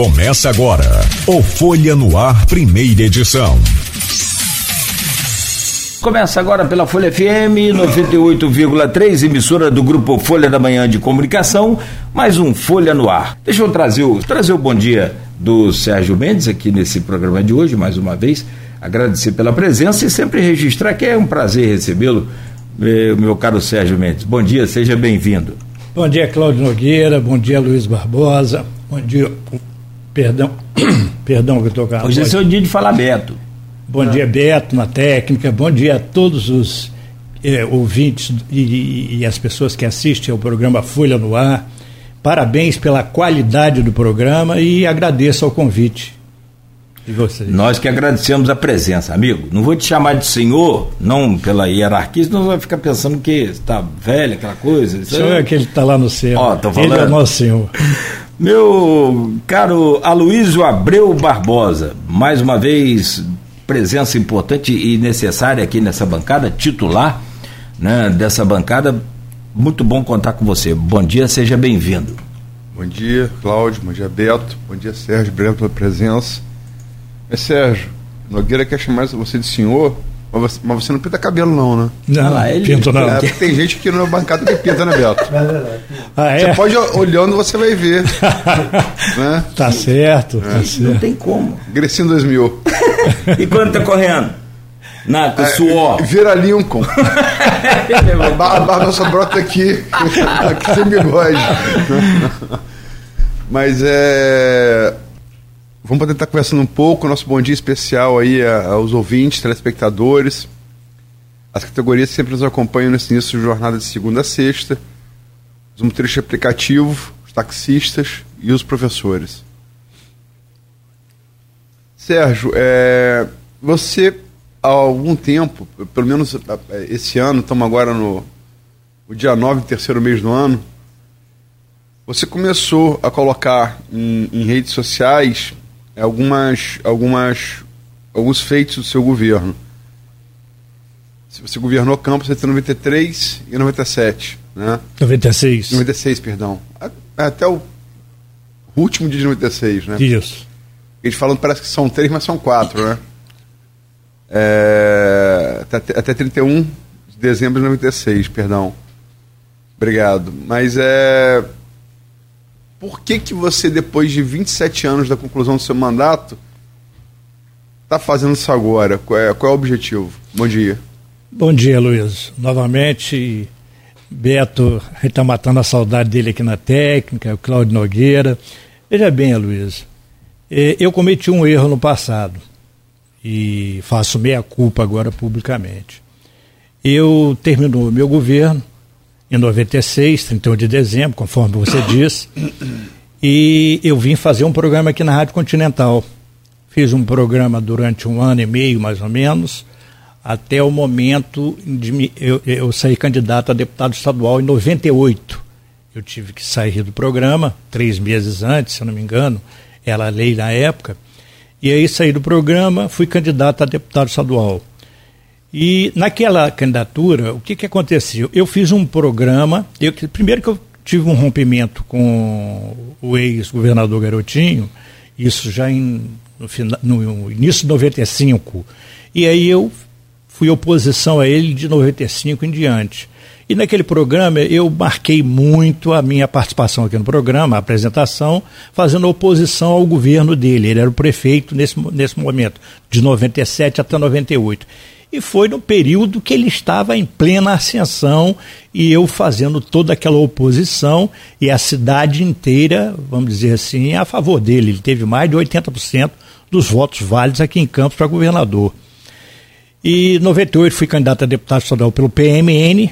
Começa agora o Folha no Ar, primeira edição. Começa agora pela Folha FM 98,3, emissora do grupo Folha da Manhã de Comunicação, mais um Folha no Ar. Deixa eu trazer o, trazer o bom dia do Sérgio Mendes aqui nesse programa de hoje, mais uma vez. Agradecer pela presença e sempre registrar que é um prazer recebê-lo, eh, meu caro Sérgio Mendes. Bom dia, seja bem-vindo. Bom dia, Cláudio Nogueira, bom dia, Luiz Barbosa, bom dia, perdão, perdão que eu estou Hoje é seu dia de falar Beto. Bom dia, Beto, na técnica. Bom dia a todos os eh, ouvintes e, e, as pessoas que assistem ao programa Folha no Ar. Parabéns pela qualidade do programa e agradeço ao convite de vocês. Nós que agradecemos a presença, amigo. Não vou te chamar de senhor, não pela hierarquia, senão vai ficar pensando que está velho, aquela coisa. O senhor é aquele que está lá no céu. Ó, tô falando. Ele é nosso senhor. Meu caro Aloysio Abreu Barbosa, mais uma vez presença importante e necessária aqui nessa bancada, titular né, dessa bancada. Muito bom contar com você. Bom dia, seja bem-vindo. Bom dia, Cláudio. Bom dia, Beto. Bom dia, Sérgio. Obrigado pela presença. É, Sérgio, Nogueira quer chamar você de senhor, mas você, mas você não pinta cabelo, não, né? Não, ah, ele pinto não. É, tem gente que não é bancada que pinta, né, Beto? É verdade. Ah, é? Você pode, olhando, você vai ver. né? Tá certo, é. tá certo. Não tem como. Grecinho 2000. e quando tá correndo? Na, com é, suor. Vira Lincoln. a barba só brota aqui. aqui sem bigode. Mas é. Vamos tentar conversando um pouco, nosso bom dia especial aí aos ouvintes, telespectadores. As categorias sempre nos acompanham nesse início de jornada de segunda a sexta. Os motoristas de aplicativo, os taxistas e os professores. Sérgio, é, você há algum tempo, pelo menos esse ano, estamos agora no, no dia 9, terceiro mês do ano, você começou a colocar em, em redes sociais algumas, algumas, alguns feitos do seu governo. Você governou Campos entre 93 e 97, né? 96. 96, perdão. Até o último dia de 96, né? Isso. Eles falam parece que são três, mas são quatro, né? É, até, até 31 de dezembro de 96, perdão. Obrigado. Mas é. Por que, que você, depois de 27 anos da conclusão do seu mandato, está fazendo isso agora? Qual é, qual é o objetivo? Bom dia. Bom dia, Luiz. Novamente, Beto, a gente está matando a saudade dele aqui na técnica, o Cláudio Nogueira. Veja bem, Luiz, é, eu cometi um erro no passado e faço meia culpa agora publicamente. Eu terminou o meu governo em 96, 31 de dezembro, conforme você disse, e eu vim fazer um programa aqui na Rádio Continental. Fiz um programa durante um ano e meio, mais ou menos, até o momento de eu, eu sair candidato a deputado estadual em 98. Eu tive que sair do programa, três meses antes, se eu não me engano, era lei na época. E aí saí do programa, fui candidato a deputado estadual. E naquela candidatura, o que, que aconteceu? Eu fiz um programa, eu, primeiro que eu tive um rompimento com o ex-governador Garotinho, isso já em, no, no, início de 95, e aí eu fui oposição a ele de 95 em diante. E naquele programa eu marquei muito a minha participação aqui no programa, a apresentação, fazendo oposição ao governo dele. Ele era o prefeito nesse, nesse momento, de 97 até 98. E foi no período que ele estava em plena ascensão e eu fazendo toda aquela oposição e a cidade inteira, vamos dizer assim, a favor dele. Ele teve mais de 80% dos votos válidos aqui em Campos para governador. E em 98 fui candidato a deputado estadual pelo PMN,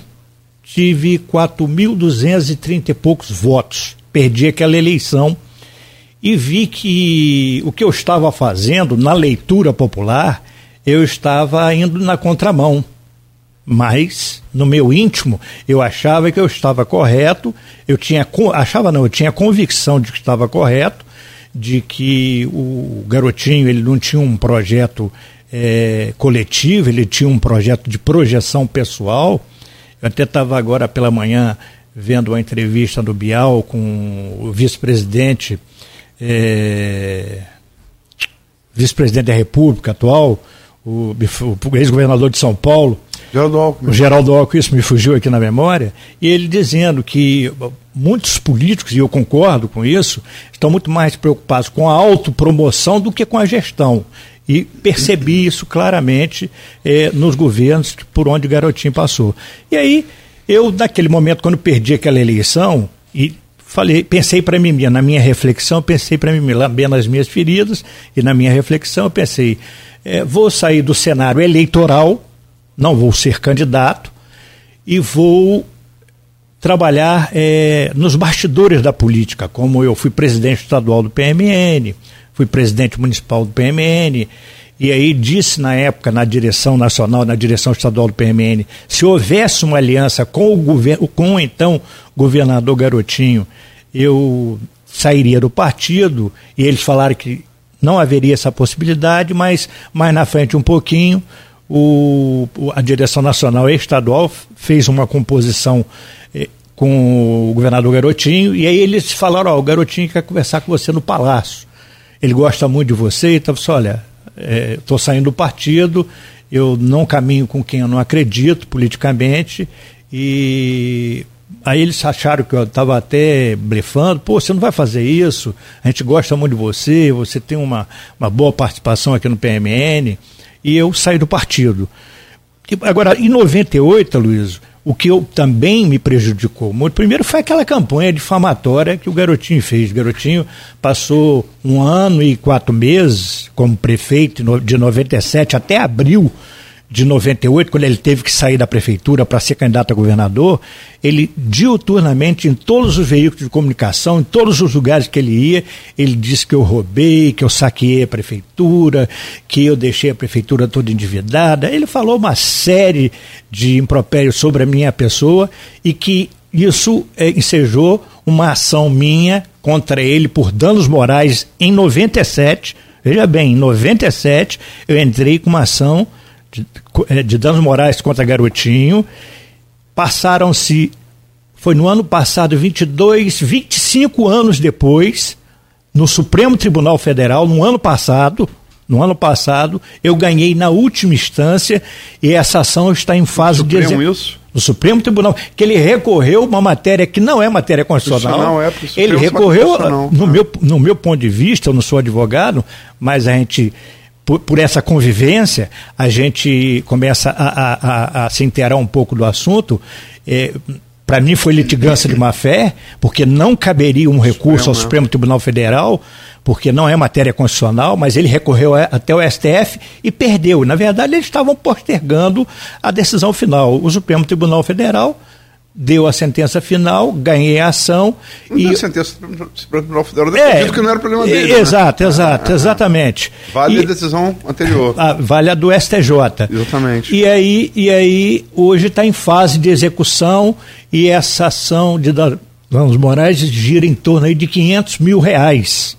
tive 4.230 e poucos votos. Perdi aquela eleição e vi que o que eu estava fazendo na leitura popular, eu estava indo na contramão. Mas, no meu íntimo, eu achava que eu estava correto, eu tinha, achava não, eu tinha convicção de que estava correto, de que o garotinho ele não tinha um projeto é, coletivo, ele tinha um projeto de projeção pessoal, eu até estava agora pela manhã vendo uma entrevista do Bial com o vice-presidente é, vice-presidente da República atual, o, o ex-governador de São Paulo, Geraldo Alckmin. o Geraldo Alckmin, isso me fugiu aqui na memória, e ele dizendo que muitos políticos, e eu concordo com isso, estão muito mais preocupados com a autopromoção do que com a gestão. E percebi isso claramente eh, nos governos por onde o garotinho passou. E aí, eu, naquele momento, quando perdi aquela eleição, e falei, pensei para mim, na minha reflexão, pensei para mim, lambendo as minhas feridas, e na minha reflexão eu pensei, eh, vou sair do cenário eleitoral, não vou ser candidato, e vou trabalhar é, nos bastidores da política, como eu fui presidente estadual do PMN, fui presidente municipal do PMN, e aí disse na época, na direção nacional, na direção estadual do PMN, se houvesse uma aliança com o com o então governador Garotinho, eu sairia do partido, e eles falaram que não haveria essa possibilidade, mas mais na frente um pouquinho, o, a direção nacional e estadual fez uma composição eh, com o governador Garotinho, e aí eles falaram, ó, o Garotinho quer conversar com você no Palácio. Ele gosta muito de você, então você, olha, estou é, saindo do partido, eu não caminho com quem eu não acredito politicamente, e aí eles acharam que eu estava até blefando, pô, você não vai fazer isso, a gente gosta muito de você, você tem uma, uma boa participação aqui no PMN, e eu saí do partido. Agora, em 98, Luiz, o que eu também me prejudicou muito, primeiro foi aquela campanha difamatória que o Garotinho fez. O Garotinho passou um ano e quatro meses como prefeito de 97 até abril de 98, quando ele teve que sair da prefeitura para ser candidato a governador, ele diuturnamente, em todos os veículos de comunicação, em todos os lugares que ele ia, ele disse que eu roubei, que eu saqueei a prefeitura, que eu deixei a prefeitura toda endividada. Ele falou uma série de impropérios sobre a minha pessoa e que isso é, ensejou uma ação minha contra ele por danos morais em 97. Veja bem, em 97 eu entrei com uma ação de, é, de danos morais contra garotinho. Passaram-se, foi no ano passado, 22, 25 anos depois, no Supremo Tribunal Federal, no ano passado, no ano passado, eu ganhei na última instância e essa ação está em fase Supremo de execução. isso? No Supremo Tribunal, que ele recorreu uma matéria que não é matéria constitucional. É, ele recorreu, no, meu, no meu ponto de vista, eu não sou advogado, mas a gente por, por, essa convivência, a gente começa a, a, a, a se inteirar um pouco do assunto. É, para mim foi litigância de má fé, porque não caberia um recurso Supremo, ao Supremo Tribunal Federal, porque não é matéria constitucional, mas ele recorreu até o STF e perdeu. Na verdade, eles estavam postergando a decisão final. O Supremo Tribunal Federal deu a sentença final, ganhei a ação. Não e deu a sentença Tribunal Federal, é, que não era problema dele. Exato, né? exato, exatamente. Vale e, a decisão anterior. A, vale a do STJ. Exatamente. E aí, e aí hoje está em fase de execução e essa ação de Danos Moraes gira em torno aí de 500 mil reais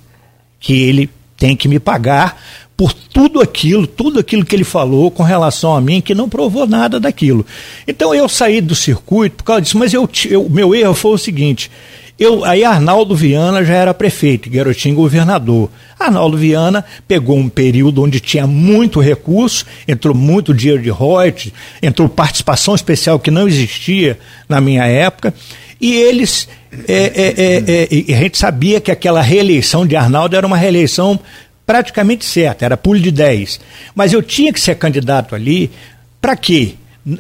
que ele tem que me pagar por tudo aquilo, tudo aquilo que ele falou com relação a mim, que não provou nada daquilo. Então eu saí do circuito por causa disso, mas eu, eu meu erro foi o seguinte. Eu, aí Arnaldo Viana já era prefeito, garotinho governador. Arnaldo Viana pegou um período onde tinha muito recurso, entrou muito dinheiro de royalties, entrou participação especial que não existia na minha época, e eles. É, é, é, é a gente sabia que aquela reeleição de Arnaldo era uma reeleição praticamente certa, era pulo de 10. Mas eu tinha que ser candidato ali, para quê?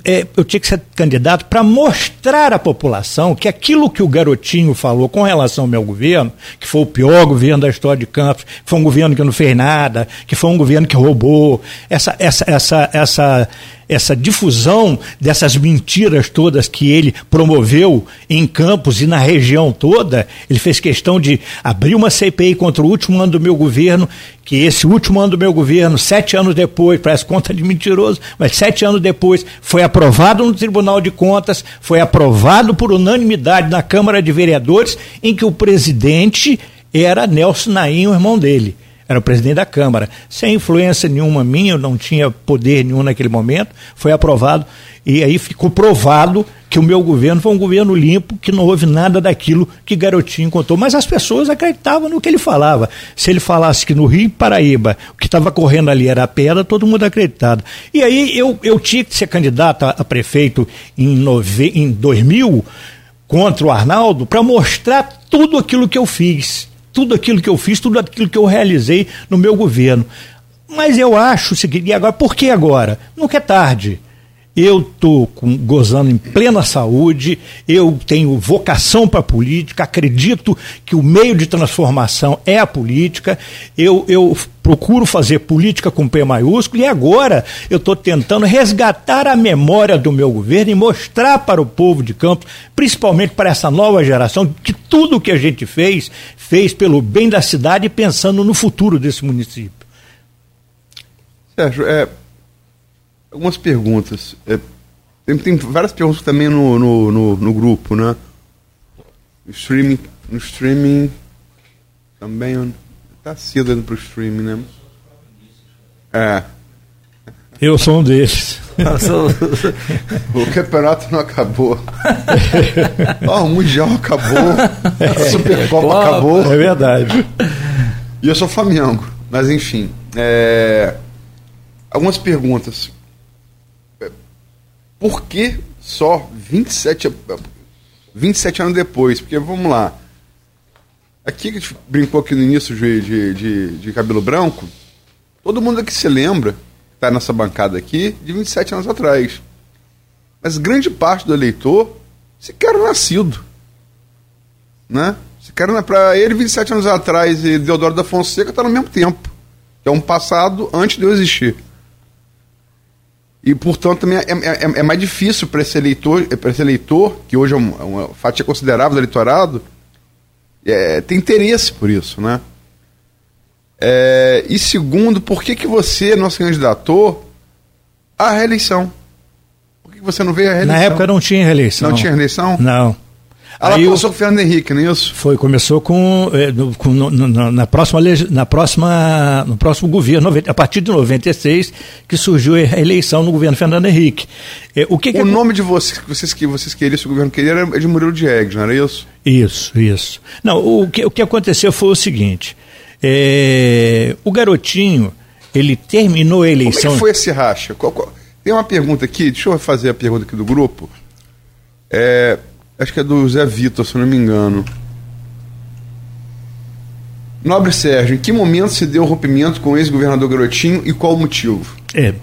É, eu tinha que ser candidato para mostrar à população que aquilo que o garotinho falou com relação ao meu governo, que foi o pior governo da história de Campos, que foi um governo que não fez nada, que foi um governo que roubou, essa, essa, essa, essa, essa difusão dessas mentiras todas que ele promoveu em Campos e na região toda, ele fez questão de abrir uma CPI contra o último ano do meu governo, que esse último ano do meu governo, sete anos depois, parece conta de mentiroso, mas sete anos depois, foi aprovado no Tribunal de Contas, foi aprovado por unanimidade na Câmara de Vereadores, em que o presidente era Nelson Naim, o irmão dele. Era o presidente da Câmara. Sem influência nenhuma minha, eu não tinha poder nenhum naquele momento, foi aprovado e aí ficou provado que o meu governo foi um governo limpo, que não houve nada daquilo que Garotinho contou. Mas as pessoas acreditavam no que ele falava. Se ele falasse que no Rio Paraíba o que estava correndo ali era pedra, todo mundo acreditava. E aí eu, eu tinha que ser candidato a, a prefeito em, nove, em 2000 contra o Arnaldo para mostrar tudo aquilo que eu fiz. Tudo aquilo que eu fiz, tudo aquilo que eu realizei no meu governo. Mas eu acho o seguinte, e agora, por que agora? Nunca é tarde eu estou gozando em plena saúde, eu tenho vocação para a política, acredito que o meio de transformação é a política, eu, eu procuro fazer política com P maiúsculo e agora eu estou tentando resgatar a memória do meu governo e mostrar para o povo de Campos, principalmente para essa nova geração, que tudo o que a gente fez, fez pelo bem da cidade e pensando no futuro desse município. Sérgio, é, algumas perguntas. É, tem, tem, várias perguntas também no, no, no, no grupo, né? No streaming, no streaming também tá cedo indo pro streaming, né? É. Eu sou um desses. o campeonato não acabou. oh, o Mundial acabou. A Supercopa acabou. É verdade. E eu sou Flamengo. Mas enfim. É... Algumas perguntas por que só 27, 27 anos depois? Porque vamos lá. Aqui que a gente brincou aqui no início de, de, de, de cabelo branco, todo mundo aqui se lembra, está nessa bancada aqui, de 27 anos atrás. Mas grande parte do eleitor sequer nascido. Né? Sequer para ele, 27 anos atrás, e Deodoro da Fonseca está no mesmo tempo. É um passado antes de eu existir. E, portanto, também é, é, é, é mais difícil para esse eleitor, para esse eleitor, que hoje é uma, é uma fatia considerável do eleitorado, é, ter interesse por isso, né? É, e segundo, por que, que você não se candidatou à reeleição? Por que, que você não veio à reeleição? Na época não tinha reeleição. Não tinha reeleição? Não. Ela Aí começou eu, com o Fernando Henrique, não é isso? Foi, começou com, é, no, com no, no, na próxima, na próxima, no próximo governo, a partir de 96, que surgiu a eleição no governo Fernando Henrique. É, o que, que o é... nome de vocês, vocês que vocês queriam, se o governo queria, era de Murilo Diegues, não era isso? Isso, isso. Não, o que, o que aconteceu foi o seguinte, é, o garotinho, ele terminou a eleição... Como é que foi esse racha? Qual, qual... Tem uma pergunta aqui, deixa eu fazer a pergunta aqui do grupo. É, Acho que é do Zé Vitor, se não me engano. Nobre Sérgio, em que momento se deu o rompimento com o ex-governador Garotinho e qual o motivo? É,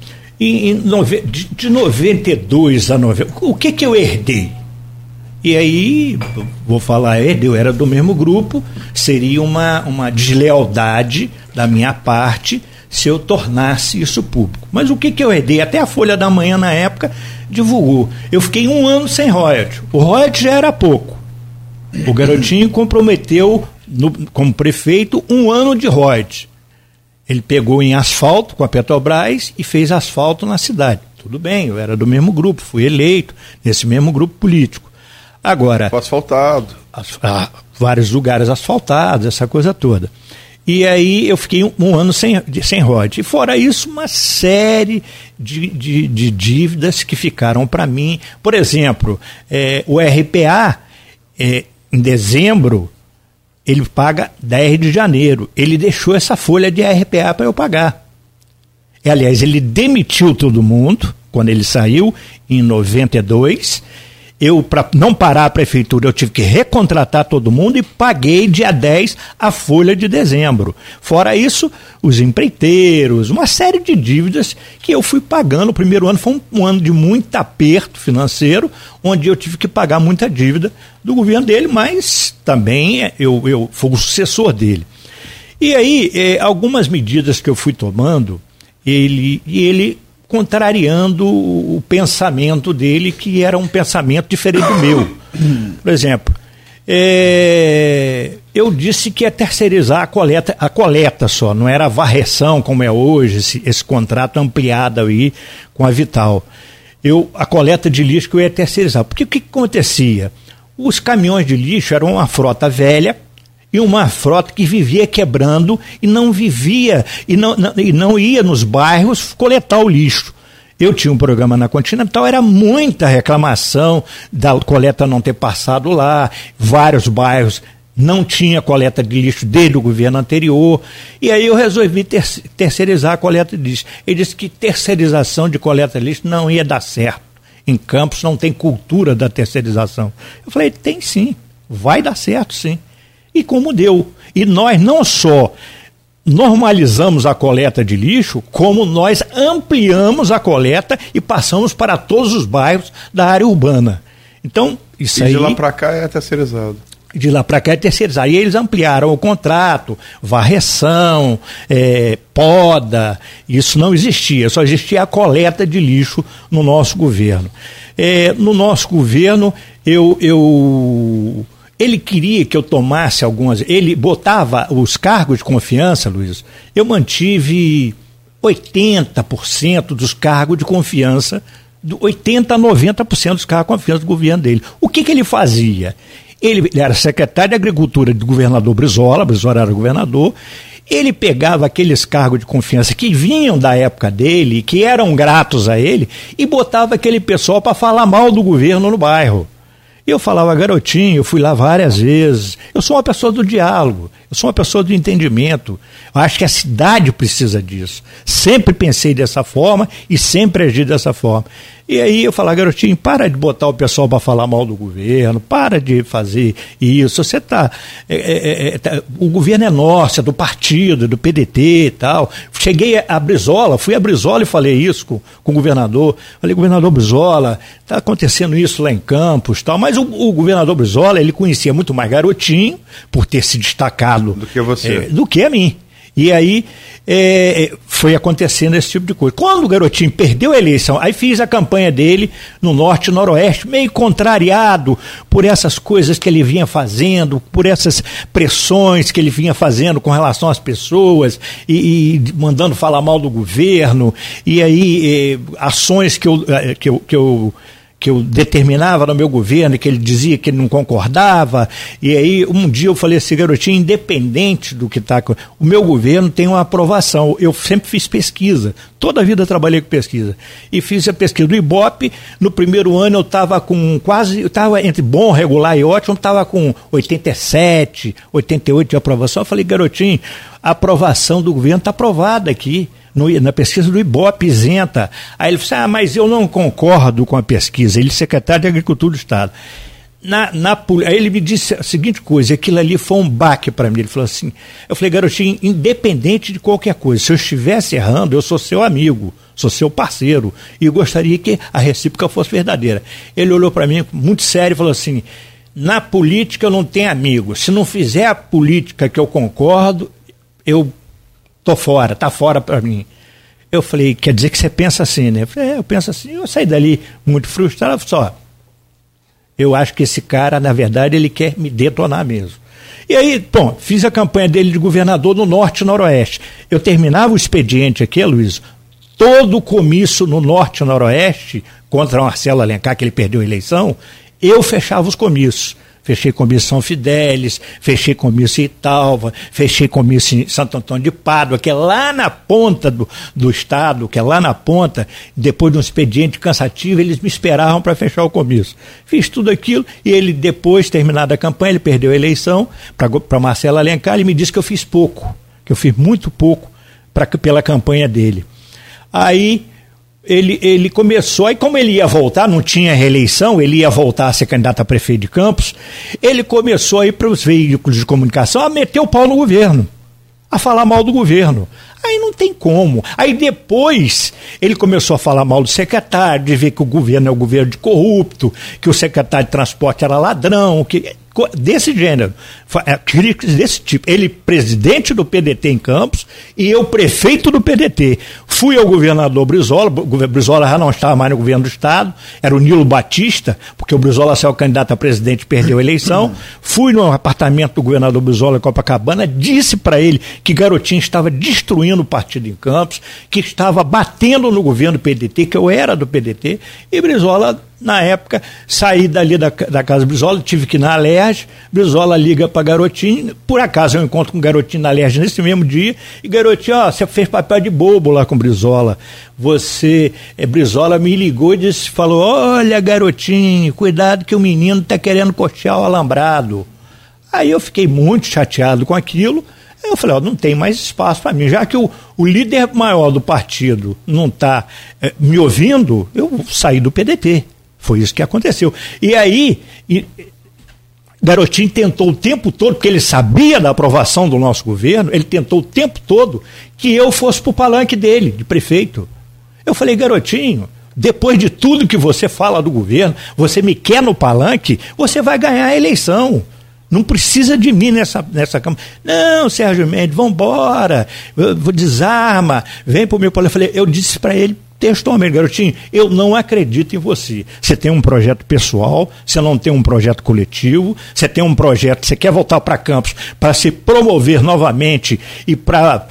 em, em nove, de, de 92 a 90, o que que eu herdei? E aí, vou falar, herdei, eu era do mesmo grupo, seria uma, uma deslealdade da minha parte se eu tornasse isso público. Mas o que, que eu herdei? Até a Folha da Manhã, na época, divulgou. Eu fiquei um ano sem royalties. O royalties já era pouco. O garotinho comprometeu, no, como prefeito, um ano de royalties. Ele pegou em asfalto com a Petrobras e fez asfalto na cidade. Tudo bem, eu era do mesmo grupo, fui eleito nesse mesmo grupo político. Agora. Asfaltado. As, ah, vários lugares asfaltados, essa coisa toda. E aí eu fiquei um, um ano sem, sem ROD. E fora isso, uma série de, de, de dívidas que ficaram para mim. Por exemplo, é, o RPA, é, em dezembro, ele paga 10 de janeiro. Ele deixou essa folha de RPA para eu pagar. Aliás, ele demitiu todo mundo quando ele saiu, em 92 eu, para não parar a prefeitura, eu tive que recontratar todo mundo e paguei dia 10 a folha de dezembro. Fora isso, os empreiteiros, uma série de dívidas que eu fui pagando. O primeiro ano foi um, um ano de muito aperto financeiro, onde eu tive que pagar muita dívida do governo dele, mas também é, eu, eu fui o sucessor dele. E aí, eh, algumas medidas que eu fui tomando, ele, ele contrariando o pensamento dele, que era um pensamento diferente do meu. Por exemplo, é, eu disse que ia terceirizar a coleta, a coleta só, não era a varreção como é hoje, esse, esse contrato ampliado aí com a Vital. Eu, a coleta de lixo que eu ia terceirizar. Porque o que, que acontecia? Os caminhões de lixo eram uma frota velha e uma frota que vivia quebrando e não vivia e não, não, e não ia nos bairros coletar o lixo. Eu tinha um programa na Continental, era muita reclamação da coleta não ter passado lá, vários bairros não tinha coleta de lixo desde o governo anterior, e aí eu resolvi ter, terceirizar a coleta de lixo. Ele disse que terceirização de coleta de lixo não ia dar certo. Em Campos não tem cultura da terceirização. Eu falei, tem sim, vai dar certo sim. E como deu. E nós não só normalizamos a coleta de lixo, como nós ampliamos a coleta e passamos para todos os bairros da área urbana. Então, isso e aí. de lá para cá é terceirizado. De lá para cá é terceirizado. E eles ampliaram o contrato, varreção, é, poda. Isso não existia, só existia a coleta de lixo no nosso governo. É, no nosso governo, eu, eu ele queria que eu tomasse algumas. Ele botava os cargos de confiança, Luiz. Eu mantive 80% dos cargos de confiança, 80% a 90% dos cargos de confiança do governo dele. O que, que ele fazia? Ele, ele era secretário de Agricultura do governador Brizola, Brizola era governador. Ele pegava aqueles cargos de confiança que vinham da época dele, que eram gratos a ele, e botava aquele pessoal para falar mal do governo no bairro. Eu falava, garotinho, eu fui lá várias vezes. Eu sou uma pessoa do diálogo, eu sou uma pessoa do entendimento. Eu acho que a cidade precisa disso. Sempre pensei dessa forma e sempre agi dessa forma. E aí eu falava, garotinho, para de botar o pessoal para falar mal do governo, para de fazer isso. Você tá, é, é, é, tá, O governo é nosso, é do partido, do PDT e tal. Cheguei a Brizola, fui a Brizola e falei isso com, com o governador. Falei, governador Brizola, está acontecendo isso lá em Campos tal. Mas o, o, governador Brizola, ele conhecia muito mais garotinho, por ter se destacado. Do que você. É, do que a mim. E aí é, é, foi acontecendo esse tipo de coisa. Quando o garotinho perdeu a eleição, aí fiz a campanha dele no norte e noroeste, meio contrariado por essas coisas que ele vinha fazendo, por essas pressões que ele vinha fazendo com relação às pessoas e, e mandando falar mal do governo, e aí é, ações que eu, é, que eu, que eu que eu determinava no meu governo, que ele dizia que ele não concordava. E aí, um dia eu falei assim, garotinho, independente do que está. O meu governo tem uma aprovação. Eu sempre fiz pesquisa. Toda a vida trabalhei com pesquisa. E fiz a pesquisa do Ibope. No primeiro ano eu estava com quase. Eu estava entre bom, regular e ótimo, estava com 87, 88 de aprovação. Eu falei, garotinho, a aprovação do governo está aprovada aqui no, na pesquisa do Ibope isenta. Aí ele disse, ah, mas eu não concordo com a pesquisa. Ele é secretário de Agricultura do Estado. Na, na, aí ele me disse a seguinte coisa, aquilo ali foi um baque para mim. Ele falou assim, eu falei, garotinho, independente de qualquer coisa, se eu estivesse errando, eu sou seu amigo, sou seu parceiro, e gostaria que a recíproca fosse verdadeira. Ele olhou para mim muito sério e falou assim, na política eu não tenho amigo, se não fizer a política que eu concordo, eu tô fora, tá fora para mim. Eu falei, quer dizer que você pensa assim, né? Eu falei, é, eu penso assim, eu saí dali muito frustrado, só. Eu acho que esse cara, na verdade, ele quer me detonar mesmo. E aí, bom, fiz a campanha dele de governador no Norte e Noroeste. Eu terminava o expediente aqui, Luiz, todo o comício no Norte e Noroeste, contra Marcelo Alencar, que ele perdeu a eleição, eu fechava os comícios. Fechei comissão Fidelis, fechei comício em Italva, fechei em Santo Antônio de Pádua, que é lá na ponta do, do estado, que é lá na ponta, depois de um expediente cansativo, eles me esperavam para fechar o comício. Fiz tudo aquilo e ele, depois, terminada a campanha, ele perdeu a eleição para Marcelo Alencar, ele me disse que eu fiz pouco, que eu fiz muito pouco pra, pela campanha dele. Aí ele, ele começou, e como ele ia voltar, não tinha reeleição, ele ia voltar a ser candidato a prefeito de Campos, ele começou aí para os veículos de comunicação a meter o pau no governo, a falar mal do governo. Aí não tem como. Aí depois ele começou a falar mal do secretário, de ver que o governo é o governo de corrupto, que o secretário de transporte era ladrão, que desse gênero, é, críticas desse tipo. Ele, presidente do PDT em Campos, e eu, prefeito do PDT. Fui ao governador Brizola, o Brizola já não estava mais no governo do Estado, era o Nilo Batista, porque o Brizola saiu candidato a presidente e perdeu a eleição. Fui no apartamento do governador Brizola em Copacabana, disse para ele que Garotinho estava destruindo o partido em Campos, que estava batendo no governo do PDT, que eu era do PDT, e Brizola na época, saí dali da, da casa Brizola, tive que ir na Alerj, Brizola liga para Garotinho, por acaso eu encontro com o Garotinho na Alerj nesse mesmo dia, e Garotinho, ó, você fez papel de bobo lá com Brizola, você, é, Brizola me ligou e disse, falou, olha Garotinho, cuidado que o menino tá querendo cortear o alambrado. Aí eu fiquei muito chateado com aquilo, eu falei, ó, não tem mais espaço para mim. Já que o, o líder maior do partido não está é, me ouvindo, eu saí do PDT. Foi isso que aconteceu. E aí, e, Garotinho tentou o tempo todo, porque ele sabia da aprovação do nosso governo, ele tentou o tempo todo que eu fosse para o palanque dele, de prefeito. Eu falei, Garotinho, depois de tudo que você fala do governo, você me quer no palanque, você vai ganhar a eleição. Não precisa de mim nessa, nessa cama. Não, Sérgio Mendes, vambora, vou desarma, vem pro meu palanque. Eu falei, eu disse para ele textualmente, garotinho, eu não acredito em você. Você tem um projeto pessoal, você não tem um projeto coletivo, você tem um projeto, você quer voltar para Campos para se promover novamente e para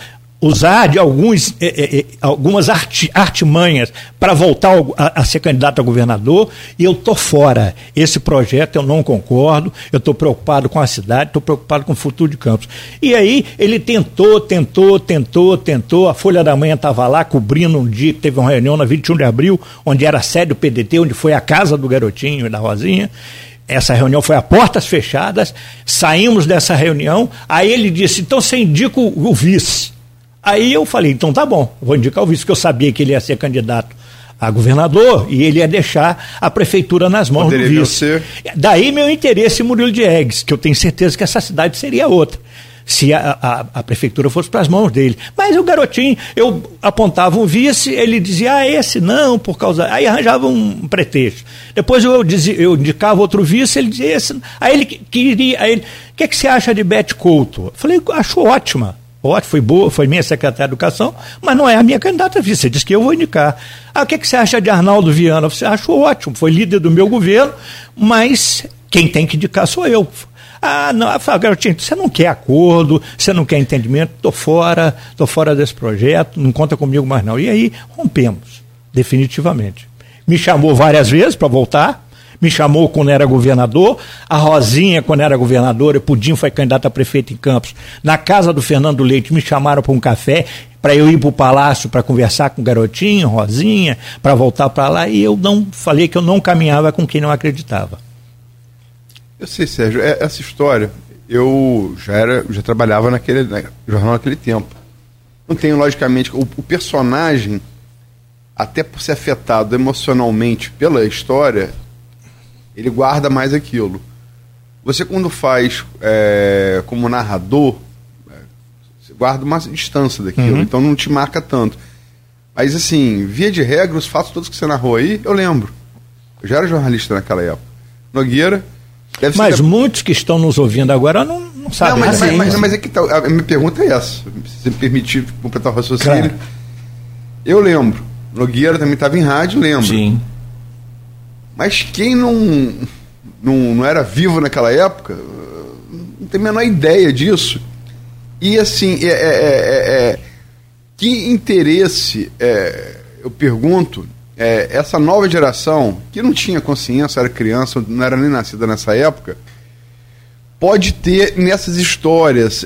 usar de alguns, eh, eh, algumas art, artimanhas para voltar a, a, ser candidato a governador e eu estou fora. Esse projeto eu não concordo, eu estou preocupado com a cidade, estou preocupado com o futuro de Campos. E aí ele tentou, tentou, tentou, tentou, a Folha da Manhã estava lá cobrindo um dia teve uma reunião na 21 de abril, onde era a sede do PDT, onde foi a casa do garotinho e da Rosinha. Essa reunião foi a portas fechadas, saímos dessa reunião, aí ele disse, então você indica o, o vice. Aí eu falei, então tá bom, vou indicar o vice, porque eu sabia que ele ia ser candidato a governador e ele ia deixar a prefeitura nas mãos Poderia do vice. Ser. Daí meu interesse em Murilo Diegues, que eu tenho certeza que essa cidade seria outra se a, a, a, prefeitura fosse para as mãos dele. Mas o garotinho, eu apontava um vice, ele dizia, ah, esse não, por causa. Aí arranjava um pretexto. Depois eu, dizia, eu indicava outro vice, ele dizia, esse. Aí ele queria. Aí ele, o que, é que você acha de Bete Couto? Eu falei, acho ótima. Ótimo, foi boa, foi minha secretária de educação, mas não é a minha candidata vice. Você disse que eu vou indicar. Ah, o que, que você acha de Arnaldo Viana? Você acha ótimo, foi líder do meu governo, mas quem tem que indicar sou eu. Ah, não, eu falo, garotinho, você não quer acordo, você não quer entendimento, estou fora, estou fora desse projeto, não conta comigo mais não. E aí rompemos, definitivamente. Me chamou várias vezes para voltar, me chamou quando era governador, a Rosinha, quando era governadora, Pudim foi candidata a prefeito em Campos. Na casa do Fernando Leite, me chamaram para um café, para eu ir para o palácio para conversar com o garotinho, Rosinha, para voltar para lá, e eu não falei que eu não caminhava com quem não acreditava. Eu sei, Sérgio, é, essa história, eu já era, já trabalhava naquele né, jornal naquele tempo. Não tenho, logicamente, o, o personagem, até por ser afetado emocionalmente pela história, ele guarda mais aquilo. Você quando faz é, como narrador, é, você guarda uma distância daquilo, uhum. então não te marca tanto. Mas assim, via de regra, os fatos todos que você narrou aí, eu lembro. Eu já era jornalista naquela época. Nogueira. mas muitos que estão nos ouvindo agora não, não sabem. Não, mas, assim. mas, mas, mas é que tá, a minha pergunta é essa. Se me permitir completar o raciocínio. Claro. Eu lembro. Nogueira também estava em rádio, lembro. Sim. Mas quem não, não, não era vivo naquela época não tem a menor ideia disso. E assim, é, é, é, é que interesse, é, eu pergunto, é, essa nova geração, que não tinha consciência, era criança, não era nem nascida nessa época, pode ter nessas histórias,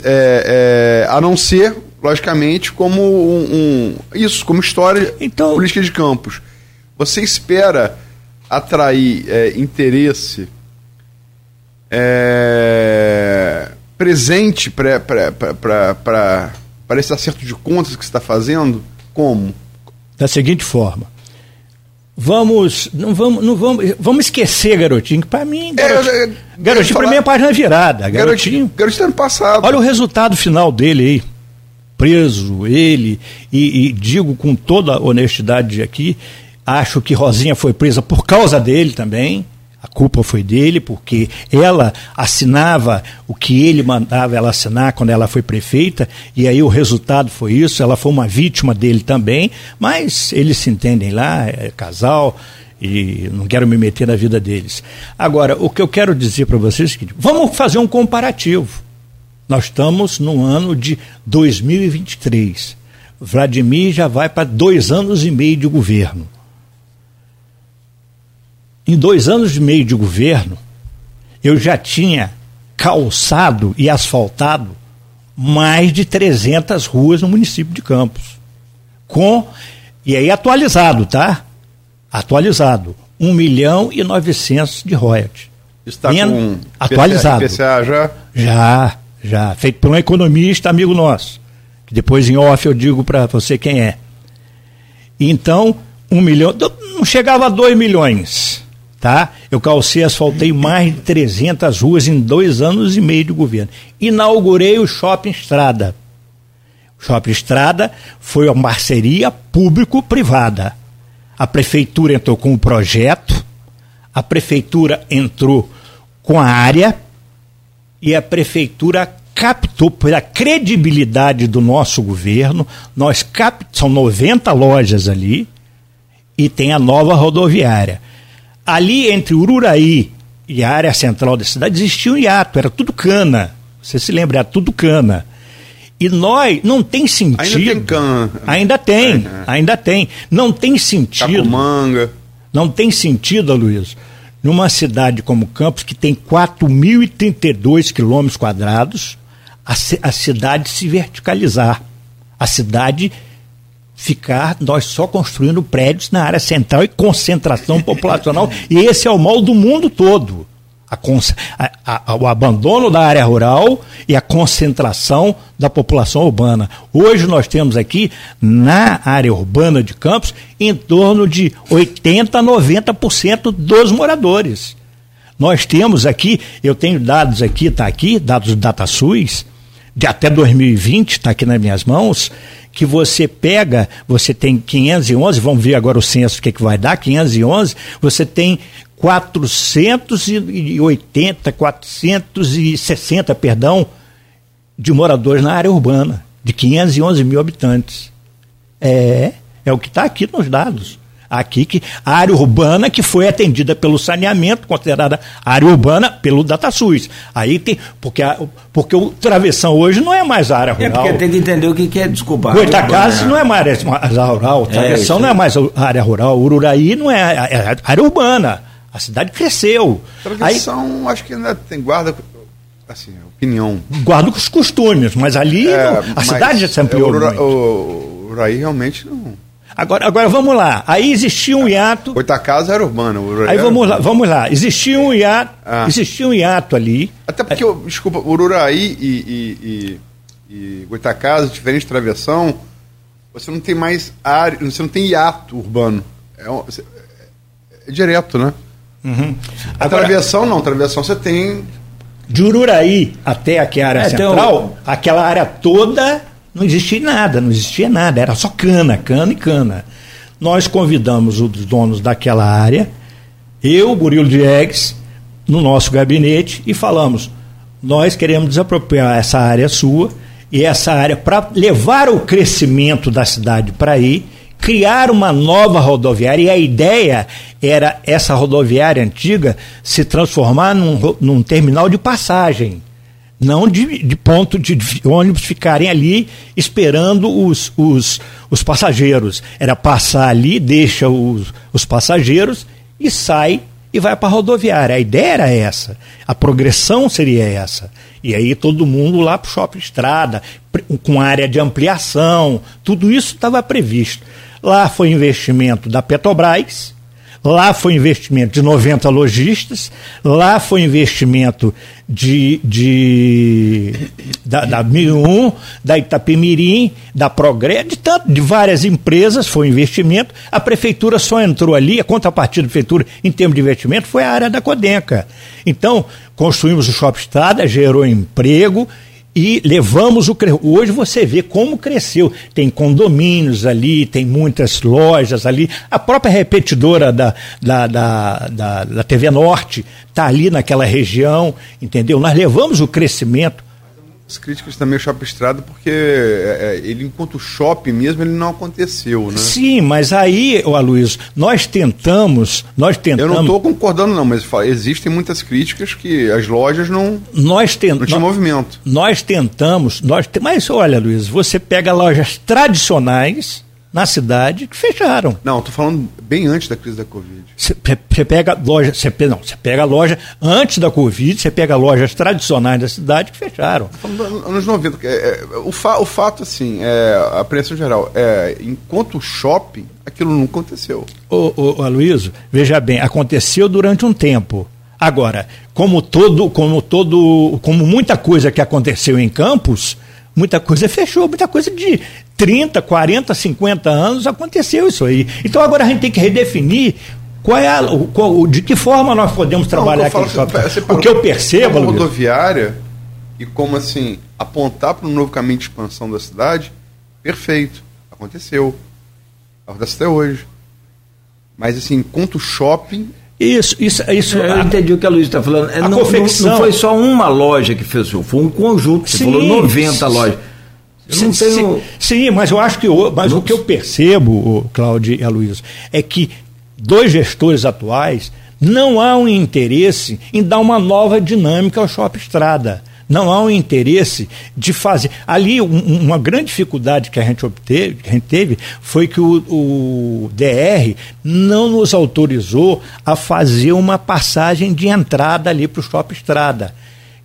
a não ser, logicamente, como um, um isso, como história então, política de campos. Você espera atrair é, interesse é, presente para esse acerto de contas que você está fazendo? Como? Da seguinte forma. Vamos, não vamos, não vamos, vamos esquecer garotinho, que para mim, garotinho, é, garotinho para mim é página virada. Garotinho, garotinho ano passado. Olha o resultado final dele aí, preso ele e, e digo com toda honestidade aqui, Acho que Rosinha foi presa por causa dele também. A culpa foi dele, porque ela assinava o que ele mandava ela assinar quando ela foi prefeita, e aí o resultado foi isso. Ela foi uma vítima dele também, mas eles se entendem lá, é casal, e não quero me meter na vida deles. Agora, o que eu quero dizer para vocês é seguinte: vamos fazer um comparativo. Nós estamos no ano de 2023. Vladimir já vai para dois anos e meio de governo. Em dois anos e meio de governo, eu já tinha calçado e asfaltado mais de 300 ruas no município de Campos. Com, e aí atualizado, tá? Atualizado. 1 milhão e 900 de royalties. Está com atualizado. IPCA já? Já, já. Feito por um economista amigo nosso. Que depois em off eu digo para você quem é. Então, um milhão. Não chegava a 2 milhões. Tá? Eu calcei, asfaltei mais de 300 ruas em dois anos e meio de governo. Inaugurei o Shopping Estrada. O Shopping Estrada foi uma parceria público-privada. A prefeitura entrou com o projeto, a prefeitura entrou com a área e a prefeitura captou pela credibilidade do nosso governo. Nós cap... são 90 lojas ali e tem a nova rodoviária ali entre Ururaí e a área central da cidade existia um hiato, era tudo cana. Você se lembra, era tudo cana. E nós, não tem sentido. Ainda tem cana. Ainda tem, é. ainda tem. Não tem sentido. manga. Não tem sentido, Luiz, numa cidade como Campos, que tem 4.032 quilômetros quadrados, a, a cidade se verticalizar. A cidade ficar nós só construindo prédios na área central e concentração populacional. E esse é o mal do mundo todo. A, a, a, o abandono da área rural e a concentração da população urbana. Hoje nós temos aqui, na área urbana de Campos, em torno de 80% a 90% dos moradores. Nós temos aqui, eu tenho dados aqui, está aqui, dados do DataSUS, de até 2020, está aqui nas minhas mãos, que você pega, você tem 511, vamos ver agora o censo o que, que vai dar, 511, você tem 480, 460, perdão, de moradores na área urbana, de 511 mil habitantes. É, é o que está aqui nos dados aqui que a área urbana que foi atendida pelo saneamento, considerada área urbana pelo DataSUS. Aí tem, porque, a, porque o travessão hoje não é mais área rural. É porque tem que entender o que, que é, desculpa. Goitacazes não é mais área, área rural, travessão é, não é mais área rural, Ururaí não é, é, é área urbana. A cidade cresceu. Travessão, Aí, acho que ainda tem guarda assim, opinião. Guarda os costumes, mas ali é, não, a cidade já se ampliou. É, o, o, o Uraí realmente não. Agora, agora vamos lá. Aí existia um hiato. casa era urbano. Aí vamos lá, vamos lá. Existia um hiato, ah. existia um hiato ali. Até porque, é. desculpa, Ururaí e, e, e, e Goitacazes, diferente de travessão, você não tem mais área, você não tem hiato urbano. É, um, é direto, né? Uhum. A Agora, travessão não, travessão você tem. De Ururaí até aqui a área é, central, um... aquela área toda não existia nada, não existia nada, era só cana, cana e cana. Nós convidamos os donos daquela área, eu, Murilo Diegues, no nosso gabinete e falamos: nós queremos desapropriar essa área sua e essa área para levar o crescimento da cidade para aí, criar uma nova rodoviária. E a ideia era essa rodoviária antiga se transformar num, num terminal de passagem não de, de ponto de, de, ônibus ficarem ali esperando os, os, os passageiros. Era passar ali, deixa os, os passageiros e sai e vai para a rodoviária. A ideia era essa, a progressão seria essa. E aí todo mundo lá para o shopping estrada, com área de ampliação, tudo isso estava previsto. Lá foi investimento da Petrobras, Lá foi investimento de 90 lojistas, lá foi investimento de, de da, da 1001, da Itapemirim, da Progresso, de, tanto, de várias empresas foi investimento. A prefeitura só entrou ali, a contrapartida da prefeitura em termos de investimento foi a área da Codenca. Então, construímos o Shopping Estrada, gerou emprego e levamos o hoje você vê como cresceu. Tem condomínios ali tem muitas lojas ali. A própria repetidora da, da, da, da, da TV Norte está ali naquela região entendeu? Nós levamos o crescimento as críticas também ao Shopping Estrada, porque é, é, ele, enquanto shopping mesmo, ele não aconteceu, né? Sim, mas aí, ô Aloysio, nós tentamos, nós tentamos... Eu não estou concordando não, mas existem muitas críticas que as lojas não, nós tent... não tinham movimento. Nós tentamos, nós te... mas olha, Luiz, você pega lojas tradicionais na cidade que fecharam. Não, estou falando bem antes da crise da Covid. Você pega loja, você não, você pega loja antes da Covid, você pega lojas tradicionais da cidade que fecharam. Anos 90, é, é, o, fa, o fato, assim, é, a apreensão geral, é, enquanto o shopping, aquilo não aconteceu. Ô, ô, Aloysio, veja bem, aconteceu durante um tempo. Agora, como todo, como todo, como muita coisa que aconteceu em Campos, muita coisa fechou, muita coisa de 30, 40, 50 anos aconteceu isso aí. Então agora a gente tem que redefinir qual é a, qual, de que forma nós podemos trabalhar aqui O que eu percebo. Como rodoviária e como assim, apontar para um novo caminho de expansão da cidade, perfeito. Aconteceu. Acontece até hoje. Mas assim, enquanto shopping, isso, isso, isso. Eu entendi o que a Luiz está falando. É, a não, confecção... não, foi só uma loja que fechou, foi um conjunto. Você falou 90 lojas. Sim, tenho... sim, mas eu acho que mas o que eu percebo, Cláudio e Aloysio, é que dois gestores atuais não há um interesse em dar uma nova dinâmica ao Shopping Estrada. Não há um interesse de fazer. Ali, um, uma grande dificuldade que a gente obteve, que a gente teve, foi que o, o DR não nos autorizou a fazer uma passagem de entrada ali para o Shopping Estrada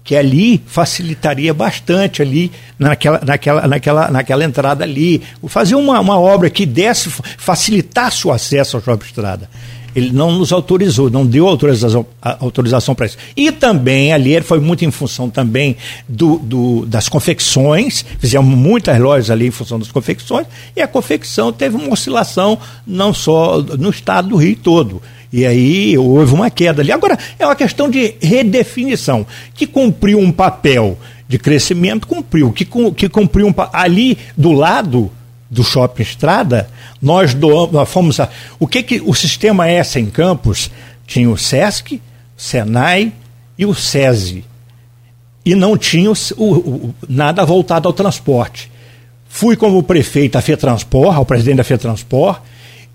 que ali facilitaria bastante ali naquela, naquela, naquela, naquela entrada ali. Fazer uma, uma obra que desse, facilitasse o acesso ao Shopping Estrada ele não nos autorizou, não deu autorização, autorização para isso. E também ali foi muito em função também do, do, das confecções, fizemos muitas lojas ali em função das confecções, e a confecção teve uma oscilação não só no estado do Rio todo. E aí houve uma queda ali. Agora, é uma questão de redefinição, que cumpriu um papel de crescimento, cumpriu, que, que cumpriu um ali do lado do Shopping Estrada, nós doamos, nós fomos a, o que que o sistema S em Campos tinha o SESC, Senai e o SESI. E não tinha o, o, nada voltado ao transporte. Fui como prefeito a FETranspor, ao presidente da FETranspor,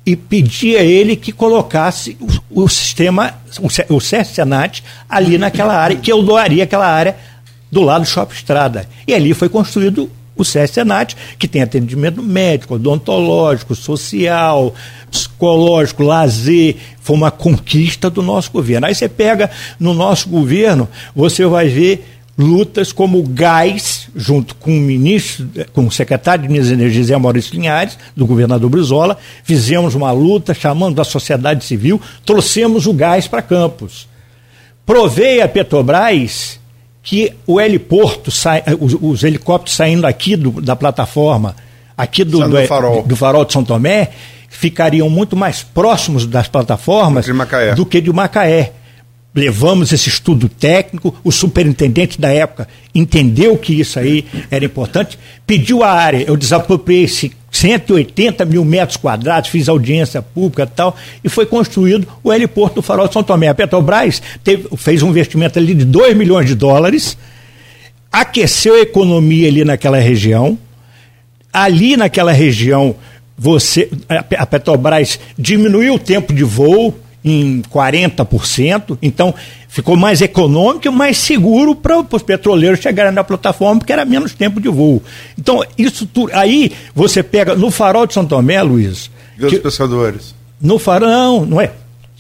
e pedi a ele que colocasse o, o sistema, o, Senat, ali naquela área, que eu doaria aquela área do lado do Shopping Estrada. E ali foi construído o SES Senat, que tem atendimento médico, odontológico, social, psicológico, lazer, foi uma conquista do nosso governo. Aí você pega no nosso governo, você vai ver lutas como o gás, junto com o ministro, com o secretário de Minas e Energia, Zé Maurício Linhares, do governador Brizola, fizemos uma luta chamando a sociedade civil, trouxemos o gás para Campos. Provei a Petrobras que o heliporto, sai, eh, os, os, helicópteros saindo aqui do, da plataforma, aqui do, do, farol. do farol de São Tomé, ficariam muito mais próximos das plataformas do que de Macaé. Levamos esse estudo técnico, o superintendente da época entendeu que isso aí era importante, pediu a área, eu desapropriei esse 180 mil metros quadrados, fiz audiência pública e tal, e foi construído o heliporto do Farol de São Tomé. A Petrobras teve, fez um investimento ali de 2 milhões de dólares, aqueceu a economia ali naquela região, ali naquela região você a Petrobras diminuiu o tempo de voo, em 40%, então ficou mais econômico e mais seguro para os petroleiros chegarem na plataforma, porque era menos tempo de voo. Então, isso tudo. Aí você pega no farol de São Tomé, Luiz. Vila dos Pescadores. No farol, não, não é.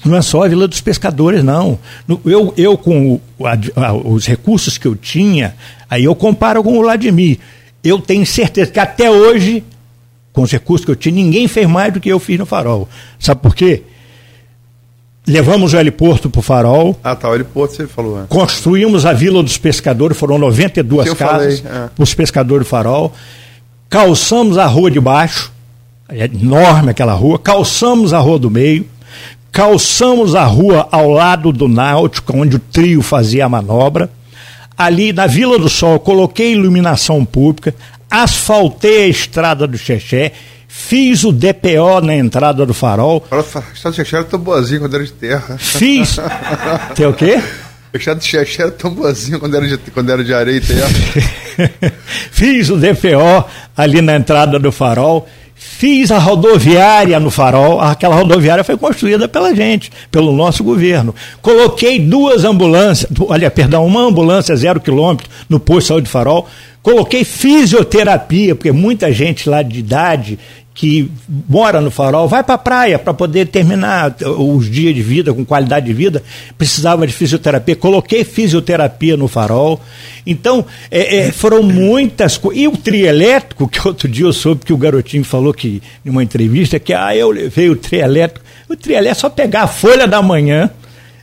Não é só a Vila dos Pescadores, não. Eu, eu com o, a, os recursos que eu tinha, aí eu comparo com o Vladimir. Eu tenho certeza que até hoje, com os recursos que eu tinha, ninguém fez mais do que eu fiz no farol. Sabe por quê? Levamos o heliporto para o Farol. Ah, tá, o heliporto você falou. É. Construímos a Vila dos Pescadores, foram 92 casas é. para os pescadores do Farol. Calçamos a rua de baixo, é enorme aquela rua. Calçamos a rua do meio. Calçamos a rua ao lado do Náutico, onde o trio fazia a manobra. Ali na Vila do Sol, coloquei iluminação pública, asfaltei a estrada do Xexé Fiz o DPO na entrada do farol. A estrada de Xexé tão boazinha quando era de terra. Fiz. Tem o quê? A estrada de Xexé era tão boazinha quando era de, quando era de areia e terra. Fiz o DPO ali na entrada do farol. Fiz a rodoviária no farol, aquela rodoviária foi construída pela gente, pelo nosso governo. Coloquei duas ambulâncias, olha, perdão, uma ambulância zero quilômetro no posto de saúde farol. Coloquei fisioterapia, porque muita gente lá de idade que mora no farol, vai para a praia para poder terminar os dias de vida com qualidade de vida, precisava de fisioterapia. Coloquei fisioterapia no farol. Então, é, é, foram muitas coisas. E o trio elétrico, que outro dia eu soube que o garotinho falou que, em uma entrevista, que ah, eu levei o trio elétrico. O trio elétrico é só pegar a folha da manhã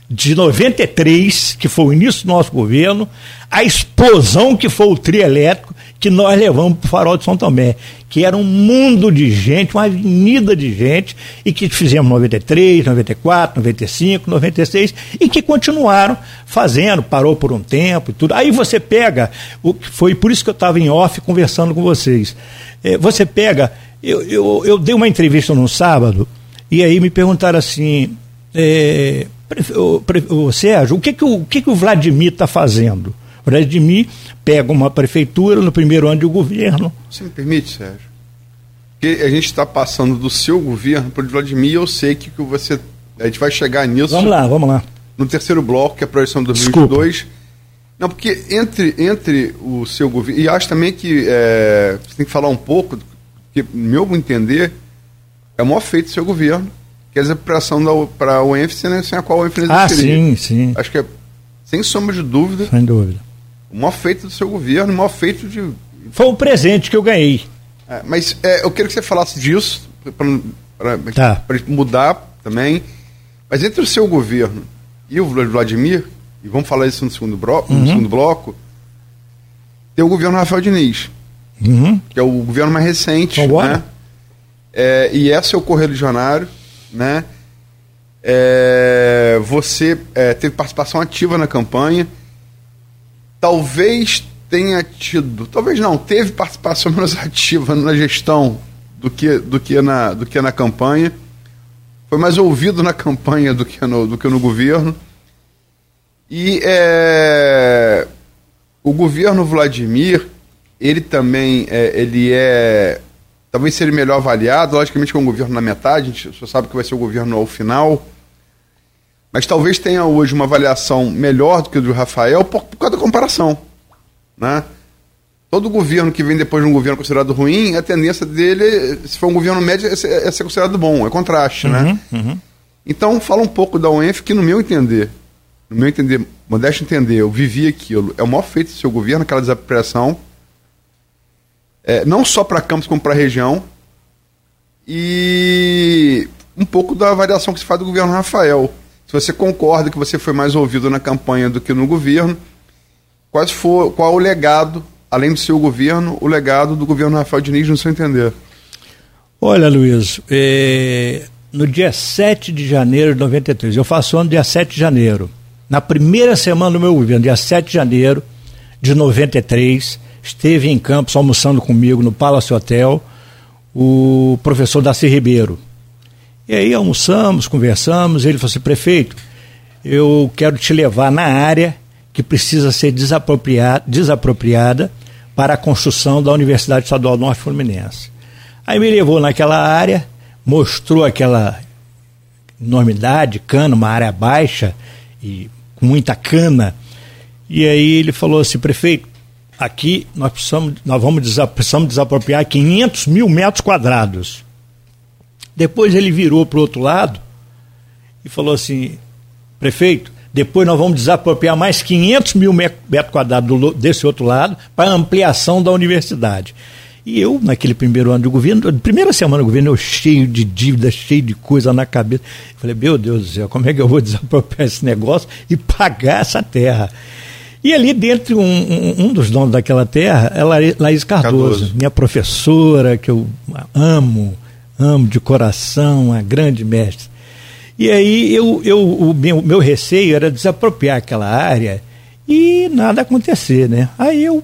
de 93, que foi o início do nosso governo, a explosão que foi o trio elétrico, que nós levamos para o farol de São Tomé, que era um mundo de gente, uma avenida de gente, e que fizemos 93, 94, 95, 96, e que continuaram fazendo, parou por um tempo e tudo. Aí você pega, o, foi por isso que eu estava em off conversando com vocês. É, você pega, eu, eu, eu dei uma entrevista no sábado, e aí me perguntaram assim, é, o, o, Sérgio, o que, que, o, o que, que o Vladimir está fazendo? O Vladimir pega uma prefeitura no primeiro ano de governo. Você me permite, Sérgio? Porque a gente está passando do seu governo para o Vladimir, eu sei que, que você. A gente vai chegar nisso. Vamos lá, vamos lá. No terceiro bloco, que é a projeção de 2022. Desculpa. Não, porque entre, entre o seu governo. E acho também que é, você tem que falar um pouco, que, no meu entender, é o maior feito do seu governo, que é a desapropriação para a UENF, né, sem a qual a UENF não Ah, sim, sim. Acho que é, sem sombra de dúvida. Sem dúvida o maior feito do seu governo, o maior feito de. Foi um presente que eu ganhei. É, mas é, eu queria que você falasse disso, para tá. mudar também. Mas entre o seu governo e o Vladimir, e vamos falar isso no segundo, bloco, uhum. no segundo bloco, tem o governo Rafael Diniz, uhum. que é o governo mais recente. Então, né? É, e é seu correligionário, né? É, você é, teve participação ativa na campanha talvez tenha tido, talvez não, teve participação menos ativa na gestão do que, do que, na, do que na campanha. Foi mais ouvido na campanha do que no, do que no governo. E é, o governo Vladimir, ele também é, ele é. Talvez seja melhor avaliado, logicamente é um governo na metade, a gente só sabe que vai ser o governo ao final mas talvez tenha hoje uma avaliação melhor do que o do Rafael por, por causa da comparação. Né? Todo governo que vem depois de um governo considerado ruim, a tendência dele, se for um governo médio, é ser, é ser considerado bom, é contraste. Né? Uhum, né? Uhum. Então, fala um pouco da UENF, que no meu entender, no meu entender, modesto entender, eu vivi aquilo, é o maior feito do seu governo, aquela desapropriação, é, não só para Campos como para a região, e um pouco da avaliação que se faz do governo Rafael se você concorda que você foi mais ouvido na campanha do que no governo, quais for, qual o legado, além do seu governo, o legado do governo Rafael Diniz, no seu entender? Olha, Luiz, é, no dia 7 de janeiro de 93, eu faço ano dia 7 de janeiro. Na primeira semana do meu governo, dia 7 de janeiro de 93, esteve em Campos almoçando comigo no Palace Hotel o professor Darcy Ribeiro. E aí almoçamos, conversamos, ele falou assim, prefeito, eu quero te levar na área que precisa ser desapropriada, desapropriada para a construção da Universidade Estadual Norte Fluminense. Aí me levou naquela área, mostrou aquela enormidade, cana, uma área baixa e com muita cana. E aí ele falou assim, prefeito, aqui nós precisamos, nós vamos precisamos desapropriar 500 mil metros quadrados. Depois ele virou para o outro lado e falou assim: prefeito, depois nós vamos desapropriar mais 500 mil metros quadrados desse outro lado para ampliação da universidade. E eu, naquele primeiro ano de governo, primeira semana do governo, eu cheio de dívidas, cheio de coisa na cabeça. Falei, meu Deus do céu, como é que eu vou desapropriar esse negócio e pagar essa terra? E ali dentro, um, um, um dos donos daquela terra é Laís Cardoso, Cardoso, minha professora, que eu amo, amo de coração, a grande mestre. E aí eu, eu, o meu, meu receio era desapropriar aquela área e nada acontecer, né? Aí eu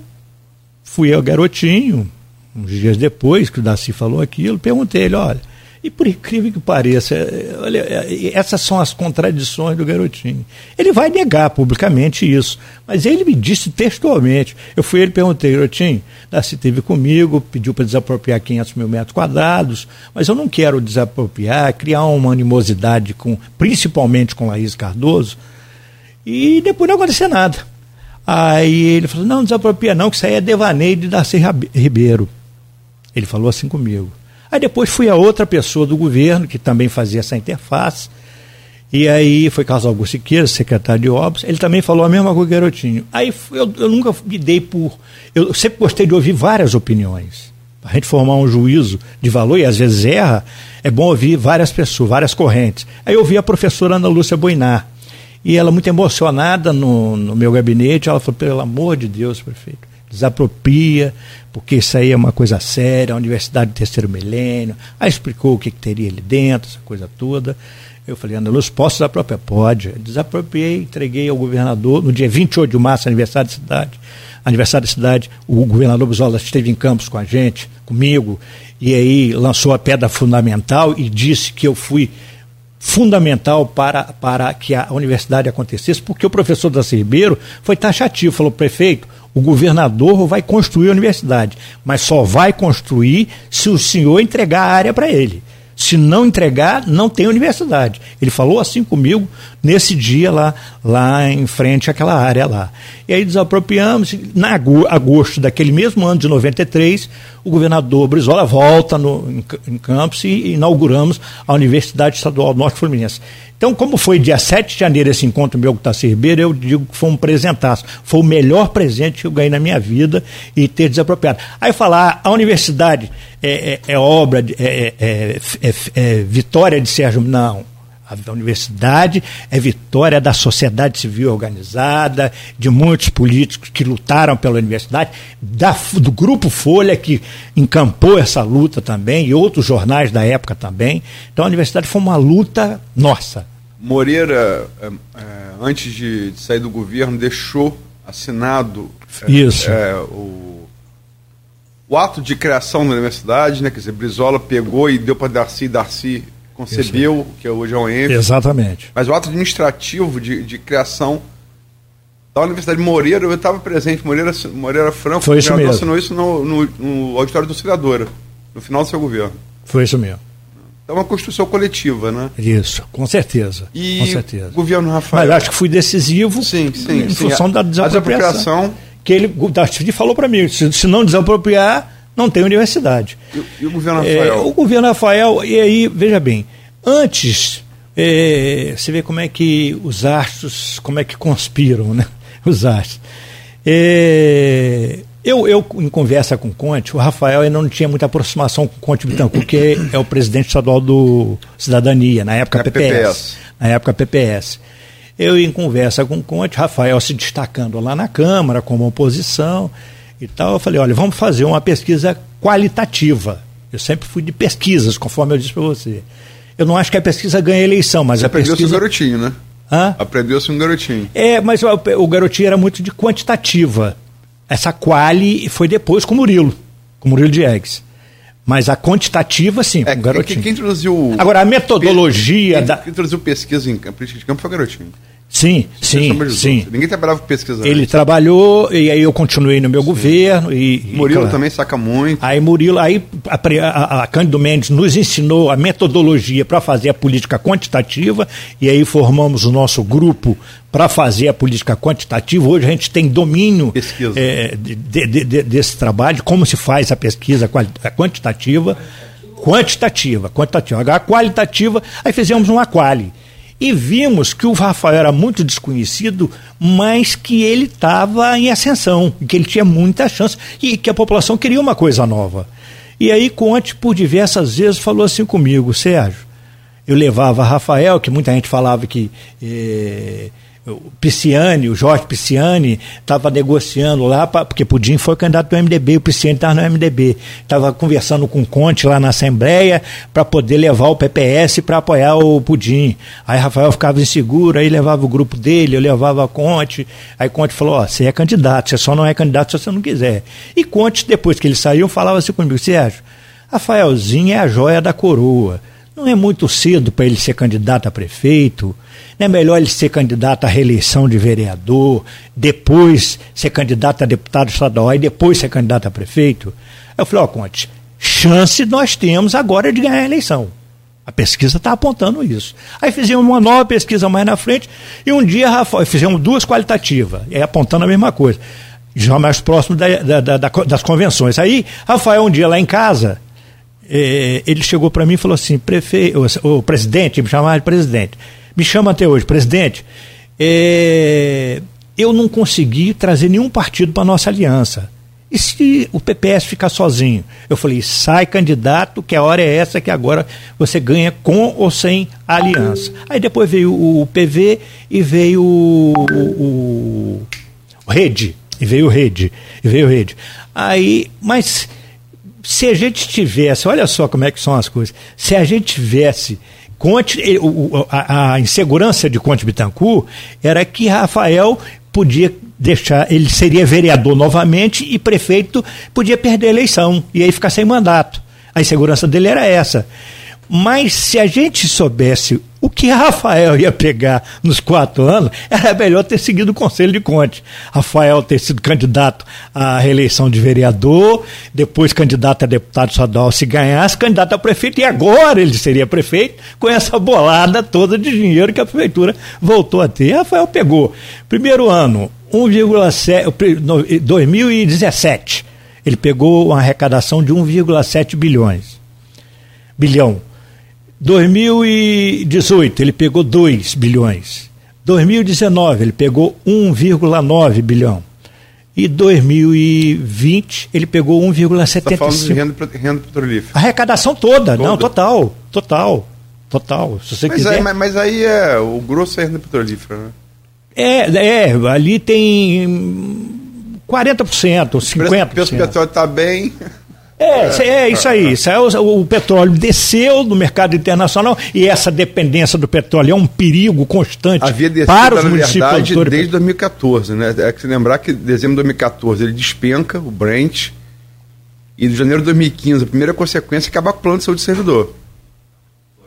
fui ao garotinho, uns dias depois que o Daci falou aquilo, perguntei ele, olha, e por incrível que pareça, olha, essas são as contradições do garotinho. Ele vai negar publicamente isso, mas ele me disse textualmente. Eu fui ele perguntei, garotinho, se teve comigo, pediu para desapropriar 500 mil metros quadrados, mas eu não quero desapropriar, criar uma animosidade com, principalmente com Laís Cardoso, e depois não acontecer nada. Aí ele falou, não, desapropria não, que isso aí é devaneio de Darcy Ribeiro. Ele falou assim comigo. Aí depois fui a outra pessoa do governo, que também fazia essa interface, e aí foi Carlos Augusto Siqueira, secretário de obras, ele também falou a mesma coisa que o Garotinho. Aí eu, eu nunca me dei por. Eu sempre gostei de ouvir várias opiniões. Para a gente formar um juízo de valor, e às vezes erra, é bom ouvir várias pessoas, várias correntes. Aí eu ouvi a professora Ana Lúcia Boinar. E ela, muito emocionada no, no meu gabinete, ela falou: pelo amor de Deus, prefeito, desapropria, porque isso aí é uma coisa séria, a Universidade do Terceiro Milênio. Aí explicou o que, que teria ali dentro, essa coisa toda. Eu falei, Ana Luz, posso desapropriar? Pode. Desapropriei, entreguei ao governador no dia 28 de março, aniversário da cidade. Aniversário da cidade, o governador Bisola esteve em Campos com a gente, comigo, e aí lançou a pedra fundamental e disse que eu fui fundamental para, para que a universidade acontecesse, porque o professor da Ribeiro foi taxativo, falou, prefeito, o governador vai construir a universidade, mas só vai construir se o senhor entregar a área para ele. Se não entregar, não tem universidade. Ele falou assim comigo nesse dia lá, lá em frente àquela área lá. E aí desapropriamos. Na agosto daquele mesmo ano de 93, o governador Brizola volta no, em, em Campos e inauguramos a Universidade Estadual Norte Fluminense. Então, como foi dia 7 de janeiro esse encontro meu com Tassi Ribeiro, eu digo que foi um presentaço. Foi o melhor presente que eu ganhei na minha vida e ter desapropriado. Aí falar, a universidade é, é, é obra, de, é, é, é, é vitória de Sérgio. Não. A universidade é vitória da sociedade civil organizada, de muitos políticos que lutaram pela universidade, da, do Grupo Folha, que encampou essa luta também, e outros jornais da época também. Então a universidade foi uma luta nossa. Moreira, antes de, sair do governo, deixou assinado Isso. É, o, o, ato de criação da universidade, né? Quer dizer, Brizola pegou e deu para Darcy, Darcy concebeu, Isso. que hoje é o ENF. Exatamente. Mas o ato administrativo de, de criação da Universidade de Moreira, eu estava presente, Moreira, Moreira Franco, Foi isso mesmo. assinou isso no, no, no auditório do Auxiliadora, no final do seu governo. Foi isso mesmo. É uma construção coletiva, né? Isso, com certeza. E com certeza. governo Rafael. Mas acho que fui decisivo sim, sim, em sim. função da desapropriação. Que ele o falou para mim, se, se, não desapropriar, não tem universidade. E, e o governo Rafael? É, o governo Rafael, e aí, veja bem, antes, é, você vê como é que os astros, como é que conspiram, né? Os astros. É, eu, eu, em conversa com o Conte, o Rafael ainda não tinha muita aproximação com o Conte Bittencourt, que é o presidente estadual do Cidadania, na época é PPS, PPS. Na época PPS. Eu, em conversa com o Conte, Rafael se destacando lá na Câmara como oposição e tal, eu falei, olha, vamos fazer uma pesquisa qualitativa. Eu sempre fui de pesquisas, conforme eu disse para você. Eu não acho que a pesquisa ganha eleição, mas você a pesquisa... Aprendeu-se um garotinho, né? Hã? Aprendeu-se um garotinho. É, mas o, o garotinho era muito de quantitativa. Essa quali foi depois com o Murilo, com o Murilo Diegues. Mas a quantitativa, sim, é, garotinho. Quem, quem introduziu. Agora, a metodologia. Quem, da... quem introduziu pesquisa em política de campo foi o garotinho. Sim, sim, sim. Ninguém trabalhava com pesquisa. Ele trabalhou e aí eu continuei no meu sim. governo e Murilo claro. também saca muito. Aí Murilo, aí a, a, a Cândido Mendes nos ensinou a metodologia para fazer a política quantitativa e aí formamos o nosso grupo para fazer a política quantitativa. Hoje a gente tem domínio é, de, de, de, desse trabalho, de como se faz a pesquisa quantitativa. Quantitativa, quantitativa. A qualitativa, aí fizemos uma quali e vimos que o Rafael era muito desconhecido, mas que ele estava em ascensão, que ele tinha muita chance e que a população queria uma coisa nova. E aí Conte, por diversas vezes, falou assim comigo, Sérgio, eu levava Rafael, que muita gente falava que eh, o Pisciani, o Jorge Pisciani, estava negociando lá, pra, porque Pudim foi candidato do MDB, o Pisciani estava no MDB. Estava conversando com o Conte lá na Assembleia para poder levar o PPS para apoiar o Pudim. Aí Rafael ficava inseguro, aí levava o grupo dele, eu levava a Conte. Aí Conte falou: Ó, você é candidato, você só não é candidato se você não quiser. E Conte, depois que ele saiu, falava assim comigo: Sérgio, Rafaelzinho é a joia da coroa. Não é muito cedo para ele ser candidato a prefeito. Não é melhor ele ser candidato à reeleição de vereador, depois ser candidato a deputado estadual e depois ser candidato a prefeito? Eu falei, ó, oh, Conte, chance nós temos agora de ganhar a eleição. A pesquisa está apontando isso. Aí fizemos uma nova pesquisa mais na frente e um dia, Rafael, fizemos duas qualitativas, é, apontando a mesma coisa, já mais próximo da, da, da, das convenções. Aí, Rafael, um dia lá em casa, é, ele chegou para mim e falou assim, prefe... o, o presidente, me chamava de presidente, me chama até hoje, presidente, é, eu não consegui trazer nenhum partido para nossa aliança. E se o PPS ficar sozinho? Eu falei, sai candidato, que a hora é essa que agora você ganha com ou sem aliança. Aí depois veio o PV e veio o, o, o Rede. E veio o Rede. E veio o Rede. Aí, mas se a gente tivesse, olha só como é que são as coisas, se a gente tivesse Conte, a, a, insegurança de Conte Bittencourt era que Rafael podia deixar, ele seria vereador novamente e prefeito podia perder a eleição e aí ficar sem mandato. A insegurança dele era essa. Mas se a gente soubesse o que Rafael ia pegar nos quatro anos, era melhor ter seguido o Conselho de Conte. Rafael ter sido candidato à reeleição de vereador, depois candidato a deputado estadual se ganhasse, candidato a prefeito, e agora ele seria prefeito com essa bolada toda de dinheiro que a prefeitura voltou a ter. Rafael pegou, primeiro ano, 1,7, 2017, ele pegou uma arrecadação de 1,7 bilhões. Bilhão. 2018 ele pegou 2 bilhões. 2019 ele pegou 1,9 bilhão. E 2020 ele pegou 1,75. Tá falando de renda, renda petrolífera. Arrecadação toda, toda, não, total, total, total. Se você mas, quiser. Aí, mas, mas aí é o grosso é renda petrolífera, né? É, é, ali tem 40%, 50%. O preço do petróleo está bem. É, é isso aí. Isso aí o, o, petróleo desceu no mercado internacional e essa dependência do petróleo é um perigo constante Havia para os municípios. Verdade, desde 2014, né? É que se lembrar que em dezembro de 2014 ele despenca o Brent e de janeiro de 2015 a primeira consequência é acabar com o plano de saúde do servidor.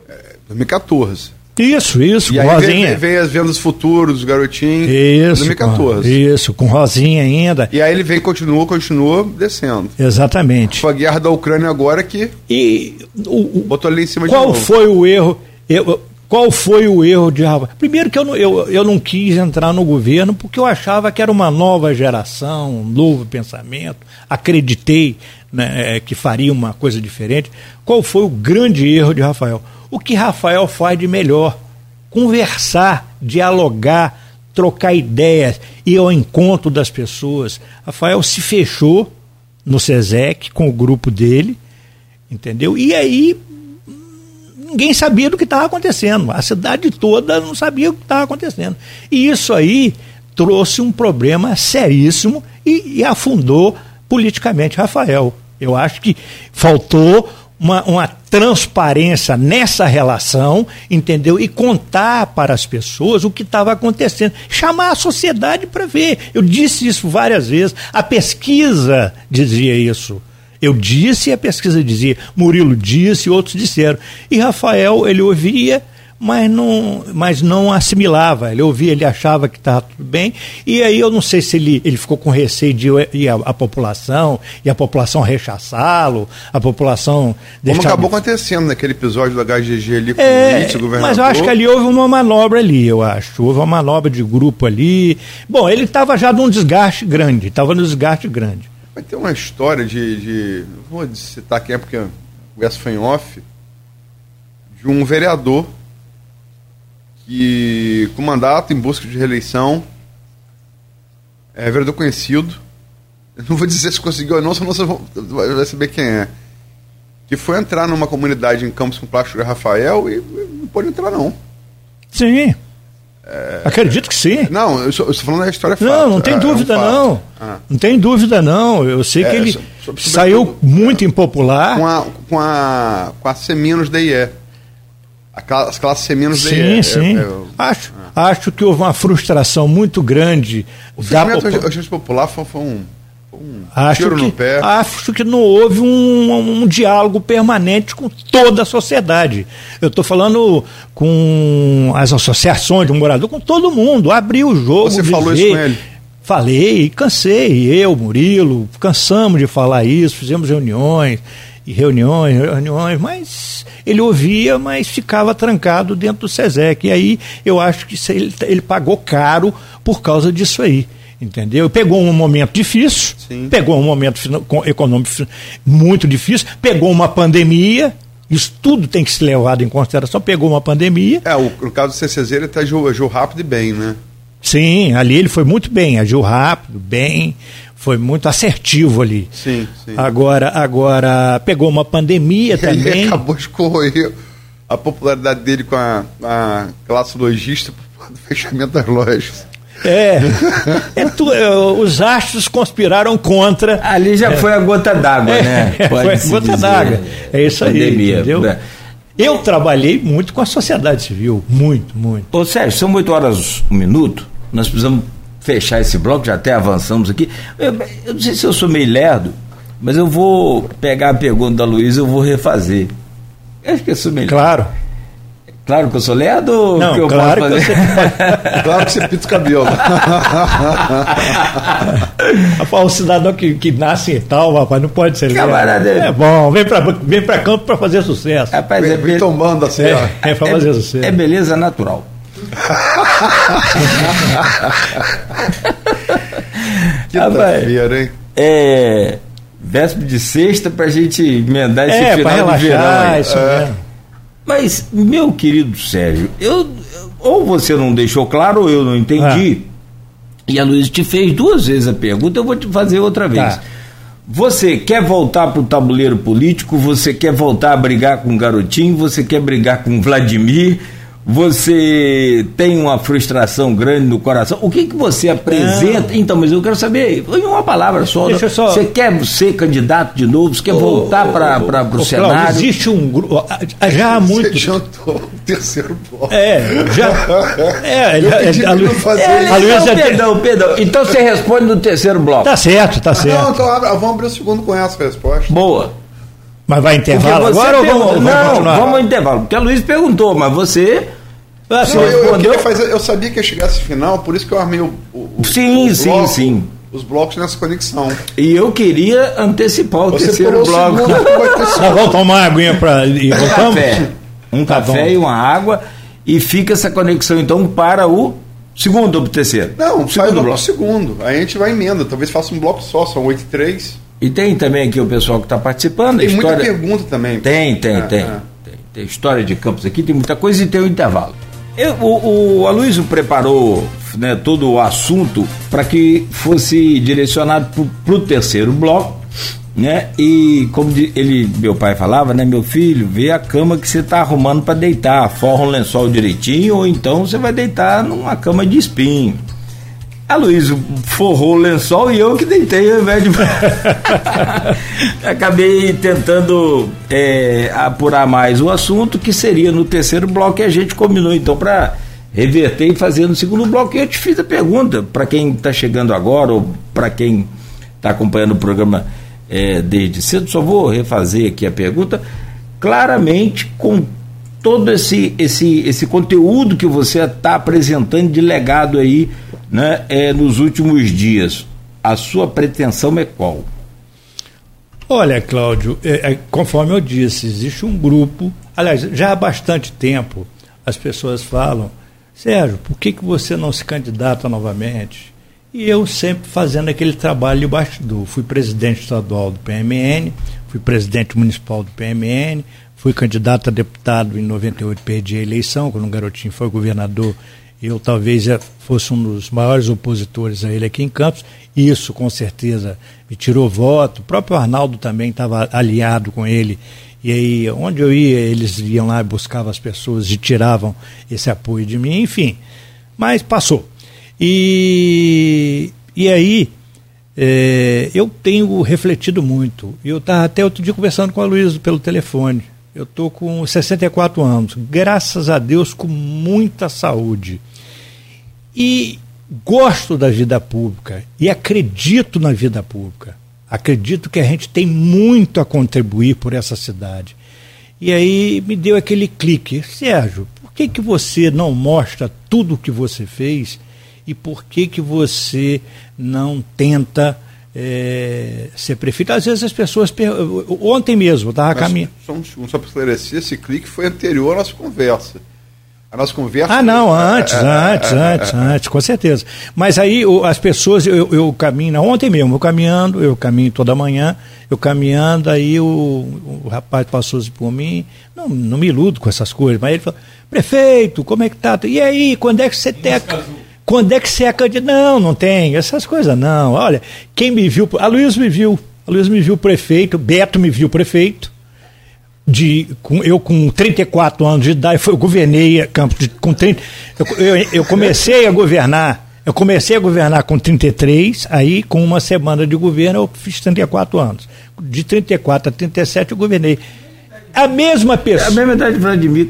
É, 2014. Isso, isso, e com aí Rosinha. Vem, vem as vendas futuros, garotinho, isso, 2014. Com, isso, com Rosinha ainda. E aí ele vem, continua, continua descendo. Exatamente. Foi a guerra da Ucrânia agora que e o, botou ali em cima qual de novo. foi o erro? Eu, qual foi o erro de Rafael? Primeiro que eu não, eu, eu não quis entrar no governo porque eu achava que era uma nova geração, um novo pensamento, acreditei né, que faria uma coisa diferente. Qual foi o grande erro de Rafael? o que Rafael faz de melhor: conversar, dialogar, trocar ideias, ir ao encontro das pessoas. Rafael se fechou no SESEC com o grupo dele, entendeu? E aí ninguém sabia do que estava acontecendo. A cidade toda não sabia o que estava acontecendo. E isso aí trouxe um problema seríssimo e, e afundou politicamente Rafael. Eu acho que faltou uma, uma transparência nessa relação, entendeu? E contar para as pessoas o que estava acontecendo. Chamar a sociedade para ver. Eu disse isso várias vezes. A pesquisa dizia isso. Eu disse e a pesquisa dizia. Murilo disse outros disseram. E Rafael, ele ouvia mas não, mas não assimilava. Ele ouvia, ele achava que estava tudo bem, e aí eu não sei se ele, ele ficou com receio de ir a, a população, e a população rechaçá-lo, a população. Como acabou acontecendo naquele episódio do HGG ali com é, o Nietzsche, governador. Mas eu acho que ali houve uma manobra ali, eu acho. Houve uma manobra de grupo ali. Bom, ele estava já num desgaste grande, estava num desgaste grande. Vai ter uma história de. de vou citar aqui, é porque o em off, de um vereador que com mandato em busca de reeleição, é vereador conhecido, eu não vou dizer se conseguiu ou não, senão você vai saber quem é, que foi entrar numa comunidade em Campos com Plástico de Rafael e não pode entrar não. Sim. É... Acredito que sim. Não, eu estou falando da história fato. Não, não tem é, dúvida é um não. Ah. Não tem dúvida não. Eu sei que é, ele saiu muito impopular. Com a, com a, com a C- da IE as classes femininas sim, daí, é, sim. É, é, acho, acho que houve uma frustração muito grande. O da população popular foi, foi um, foi um acho tiro que, no pé. Acho que não houve um, um diálogo permanente com toda a sociedade. Eu estou falando com as associações de morador, com todo mundo. Abriu o jogo. Você falou isso com ele? Falei, cansei. Eu, Murilo, cansamos de falar isso, fizemos reuniões e reuniões, reuniões, mas ele ouvia, mas ficava trancado dentro do SESEC. E aí eu acho que ele, ele pagou caro por causa disso aí. entendeu? Pegou um momento difícil, Sim. pegou um momento econômico muito difícil, pegou uma pandemia, isso tudo tem que ser levado em consideração, pegou uma pandemia, É, o, caso do CCZ, ele agiu, agiu rápido e bem, né? sim, ali ele foi muito bem, agiu rápido, bem, foi muito assertivo ali. Sim, sim. Agora, agora pegou uma pandemia E aí ele também. acabou de corroer a popularidade dele com a, a classe lojista por causa do fechamento das lojas. É, é tu- é, os astros conspiraram contra. Ali já foi a gota d'água, né? É, foi a gota d'água. É isso aí, Pandemia. entendeu? É. Eu trabalhei muito com a sociedade civil, muito, muito. Ô Sérgio, são 8 horas um minuto. Nós precisamos fechar esse bloco, já até avançamos aqui. Eu, eu não sei se eu sou meio lerdo, mas eu vou pegar a pergunta da Luísa e eu vou refazer. Eu acho que eu sou meio Claro. Claro que eu sou lerdo ou Não, que eu claro posso que fazer? você Claro que você pinta o cabelo. O cidadão que, que nasce e tal, rapaz, não pode ser Camarada, lerdo. É bom, vem pra, vem pra campo pra fazer sucesso. Rapaz, é, Vem, vem be- tomando assim, ó. É, é pra fazer sucesso. é beleza natural. Quinta-feira, hein? É véspera de sexta pra gente emendar esse É, pra final de verão relaxar, aí. isso É. mesmo. Mas, meu querido Sérgio, eu, ou você não deixou claro ou eu não entendi. Ah. E a Luiz te fez duas vezes a pergunta, eu vou te fazer outra vez. Tá. Você quer voltar para o tabuleiro político? Você quer voltar a brigar com o garotinho? Você quer brigar com o Vladimir? Você tem uma frustração grande no coração? O que, que você apresenta? Então, mas eu quero saber, em uma palavra só. Deixa eu só- Você quer ser candidato de novo? Você quer voltar para o cenário? Existe um grupo. Já há muito. Você jantou o terceiro bloco. É, já. É, Eu pedi a não fazer a isso. não, Luísa perdão, perdão. Então você responde no terceiro bloco. Tá certo, tá Não, certo. então abre- vamos abrir o segundo com essa resposta. Boa. Mas vai intervalo agora ou vamos, vamos Não, continuar? vamos ao intervalo. Porque a Luiz perguntou, mas você. Ah, Não, eu, eu, queria fazer, eu sabia que ia chegar esse final, por isso que eu armei o, o- o- Sim, o sim, bloco- sim. os blocos nessa conexão. E eu queria antecipar o Você terceiro bloco. segundo, Nós segundo. vamos tomar uma aguinha pra, e Um voltamos? café. Um Tá café bom. e uma água. E fica essa conexão, então, para o segundo ou terceiro? Não, faz segundo logo o bloco. segundo. Aí a gente vai emenda. Talvez faça um bloco só, são 8 e 3. E tem também aqui o pessoal que está participando. Tem a muita história... pergunta também. Tem, tem, É, tem, é. tem. Tem história de campos aqui, tem muita coisa e tem o intervalo. Eu, o, o Aloysio preparou né, todo o assunto para que fosse direcionado para o terceiro bloco, né? E como ele, meu pai falava, né, meu filho, vê a cama que você está arrumando para deitar, forra um lençol direitinho, ou então você vai deitar numa cama de espinho. A Luísa forrou o lençol e eu que deitei ao invés de. Acabei tentando é, apurar mais o assunto, que seria no terceiro bloco, e a gente combinou então para reverter e fazer no segundo bloco. E eu te fiz a pergunta para quem está chegando agora, ou para quem está acompanhando o programa é, desde cedo, só vou refazer aqui a pergunta. Claramente, com todo esse, esse, esse conteúdo que você está apresentando de legado aí né, é, nos últimos dias, a sua pretensão é qual? Olha, Cláudio, é, é, conforme eu disse, existe um grupo. Aliás, já há bastante tempo as pessoas falam, Sérgio, por que, que você não se candidata novamente? E eu sempre fazendo aquele trabalho de bastidor. Fui presidente estadual do PMN, fui presidente municipal do PMN, fui candidato a deputado em 98, perdi a eleição, quando um garotinho foi governador. Eu talvez fosse um dos maiores opositores a ele aqui em Campos. Isso, com certeza, me tirou voto. O próprio Arnaldo também estava aliado com ele. E aí, onde eu ia, eles iam lá e buscavam as pessoas e tiravam esse apoio de mim. Enfim, mas passou. E, e aí, é, eu tenho refletido muito. Eu estava até outro dia conversando com a Luísa pelo telefone. Eu estou com 64 anos, graças a Deus, com muita saúde. E gosto da vida pública e acredito na vida pública. Acredito que a gente tem muito a contribuir por essa cidade. E aí me deu aquele clique. Sérgio, por que, que você não mostra tudo o que você fez e por que, que você não tenta é, ser prefeito? Às vezes as pessoas. Per... Ontem mesmo, estava caminhando. Só, um segundo, só para esclarecer, esse clique foi anterior à nossa conversa. A nossa conversa. Ah, não, antes, antes, antes, antes, com certeza. Mas aí as pessoas, eu, eu caminho, ontem mesmo, eu caminhando, eu caminho toda manhã, eu caminhando, aí o, o rapaz passou assim por mim, não, não me iludo com essas coisas, mas ele falou, prefeito, como é que tá? E aí, quando é que você tem a, Quando é que você é candidato? Não, não tem, essas coisas não. Olha, quem me viu, a Luiz me viu, a Luiz me viu prefeito, Beto me viu prefeito, de, com, eu com 34 anos de idade, eu governei Campos de, com 30, eu, eu, eu, comecei a governar, eu comecei a governar com 33, aí com uma semana de governo eu fiz 34 anos. De 34 a 37 eu governei. A mesma pessoa. É a mesma idade de Vladimir.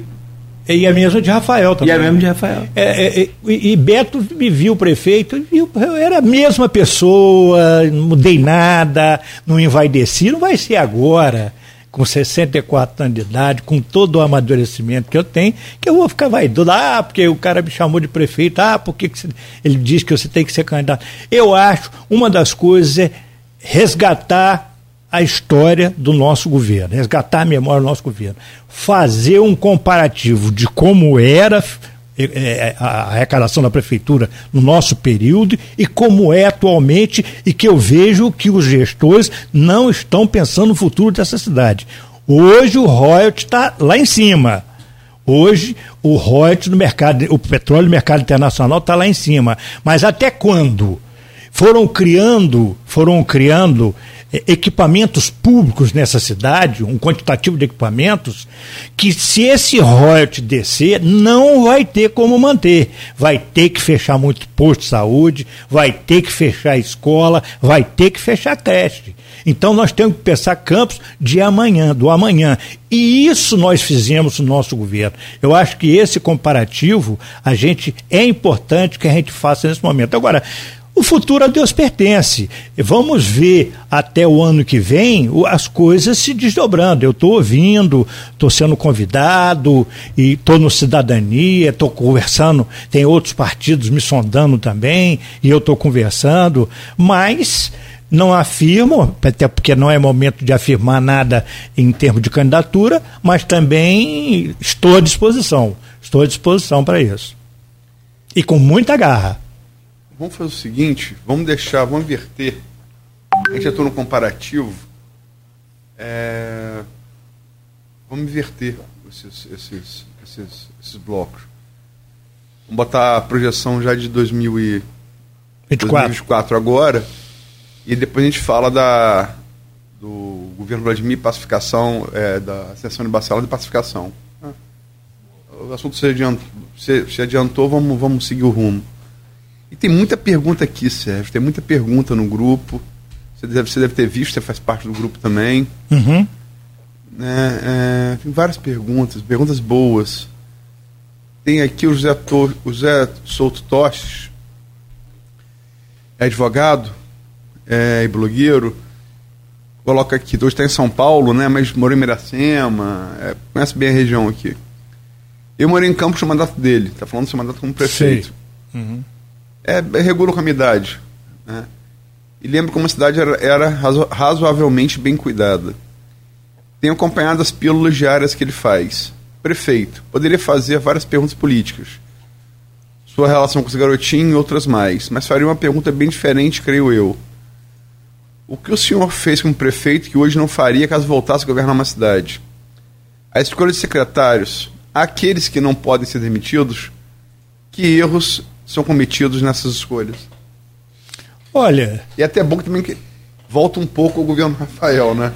E a mesma de Rafael também. E a mesma de Rafael. É, é, é, e, Beto me viu prefeito, viu, eu era a mesma pessoa, não mudei nada, não envaideci, não vai ser agora com 64 anos de idade, com todo o amadurecimento que eu tenho, que eu vou ficar vaidoso. Ah, porque o cara me chamou de prefeito. Ah, porque que ele diz que você tem que ser candidato. Eu acho, uma das coisas é resgatar a história do nosso governo, resgatar a memória do nosso governo, fazer um comparativo de como era é, é, a arrecadação da prefeitura no nosso período e como é atualmente e que eu vejo que os gestores não estão pensando no futuro dessa cidade. Hoje o royalty está lá em cima. Hoje o royalty no mercado, o petróleo no mercado internacional está lá em cima. Mas até quando? Foram criando, foram criando equipamentos públicos nessa cidade, um quantitativo de equipamentos, que se esse royalty descer, não vai ter como manter. Vai ter que fechar muito posto de saúde, vai ter que fechar escola, vai ter que fechar creche. Então nós temos que pensar campos de amanhã, do amanhã. E isso nós fizemos no nosso governo. Eu acho que esse comparativo, a gente é importante que a gente faça nesse momento. Agora, o futuro a Deus pertence. Vamos ver até o ano que vem as coisas se desdobrando. Eu estou ouvindo, estou sendo convidado e estou no Cidadania, estou conversando. Tem outros partidos me sondando também e eu estou conversando, mas não afirmo, até porque não é momento de afirmar nada em termos de candidatura, mas também estou à disposição. Estou à disposição para isso. E com muita garra. Vamos fazer o seguinte, vamos deixar, vamos inverter. A gente já estou no comparativo. É... Vamos inverter esses, esses, esses, esses, blocos. Vamos botar a projeção já de 2024 agora. E depois a gente fala da, do governo Vladimir, pacificação, é, da sessão de Barcelona de pacificação. O assunto se adiantou, se, se adiantou vamos, vamos seguir o rumo. E tem muita pergunta aqui, Sérgio. Tem muita pergunta no grupo. Você deve, você deve ter visto, você faz parte do grupo também. Uhum. É, é, tem várias perguntas, perguntas boas. Tem aqui o José, to, o José Souto Tostes, é advogado é, e blogueiro. Coloca aqui, hoje está em São Paulo, né, mas morou em Miracema, é, conhece bem a região aqui. Eu morei em Campos no mandato dele, está falando do seu mandato como prefeito. Uhum é, é regula com a idade. Né? E lembra como a cidade era, era razo, razoavelmente bem cuidada. Tenho acompanhado as pílulas diárias que ele faz. Prefeito, poderia fazer várias perguntas políticas. Sua relação com esse garotinho e outras mais. Mas faria uma pergunta bem diferente, creio eu. O que o senhor fez como prefeito que hoje não faria caso voltasse a governar uma cidade? A escolha de secretários, aqueles que não podem ser demitidos, que erros são cometidos nessas escolhas. Olha. E é até bom que também que volta um pouco o governo Rafael, né?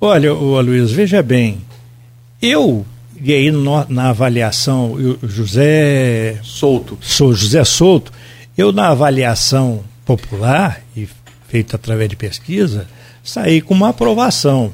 Olha, o Luiz, veja bem. Eu, e aí no, na avaliação, eu, José. Souto. Sou José Souto, eu na avaliação popular, e feita através de pesquisa, saí com uma aprovação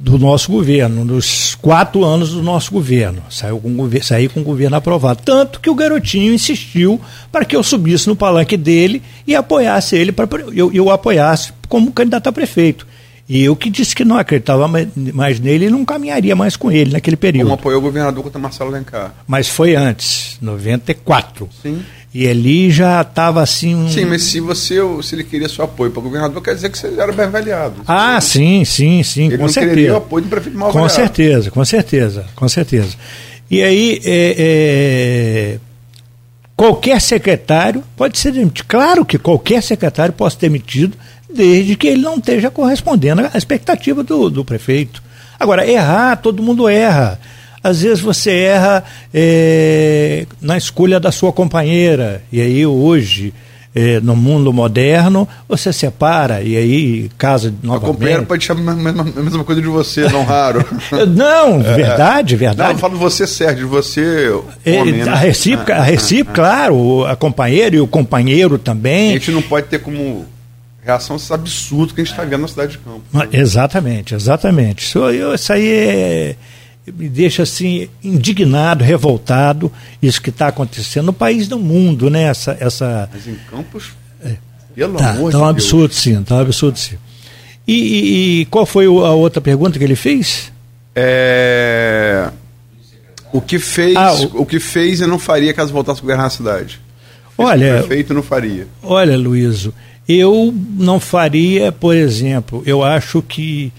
do nosso governo, nos quatro anos do nosso governo. Saiu com, saí com o governo aprovado. Tanto que o garotinho insistiu para que eu subisse no palanque dele e apoiasse ele, para eu, eu apoiasse como candidato a prefeito. E eu que disse que não acreditava mais nele e não caminharia mais com ele naquele período. Como apoiou o governador contra Marcelo Lencar. Mas foi antes, 94. Sim. E ali já estava assim. Um... Sim, mas se você se ele queria seu apoio para o governador, quer dizer que você era bem avaliado. Ah, sim, sim, sim, ele com certeza. o apoio do prefeito mal Com certeza, com certeza, com certeza. E aí, é, é, qualquer secretário pode ser demitido. Claro que qualquer secretário pode ser demitido, desde que ele não esteja correspondendo à expectativa do, do prefeito. Agora, errar, todo mundo erra. Às vezes você erra é, na escolha da sua companheira. E aí hoje, é, no mundo moderno, você separa e aí casa novamente. A companheira pode chamar a mesma, a mesma coisa de você, não raro. não, verdade, verdade. Não, eu falo você, Sérgio, de você, é, homem, né? A recíproca, a recíproca, claro, a companheira e o companheiro também. A gente não pode ter como reação esses absurdos que a gente está vendo na cidade de Campo. Exatamente, exatamente. Isso, isso aí é me deixa assim indignado, revoltado isso que está acontecendo no país, no mundo, né? Essa, essa... Mas em Campos, é, pelo tá, amor tá um de absurdo, Deus. sim, tá um absurdo, sim. E, e, e, qual foi a outra pergunta que ele fez? É... O que fez, ah, o... o... que fez e não faria caso voltasse a governar a cidade? Olha, feito não faria. Olha, Luíso, eu não faria, por exemplo, eu acho que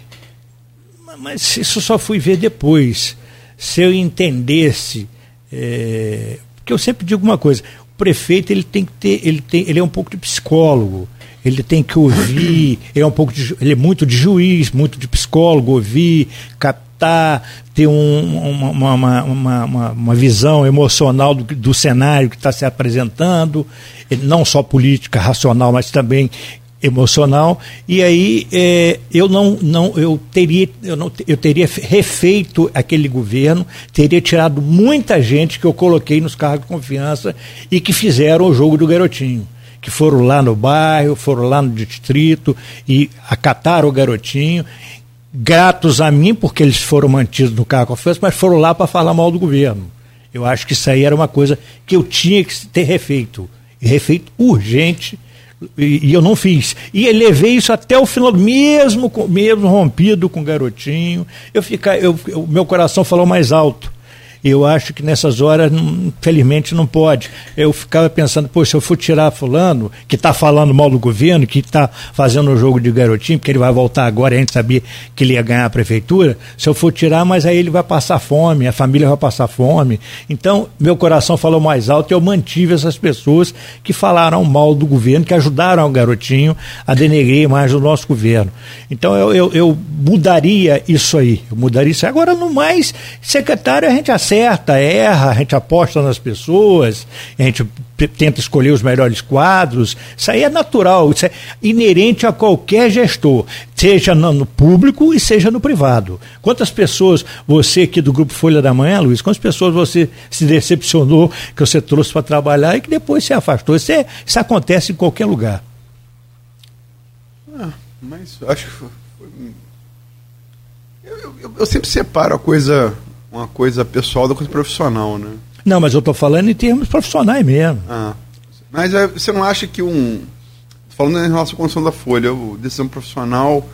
mas isso só fui ver depois. Se eu entendesse, é, porque eu sempre digo uma coisa, o prefeito ele tem que ter, ele tem, ele é um pouco de psicólogo, ele tem que ouvir, ele é um pouco de, ele é muito de juiz, muito de psicólogo, ouvir, captar, ter um, uma, uma, uma, uma, visão emocional do, do cenário que está se apresentando, não só política, racional, mas também emocional. E aí é, eu não não eu teria eu não eu teria refeito aquele governo teria tirado muita gente que eu coloquei nos cargos de confiança e que fizeram o jogo do garotinho que foram lá no bairro foram lá no distrito e acataram o garotinho gratos a mim porque eles foram mantidos no cargo de confiança mas foram lá para falar mal do governo. Eu acho que isso aí era uma coisa que eu tinha que ter refeito refeito urgente e, eu não fiz. E levei isso até o final, mesmo, mesmo rompido com o garotinho. Eu fica, eu, eu, meu coração falou mais alto. Eu acho que nessas horas, infelizmente, não pode. Eu ficava pensando, pô, se eu for tirar fulano, que está falando mal do governo, que está fazendo o um jogo de garotinho, porque ele vai voltar agora, a gente sabia que ele ia ganhar a prefeitura, se eu for tirar, mas aí ele vai passar fome, a família vai passar fome. Então, meu coração falou mais alto e eu mantive essas pessoas que falaram mal do governo, que ajudaram o garotinho a denegrir mais o nosso governo. Então, eu, eu, eu mudaria isso aí. Eu mudaria isso aí. Agora, no mais, secretário, a gente aceita acerta, erra, a gente aposta nas pessoas, a gente tenta escolher os melhores quadros. Isso aí é natural, isso é inerente a qualquer gestor, seja no público e seja no privado. Quantas pessoas, você aqui do Grupo Folha da Manhã, Luiz, quantas pessoas você se decepcionou que você trouxe para trabalhar e que depois se afastou? Isso, é, isso acontece em qualquer lugar. Ah, mas acho que foi. Eu, eu, eu sempre separo a coisa uma coisa pessoal da coisa profissional, né? Não, mas eu estou falando em termos profissionais mesmo. Ah. Mas é, você não acha que um. Falando em relação à condição da Folha, o decisão profissional.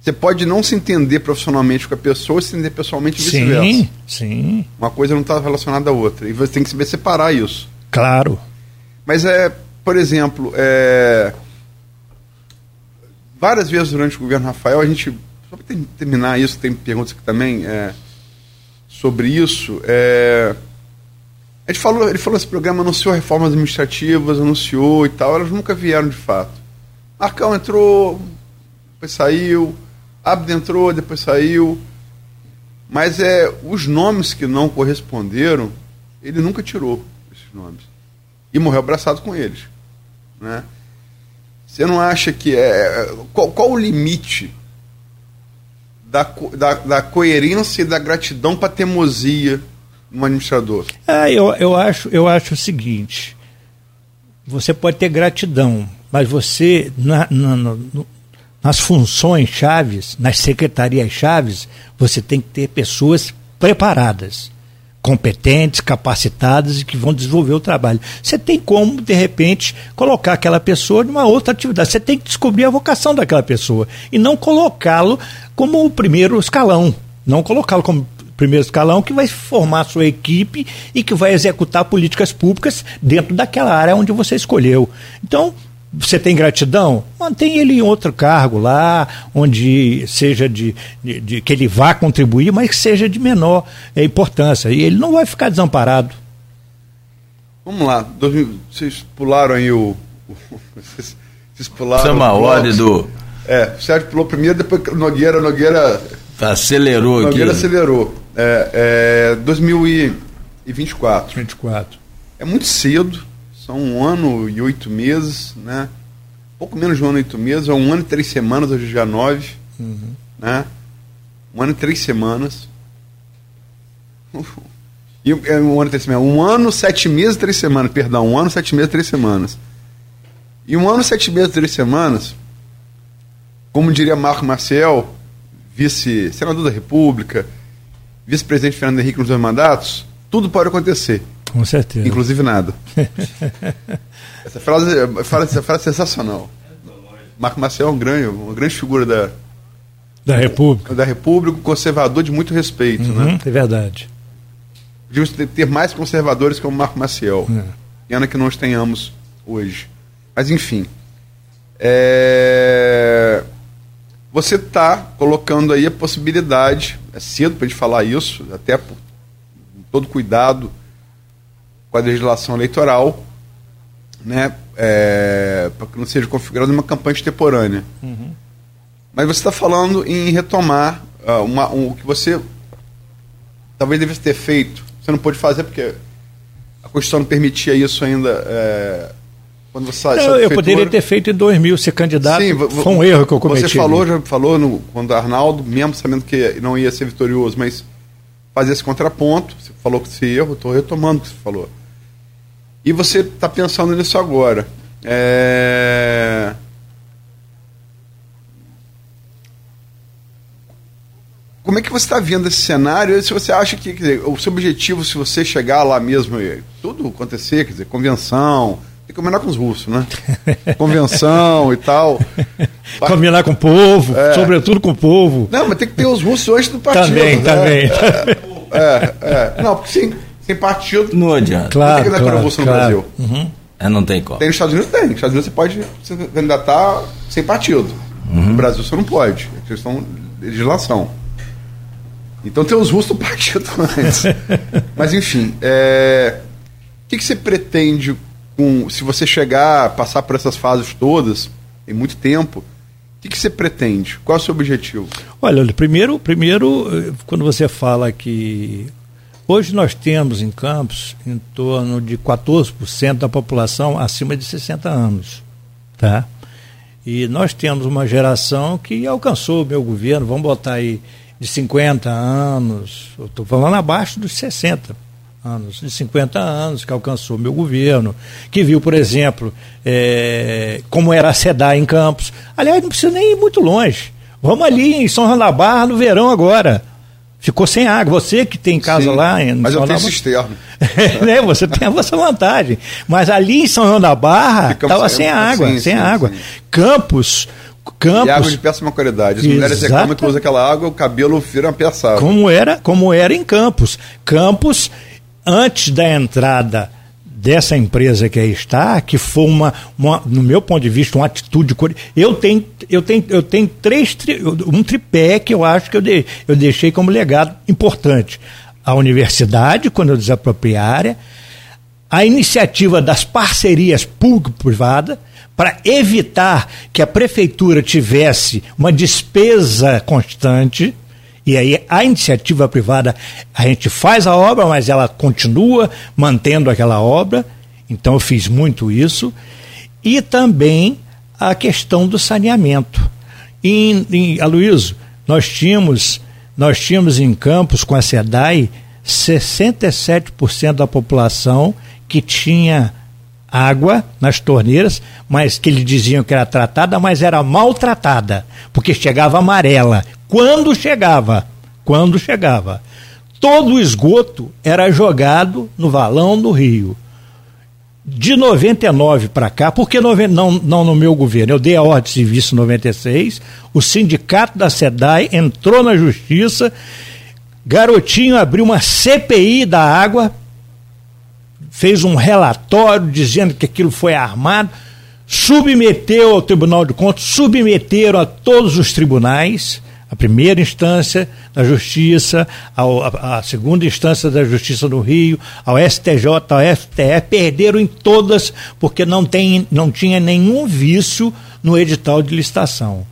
Você pode não se entender profissionalmente com a pessoa e se entender pessoalmente vice-versa. Sim, sim. Uma coisa não está relacionada à outra. E você tem que saber separar isso. Claro. Mas é, por exemplo, é, várias vezes durante o governo Rafael, a gente. Só para terminar isso, tem perguntas aqui também. É, sobre isso. É... A gente falou, ele falou esse programa anunciou reformas administrativas, anunciou e tal, elas nunca vieram de fato. Marcão entrou, depois saiu, Abdo entrou, depois saiu. Mas é os nomes que não corresponderam, ele nunca tirou esses nomes. E morreu abraçado com eles. Né? Você não acha que é. Qual, qual o limite da, da, da coerência e da gratidão para teimosia no administrador? É, eu, eu, acho, eu acho o seguinte: você pode ter gratidão, mas você, na, na, nas funções chaves, nas secretarias chaves, você tem que ter pessoas preparadas competentes, capacitadas e que vão desenvolver o trabalho. Você tem como, de repente, colocar aquela pessoa numa outra atividade. Você tem que descobrir a vocação daquela pessoa e não colocá-lo como o primeiro escalão. Não colocá-lo como primeiro escalão que vai formar sua equipe e que vai executar políticas públicas dentro daquela área onde você escolheu. Então, Você tem gratidão? Mantém ele em outro cargo lá, onde seja de, de, de que ele vá contribuir, mas que seja de menor é, importância. E ele não vai ficar desamparado. Vamos lá, vocês pularam aí o. vocês, vocês pularam. Chama a ordem do. É, o Sérgio pulou primeiro, depois Nogueira, Nogueira. Acelerou Nogueira aqui. Nogueira acelerou. É, é 2024. 24. É muito cedo, são um ano e oito meses, né? Pouco menos de um ano e oito meses, é um ano e três semanas, hoje já nove, uhum. né? Um ano e três semanas. E, é, um ano e três semanas. Um ano, sete meses, três semanas, perdão, um ano, sete meses, três semanas. E um ano, sete meses, três semanas, como diria Marco Marcel, vice-senador da República, vice-presidente Fernando Henrique nos dois mandatos, tudo pode acontecer. Com certeza. Inclusive nada. essa, frase, essa frase é sensacional. Marco Marcel é um grande, uma grande figura da, da República. Da República, conservador de muito respeito. Uhum, né? É verdade. Devíamos ter mais conservadores que o Marco Maciel. É. Pena que nós tenhamos hoje. Mas, enfim. É... Você está colocando aí a possibilidade, é cedo para a gente falar isso, até por todo cuidado com a legislação eleitoral, né, é, para que não seja configurada uma campanha extemporânea. Uhum. Mas você está falando em retomar uh, uma, um, o que você talvez devesse ter feito. Você não pôde fazer porque a Constituição não permitia isso ainda. É, quando você não, eu poderia ter feito em 2000, ser candidato. Sim, foi um erro que eu cometi. Você falou, já falou no, quando Arnaldo, mesmo sabendo que não ia ser vitorioso, mas fazer esse contraponto. Você falou que esse erro, estou retomando o que você falou. E você está pensando nisso agora. É... Como é que você está vendo esse cenário? Se você acha que dizer, o seu objetivo, se você chegar lá mesmo, tudo acontecer, quer dizer, convenção, tem que combinar com os russos, né? Convenção e tal. Combinar com o povo, é. sobretudo com o povo. Não, mas tem que ter os russos antes do partido. Também, né? também. É, é, é. Não, porque sem, sem partido. Não adianta. Claro, não tem candidatura claro, no claro. Brasil. Uhum. É, não tem como. Tem nos Estados Unidos? Tem. Nos Estados Unidos você pode se candidatar sem partido. Uhum. No Brasil você não pode. É questão de legislação. Então tem os russos do partido antes. Mas enfim, é... o que, que você pretende com. Se você chegar, passar por essas fases todas, em muito tempo, o que, que você pretende? Qual é o seu objetivo? Olha, primeiro, primeiro, quando você fala que hoje nós temos em Campos em torno de 14% da população acima de 60 anos, tá? E nós temos uma geração que alcançou o meu governo, vamos botar aí de 50 anos, estou falando abaixo dos 60 anos, de 50 anos, que alcançou meu governo, que viu, por exemplo, é, como era a em Campos. Aliás, não precisa nem ir muito longe. Vamos ali em São Barra, no verão agora. Ficou sem água. Você que tem casa Sim, lá em Mas São eu tenho cisterna. né? Você tem a vossa vantagem. Mas ali em São João da Barra estava sem água, sim, sem sim, água. sim. Campos, Campos. E água de péssima qualidade. As mulheres reclamam que usa aquela água, o cabelo vira uma peçada. como era, como era em Campos. Campos, antes da entrada dessa empresa que aí está, que foi uma, uma no meu ponto de vista, uma atitude. Eu tenho, eu tenho, eu tenho três, um tripé que eu acho que eu, de- eu deixei como legado importante. A universidade, quando eu desapropriei a a iniciativa das parcerias público-privada para evitar que a prefeitura tivesse uma despesa constante. E aí a iniciativa privada, a gente faz a obra, mas ela continua mantendo aquela obra. Então eu fiz muito isso. E também a questão do saneamento. Em, em Aloysio, nós tínhamos, nós tínhamos em Campos, com a SEDAI, 67% da população que tinha água nas torneiras, mas que eles diziam que era tratada, mas era maltratada, porque chegava amarela. Quando chegava, quando chegava, todo o esgoto era jogado no valão do rio. De 99 para cá, porque não, não no meu governo, eu dei a ordem de serviço em 96, o sindicato da SEDAI entrou na justiça, Garotinho abriu uma CPI da água, fez um relatório dizendo que aquilo foi armado. submeteu ao Tribunal de Contas, submeteram a todos os tribunais, a primeira instância da Justiça, a, a, segunda instância da Justiça do Rio, ao STJ, ao STF, perderam em todas porque não, tem, não tinha nenhum vício no edital de licitação.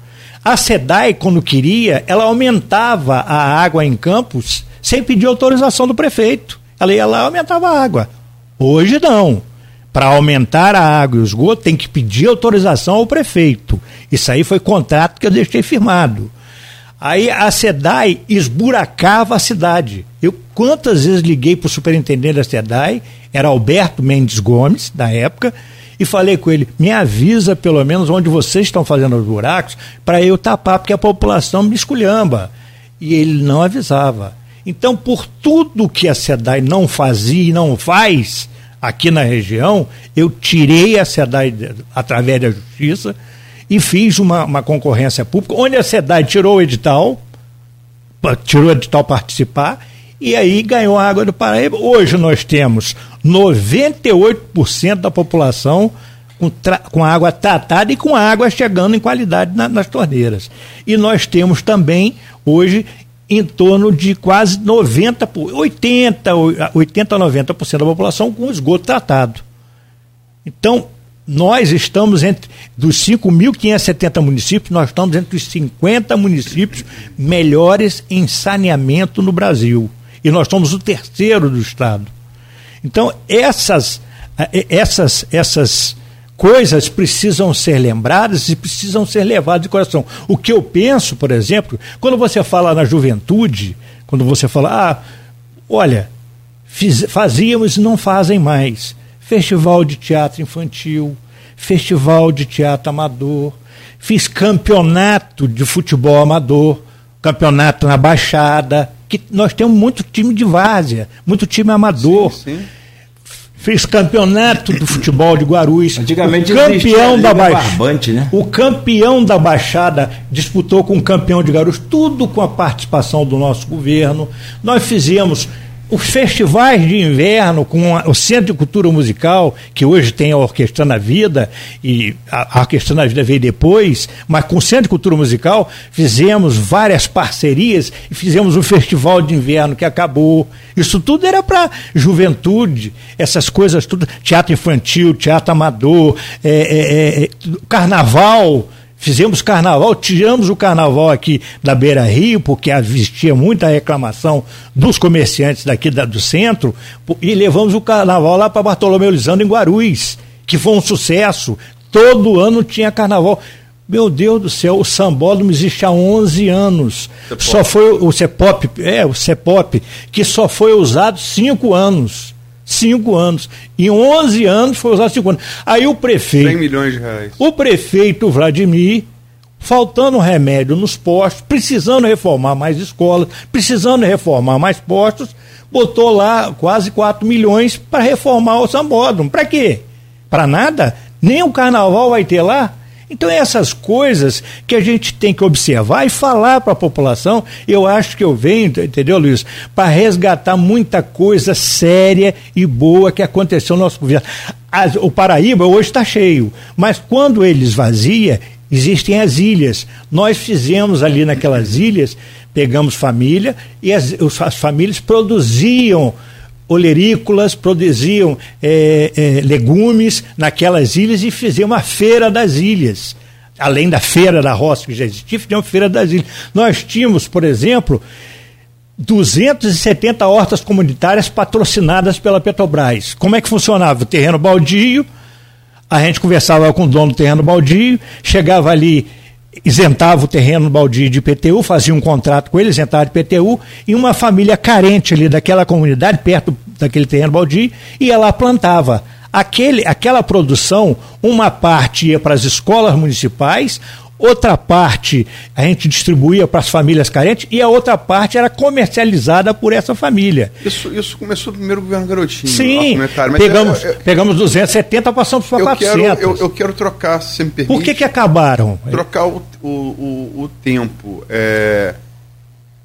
A SEDAI, quando queria, ela aumentava a água em Campos sem pedir autorização do prefeito. Ela ia lá e aumentava a água. Hoje não. Para aumentar a água e o esgoto, tem que pedir autorização ao prefeito. Isso aí foi contrato que eu deixei firmado. Aí a SEDAI esburacava a cidade. Eu quantas vezes liguei para o superintendente da SEDAI, era Alberto Mendes Gomes, da época, e falei com ele: me avisa pelo menos onde vocês estão fazendo os buracos para eu tapar, porque a população me esculhamba. E ele não avisava. Então, por tudo que a SEDAI não fazia e não faz aqui na região, eu tirei a SEDAI através da justiça e fiz uma, uma concorrência pública, onde a SEDAI tirou o edital, tirou o edital participar, e aí ganhou a água do Paraíba. Hoje nós temos 98% da população com, com água tratada e com água chegando em qualidade na, nas torneiras. E nós temos também, hoje, em torno de quase 90, 80, 80 a 90% da população com esgoto tratado. Então, nós estamos entre, dos 5.570 municípios, nós estamos entre os 50 municípios melhores em saneamento no Brasil. E nós somos o terceiro do Estado. Então, essas, essas, essas coisas precisam ser lembradas e precisam ser levadas de coração. O que eu penso, por exemplo, quando você fala na juventude, quando você fala, ah, olha, fiz, fazíamos e não fazem mais festival de teatro infantil, festival de teatro amador, fiz campeonato de futebol amador, campeonato na Baixada, que nós temos muito time de várzea, muito time amador. Sim, sim. Fiz campeonato do futebol de Guarulhos. Antigamente o campeão da Baixada, né? O campeão da Baixada disputou com o campeão de Guarulhos, tudo com a participação do nosso governo. Nós fizemos os festivais de inverno com a, o Centro de Cultura Musical, que hoje tem a Orquestra na Vida, e a, a Orquestra na Vida veio depois, mas com o Centro de Cultura Musical fizemos várias parcerias e fizemos um festival de inverno que acabou. Isso tudo era para juventude, essas coisas tudo, teatro infantil, teatro amador, é, é, é, carnaval. Fizemos carnaval, tiramos o carnaval aqui da Beira Rio, porque existia muita reclamação dos comerciantes daqui da, do centro, e levamos o carnaval lá para Bartolomeu Lisandro, em Guarulhos, que foi um sucesso. Todo ano tinha carnaval. Meu Deus do céu, o sambódromo existe há 11 anos. Cepop. Só foi o CEPOP, é, o CEPOP, que só foi usado 5 anos cinco anos. Em 11 anos foi usado cinco anos. Aí o prefeito. 100 milhões de reais. O prefeito Vladimir, faltando remédio nos postos, precisando reformar mais escolas, precisando reformar mais postos, botou lá quase 4 milhões para reformar o sambódromo. Para quê? Para nada? Nem o carnaval vai ter lá? Então, essas coisas que a gente tem que observar e falar para a população, eu acho que eu venho, entendeu, Luiz, para resgatar muita coisa séria e boa que aconteceu no nosso governo. As, o Paraíba hoje está cheio, mas quando ele esvazia, existem as ilhas. Nós fizemos ali naquelas ilhas, pegamos família e as, as famílias produziam olerícolas, produziam é, é, legumes naquelas ilhas e fizeram uma feira das ilhas. Além da feira da roça que já existia, fizeram uma feira das ilhas. Nós tínhamos, por exemplo, 270 hortas comunitárias patrocinadas pela Petrobras. Como é que funcionava? O terreno baldio, a gente conversava com o dono do terreno baldio, chegava ali isentava o terreno baldio de IPTU, fazia um contrato com ele, isentava de IPTU, e uma família carente ali daquela comunidade, perto daquele terreno baldio, ia lá plantava. Aquele, aquela produção, uma parte ia para as escolas municipais, outra parte a gente distribuía para as famílias carentes e a outra parte era comercializada por essa família. Isso, isso começou no primeiro governo Garotinho. Sim, pegamos, eu, eu, pegamos 270, passamos para 400. Quero, eu, eu, quero trocar, se me permite. Por que, que acabaram? Trocar o, o, o, o tempo. É,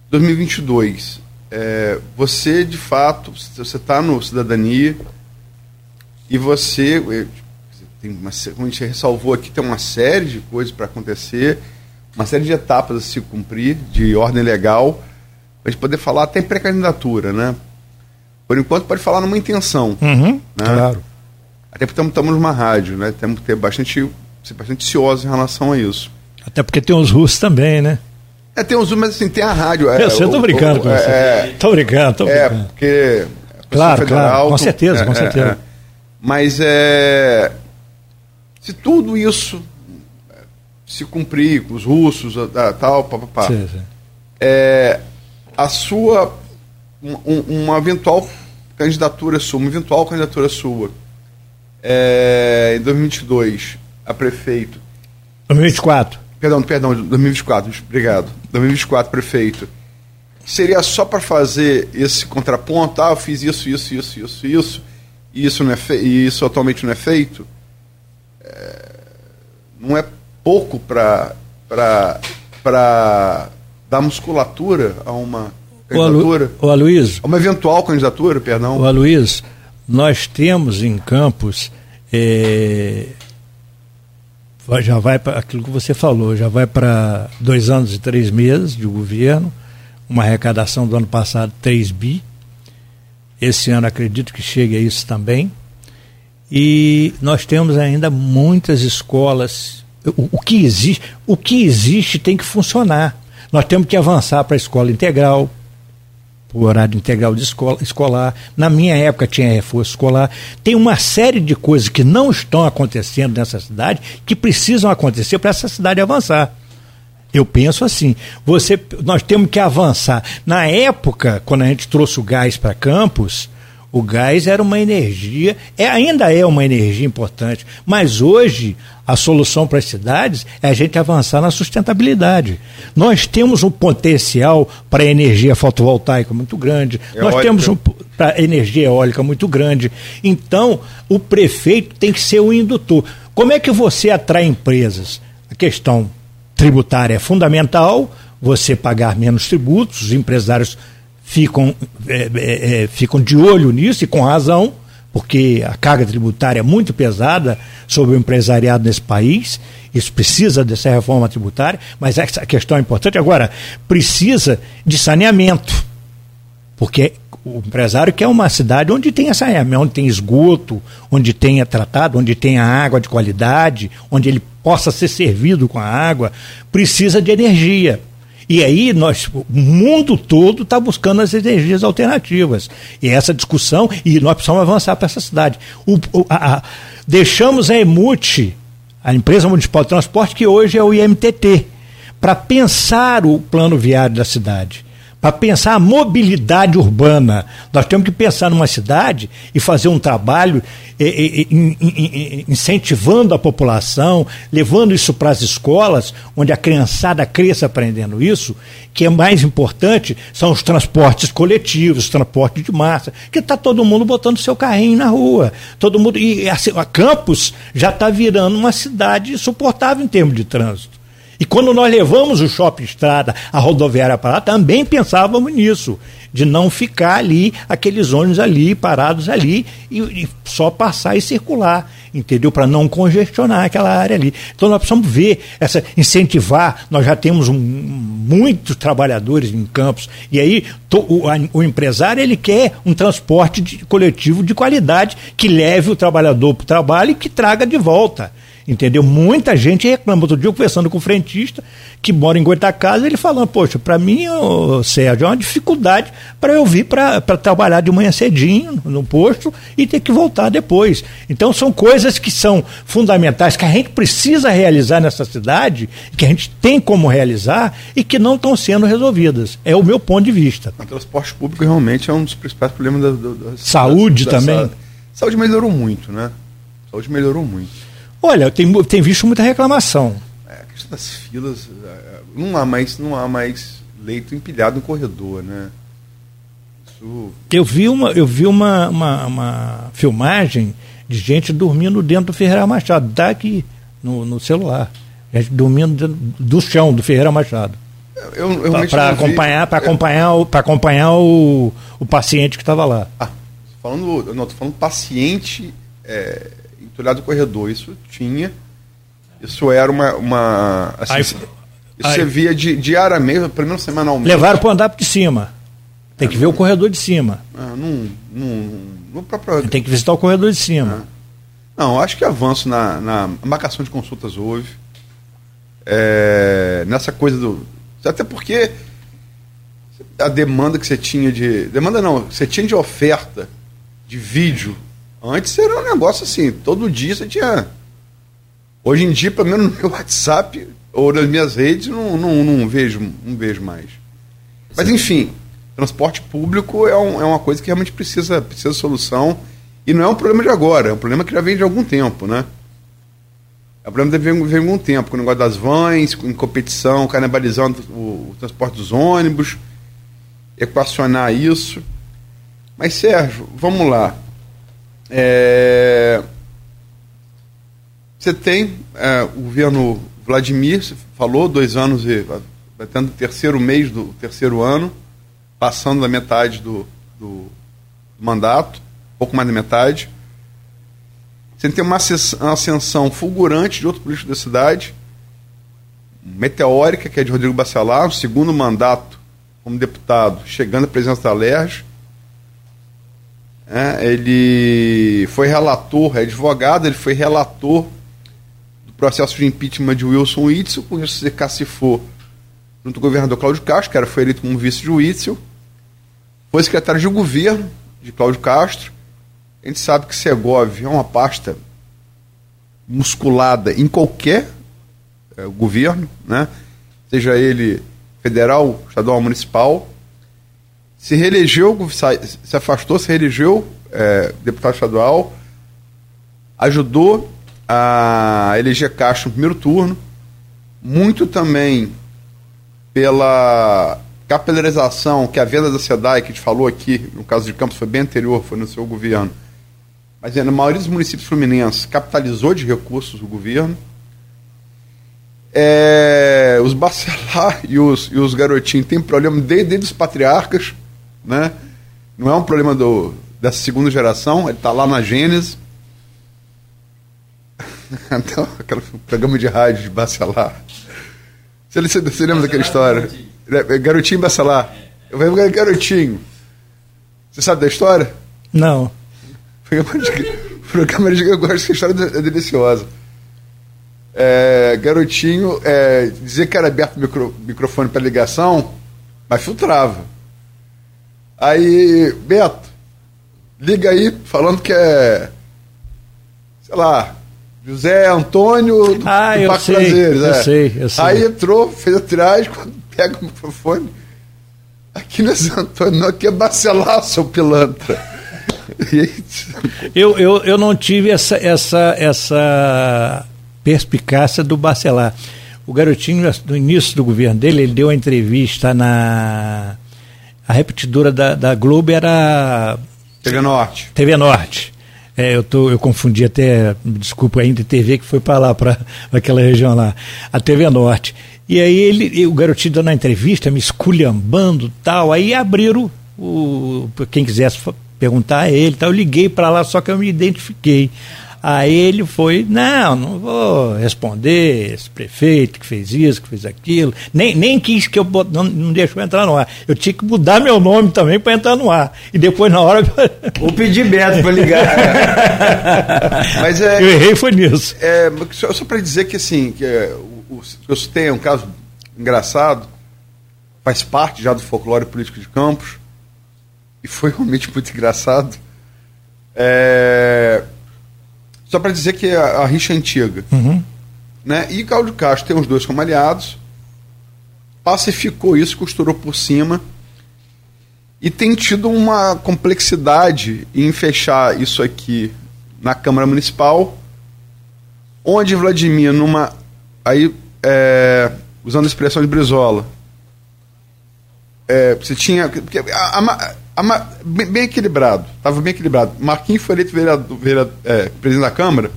2022. É, você, de fato, você está no Cidadania e você tem uma, como a gente ressalvou aqui, tem uma série de coisas para acontecer, uma série de etapas a se cumprir, de ordem legal, para a gente poder falar até em pré-candidatura, né? Por enquanto pode falar numa intenção. Uhum, né? Claro. Até porque estamos numa rádio, né? Temos que ter bastante, ser bastante ciosos em relação a isso. Até porque tem os russos também, né? É, tem os mas assim, tem a rádio. Eu sei, eu tô o- brincando o- com você. é, Tô brincando, tô É, brincando. porque. a Claro, Polícia claro, com certeza, com é, certeza. é, é. Mas é. Se tudo isso é, se cumprir com os russos, tal, papapá, Sim, sim. é, a sua. um- uma eventual candidatura sua, uma eventual candidatura sua é, em 2022 a prefeito 2024. Perdão, perdão, 2024, obrigado. 2024, prefeito. Seria só para fazer esse contraponto, ah, eu fiz isso, isso, isso, isso, isso, e isso, não é fe... e isso atualmente não é feito? É, Não é pouco para dar musculatura a uma Alu- candidatura? ô Aloysio, A uma eventual candidatura, perdão. Ô, Aloysio, nós temos em Campos, vai- já vai para aquilo que você falou, já vai para dois anos e três meses de governo, uma arrecadação do ano passado 3 bi. Esse ano acredito que chegue a isso também. E nós temos ainda muitas escolas. O, o que existe, o que existe tem que funcionar. Nós temos que avançar para a escola integral, o horário integral de escola, escolar. Na minha época tinha reforço escolar. Tem uma série de coisas que não estão acontecendo nessa cidade que precisam acontecer para essa cidade avançar. Eu penso assim, você, nós temos que avançar. Na época, quando a gente trouxe o gás para Campos, o gás era uma energia, é, ainda é uma energia importante, mas hoje a solução para as cidades é a gente avançar na sustentabilidade. Nós temos um potencial para energia fotovoltaica muito grande, nós Eólica. temos um para energia eólica muito grande. Então, o prefeito tem que ser o indutor. Como é que você atrai empresas? A questão tributária é fundamental, você pagar menos tributos, os empresários ficam, é, é, é, ficam de olho nisso e com razão, porque a carga tributária é muito pesada sobre o empresariado nesse país. Isso precisa dessa reforma tributária, mas essa questão é importante. Agora, precisa de saneamento. Porque o empresário quer uma cidade onde tenha saneamento, onde tem esgoto, onde tenha tratado, onde tenha água de qualidade, onde ele possa ser servido com a água, precisa de energia. E aí nós, o mundo todo está buscando as energias alternativas. E essa discussão, e nós precisamos avançar para essa cidade. O, a- a- deixamos a EMUT, a empresa municipal de transporte, que hoje é o IMTT, para pensar o plano viário da cidade para pensar a mobilidade urbana. Nós temos que pensar numa cidade e fazer um trabalho in- in- in- incentivando a população, levando isso para as escolas, onde a criançada cresça aprendendo isso, que é mais importante são os transportes coletivos, os transportes de massa, que está todo mundo botando seu carrinho na rua. Todo mundo. E assim, a Campos já está virando uma cidade suportável em termos de trânsito. E quando nós levamos o shopping estrada, a rodoviária para lá, também pensávamos nisso, de não ficar ali, aqueles ônibus ali, parados ali, e, e só passar e circular, entendeu? Para não congestionar aquela área ali. Então nós precisamos ver, essa, incentivar, nós já temos um, muitos trabalhadores em campos, e aí to- o, a- o empresário ele quer um transporte de- coletivo de qualidade que leve o trabalhador para o trabalho e que traga de volta. Entendeu? Muita gente reclama. Outro dia, eu conversando com o frentista que mora em Goitacazes, ele falando: Poxa, para mim, ô, Sérgio, é uma dificuldade para eu vir para trabalhar de manhã cedinho no posto e ter que voltar depois. Então, são coisas que são fundamentais, que a gente precisa realizar nessa cidade, que a gente tem como realizar e que não estão sendo resolvidas. É o meu ponto de vista. O transporte público realmente é um dos principais problemas da, da- da- Saúde da- também. Saúde. Saúde melhorou muito, né? Saúde melhorou muito. Olha, tem, tem visto muita reclamação. É, a questão das filas, é, não há mais, não há mais leito empilhado no corredor, né? Isso Eu vi uma, eu vi uma, uma, uma filmagem de gente dormindo dentro do Ferreira Machado, tá aqui no, no celular. Gente dormindo dentro do chão do Ferreira Machado. eu, eu realmente Para acompanhar, para é, acompanhar, o, pra acompanhar o, o paciente que estava lá. Ah, falando, eu não, tô falando paciente é, em telhado do corredor. Isso tinha. Isso era uma. uma assim, Aí- isso aí- você via di, diariamente, pelo menos semanalmente. Levaram para o andar de cima. Tem que ver o corredor de cima. Ah, não, não, no próprio. Tem que visitar o corredor de cima. Não, acho que avanço na, na marcação de consultas houve. É, nessa coisa do. Até porque a demanda que você tinha de. Demanda não, você tinha de oferta de vídeo. Antes era um negócio assim, todo dia você tinha. Hoje em dia, pelo menos no meu WhatsApp ou nas minhas redes, não, não, não vejo, não vejo mais. Mas enfim, transporte público é, um- é uma coisa que realmente precisa, precisa de solução. E não é um problema de agora, é um problema que já vem de algum tempo, né? É um problema que vem, vem de algum tempo, com o negócio das vans, com- em competição, canibalizando o, o transporte dos ônibus, equacionar isso. Mas, Sérgio, vamos lá. É, Você tem é, o governo Vladimir, você falou, dois anos e vai- tendo o terceiro mês do terceiro ano, passando da metade do, do mandato, pouco mais da metade. Você tem uma ascens- uma ascensão fulgurante de outro político da cidade, meteórica, que é de Rodrigo Bacelar, um segundo mandato como deputado, chegando à presidência da LERJ. É, ele foi relator, é advogado, ele foi relator do processo de impeachment de Wilson Witzel, com isso se cacifou junto com o governador Cláudio Castro, que era, foi eleito como vice de Witzel, foi secretário de governo de Cláudio Castro. A gente sabe que Segov é uma pasta musculada em qualquer eh, governo, né? seja ele federal, estadual, municipal. Se reelegeu, se afastou, se reelegeu eh, deputado estadual, ajudou a eleger Castro no primeiro turno, muito também pela capilarização que a venda da SEDAI, que a gente falou aqui, no caso de Campos foi bem anterior, foi no seu governo, mas é, na maioria dos municípios fluminenses capitalizou de recursos o governo. É, os Bacelar e os, e os garotinhos têm problema desde, desde os patriarcas, né? não é um problema do, dessa segunda geração, ele está lá na Gênese. então, aquele programa de rádio de Bacelar. Você, você, você lembra daquela história? É, Garotinho Bacelar. Eu vou garotinho. Você sabe da história? Não. Programa de, programa de eu gosto que a história é deliciosa. É, garotinho é, dizia que era aberto o micro, microfone para ligação, mas filtrava. Aí, Beto, liga aí falando que é, sei lá, José Antônio do, Ah, do eu Parque sei, Prazeres. eu é. sei, eu sei. Aí entrou, fez a tiragem, quando pega o microfone, aqui não é Zé Antônio, não, aqui é Bacelar, seu pilantra. Eu, eu, eu não tive essa, essa, essa perspicácia do Bacelar. O garotinho, no início do governo dele, ele deu uma entrevista na. A repetidora da, da Globo era TV Norte. TV Norte. É, eu, tô, eu confundi até, desculpa ainda, TV que foi para lá, para aquela região lá, a TV Norte. E aí ele, e o garotinho dando a entrevista, me esculhambando tal, aí abriram o. Quem quisesse perguntar a ele, tal, eu liguei para lá, só que eu me identifiquei. Aí ele foi, não, não vou responder esse prefeito que fez isso, que fez aquilo. Nem, nem quis que eu bot- não, não deixou entrar no ar. Eu tinha que mudar meu nome também para entrar no ar. E depois, na hora, Vou pedir Beto para ligar. Mas é. eu errei foi nisso. É, só só para dizer que assim, que é, o, o, eu citei um caso engraçado, faz parte já do folclore político de Campos, e foi realmente muito engraçado. É, só para dizer que a, a rixa é antiga. Né? E Cláudio Castro tem os dois como aliados, pacificou isso, costurou por cima, e tem tido uma complexidade em fechar isso aqui na Câmara Municipal onde Vladimir, numa. Aí, é, usando a expressão de Brizola, é, você tinha. a- a a ma- bem, bem equilibrado, estava bem equilibrado. Marquinhos foi eleito vereador, vereador, é, presidente da Câmara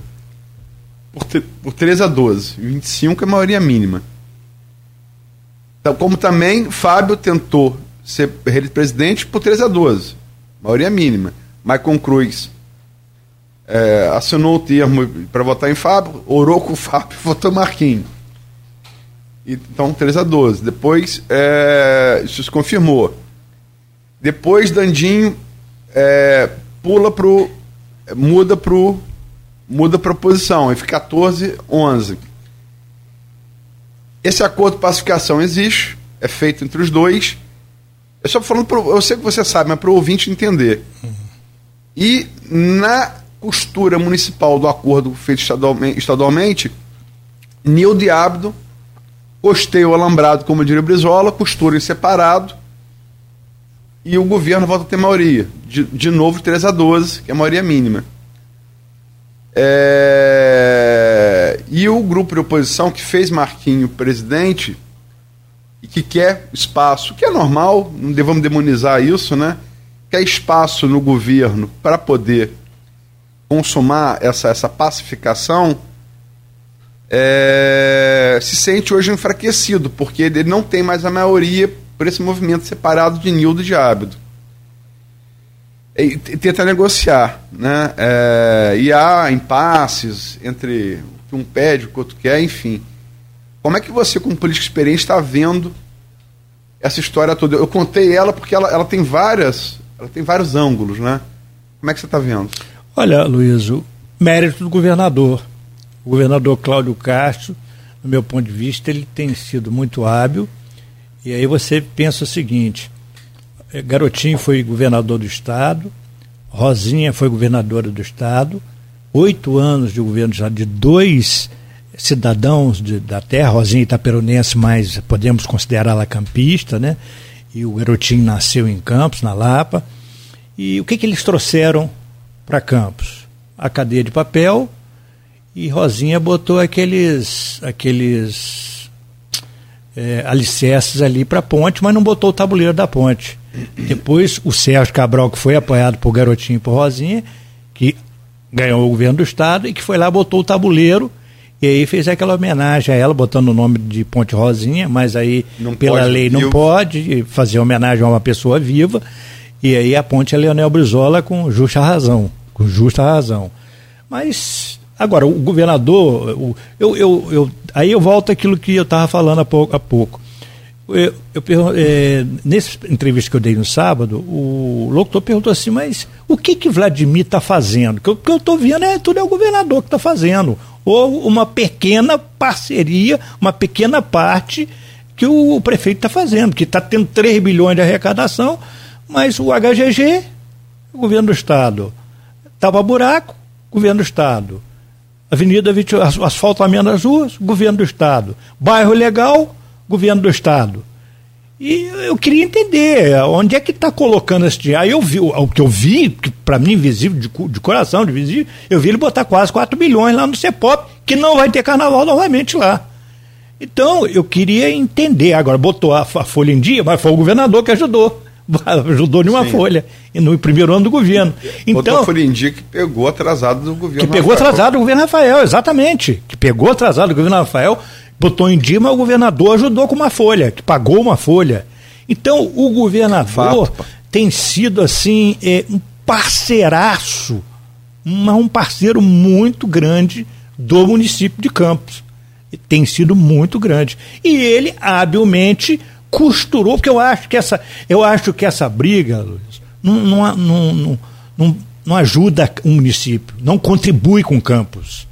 por, tre- por 13 a 12, 25 é a maioria mínima. Então, como também Fábio tentou ser reeleito presidente por 13 a 12, maioria mínima. Maicon Cruz é, assinou o termo para votar em Fábio, orou com o Fábio e votou Marquinhos. Então, 3 a 12. Depois, é, isso se confirmou. Depois, Dandinho é, pula pro. muda pro. muda para posição, fica 14, 11. Esse acordo de pacificação existe, é feito entre os dois. Eu só falando, pro, eu sei que você sabe, mas para o ouvinte entender. E na costura municipal do acordo feito estadualmente, estadualmente Nildo e Abdo costeia o alambrado, como diria Brizola, costura em separado e o governo volta a ter maioria. De, de novo, 3 a 12, que é a maioria mínima. É... E o grupo de oposição que fez Marquinho presidente e que quer espaço, que é normal, não devemos demonizar isso, né? Quer espaço no governo para poder consumar essa, essa pacificação, é... se sente hoje enfraquecido, porque ele não tem mais a maioria por esse movimento separado de Nildo de Ábido. E tenta negociar, né? É, e há impasses entre o que um pede, o que o outro quer, enfim. Como é que você, como político experiente, está vendo essa história toda? Eu contei ela porque ela, ela tem várias, ela tem vários ângulos, né? Como é que você está vendo? Olha, Luiz, o mérito do governador. O governador Cláudio Castro, no meu ponto de vista, ele tem sido muito hábil e aí você pensa o seguinte: é, Garotinho foi governador do estado, Rosinha foi governadora do estado, oito anos de governo já de dois cidadãos de, da terra, Rosinha Itaperunense, mas podemos considerá-la campista, né? E o Garotinho nasceu em Campos, na Lapa. E o que, que eles trouxeram para Campos? A cadeia de papel e Rosinha botou aqueles aqueles é, alicerces ali para a ponte, mas não botou o tabuleiro da ponte. Depois o Sérgio Cabral, que foi apoiado por Garotinho e por Rosinha, que ganhou o governo do estado e que foi lá, botou o tabuleiro e aí fez aquela homenagem a ela, botando o nome de Ponte Rosinha, mas aí não pela pode, lei não viu? pode fazer homenagem a uma pessoa viva. E aí a ponte é Leonel Brizola com justa razão. Com justa razão. Mas Agora, o governador, o, eu, eu, eu, aí eu volto àquilo que eu estava falando há pouco. Há pouco. Eu, eu é, nessa entrevista que eu dei no sábado, o locutor perguntou assim, mas o que que Vladimir está fazendo? O que eu estou vendo é tudo é o governador que está fazendo. Ou uma pequena parceria, uma pequena parte que o, o prefeito está fazendo, que está tendo 3 bilhões de arrecadação, mas o HGG, o governo do Estado, estava buraco, governo do Estado. Avenida asfaltamento das ruas, governo do Estado. Bairro legal, governo do Estado. E eu queria entender onde é que está colocando esse dinheiro. Aí eu vi, o que eu vi, que para mim visível, de, de, coração, de visível, eu vi ele botar quase 4 bilhões lá no CEPOP, que não vai ter carnaval novamente lá. Então, eu queria entender. Agora, botou a, a folha em dia, mas foi o governador que ajudou. ajudou numa Sim. folha no primeiro ano do governo. Então, folha em dia que pegou atrasado do governo Que pegou Rafael. atrasado do governo Rafael, exatamente. Que pegou atrasado do governo Rafael, botou em dia, mas o governador ajudou com uma folha, que pagou uma folha. Então, o governador Fato. tem sido, assim, é, um parceiraço, uma, um parceiro muito grande do município de Campos. Tem sido muito grande. E ele, habilmente, costurou, porque eu acho que essa, eu acho que essa briga, Luiz, não, não, não, não, não ajuda o município, não contribui com Campos.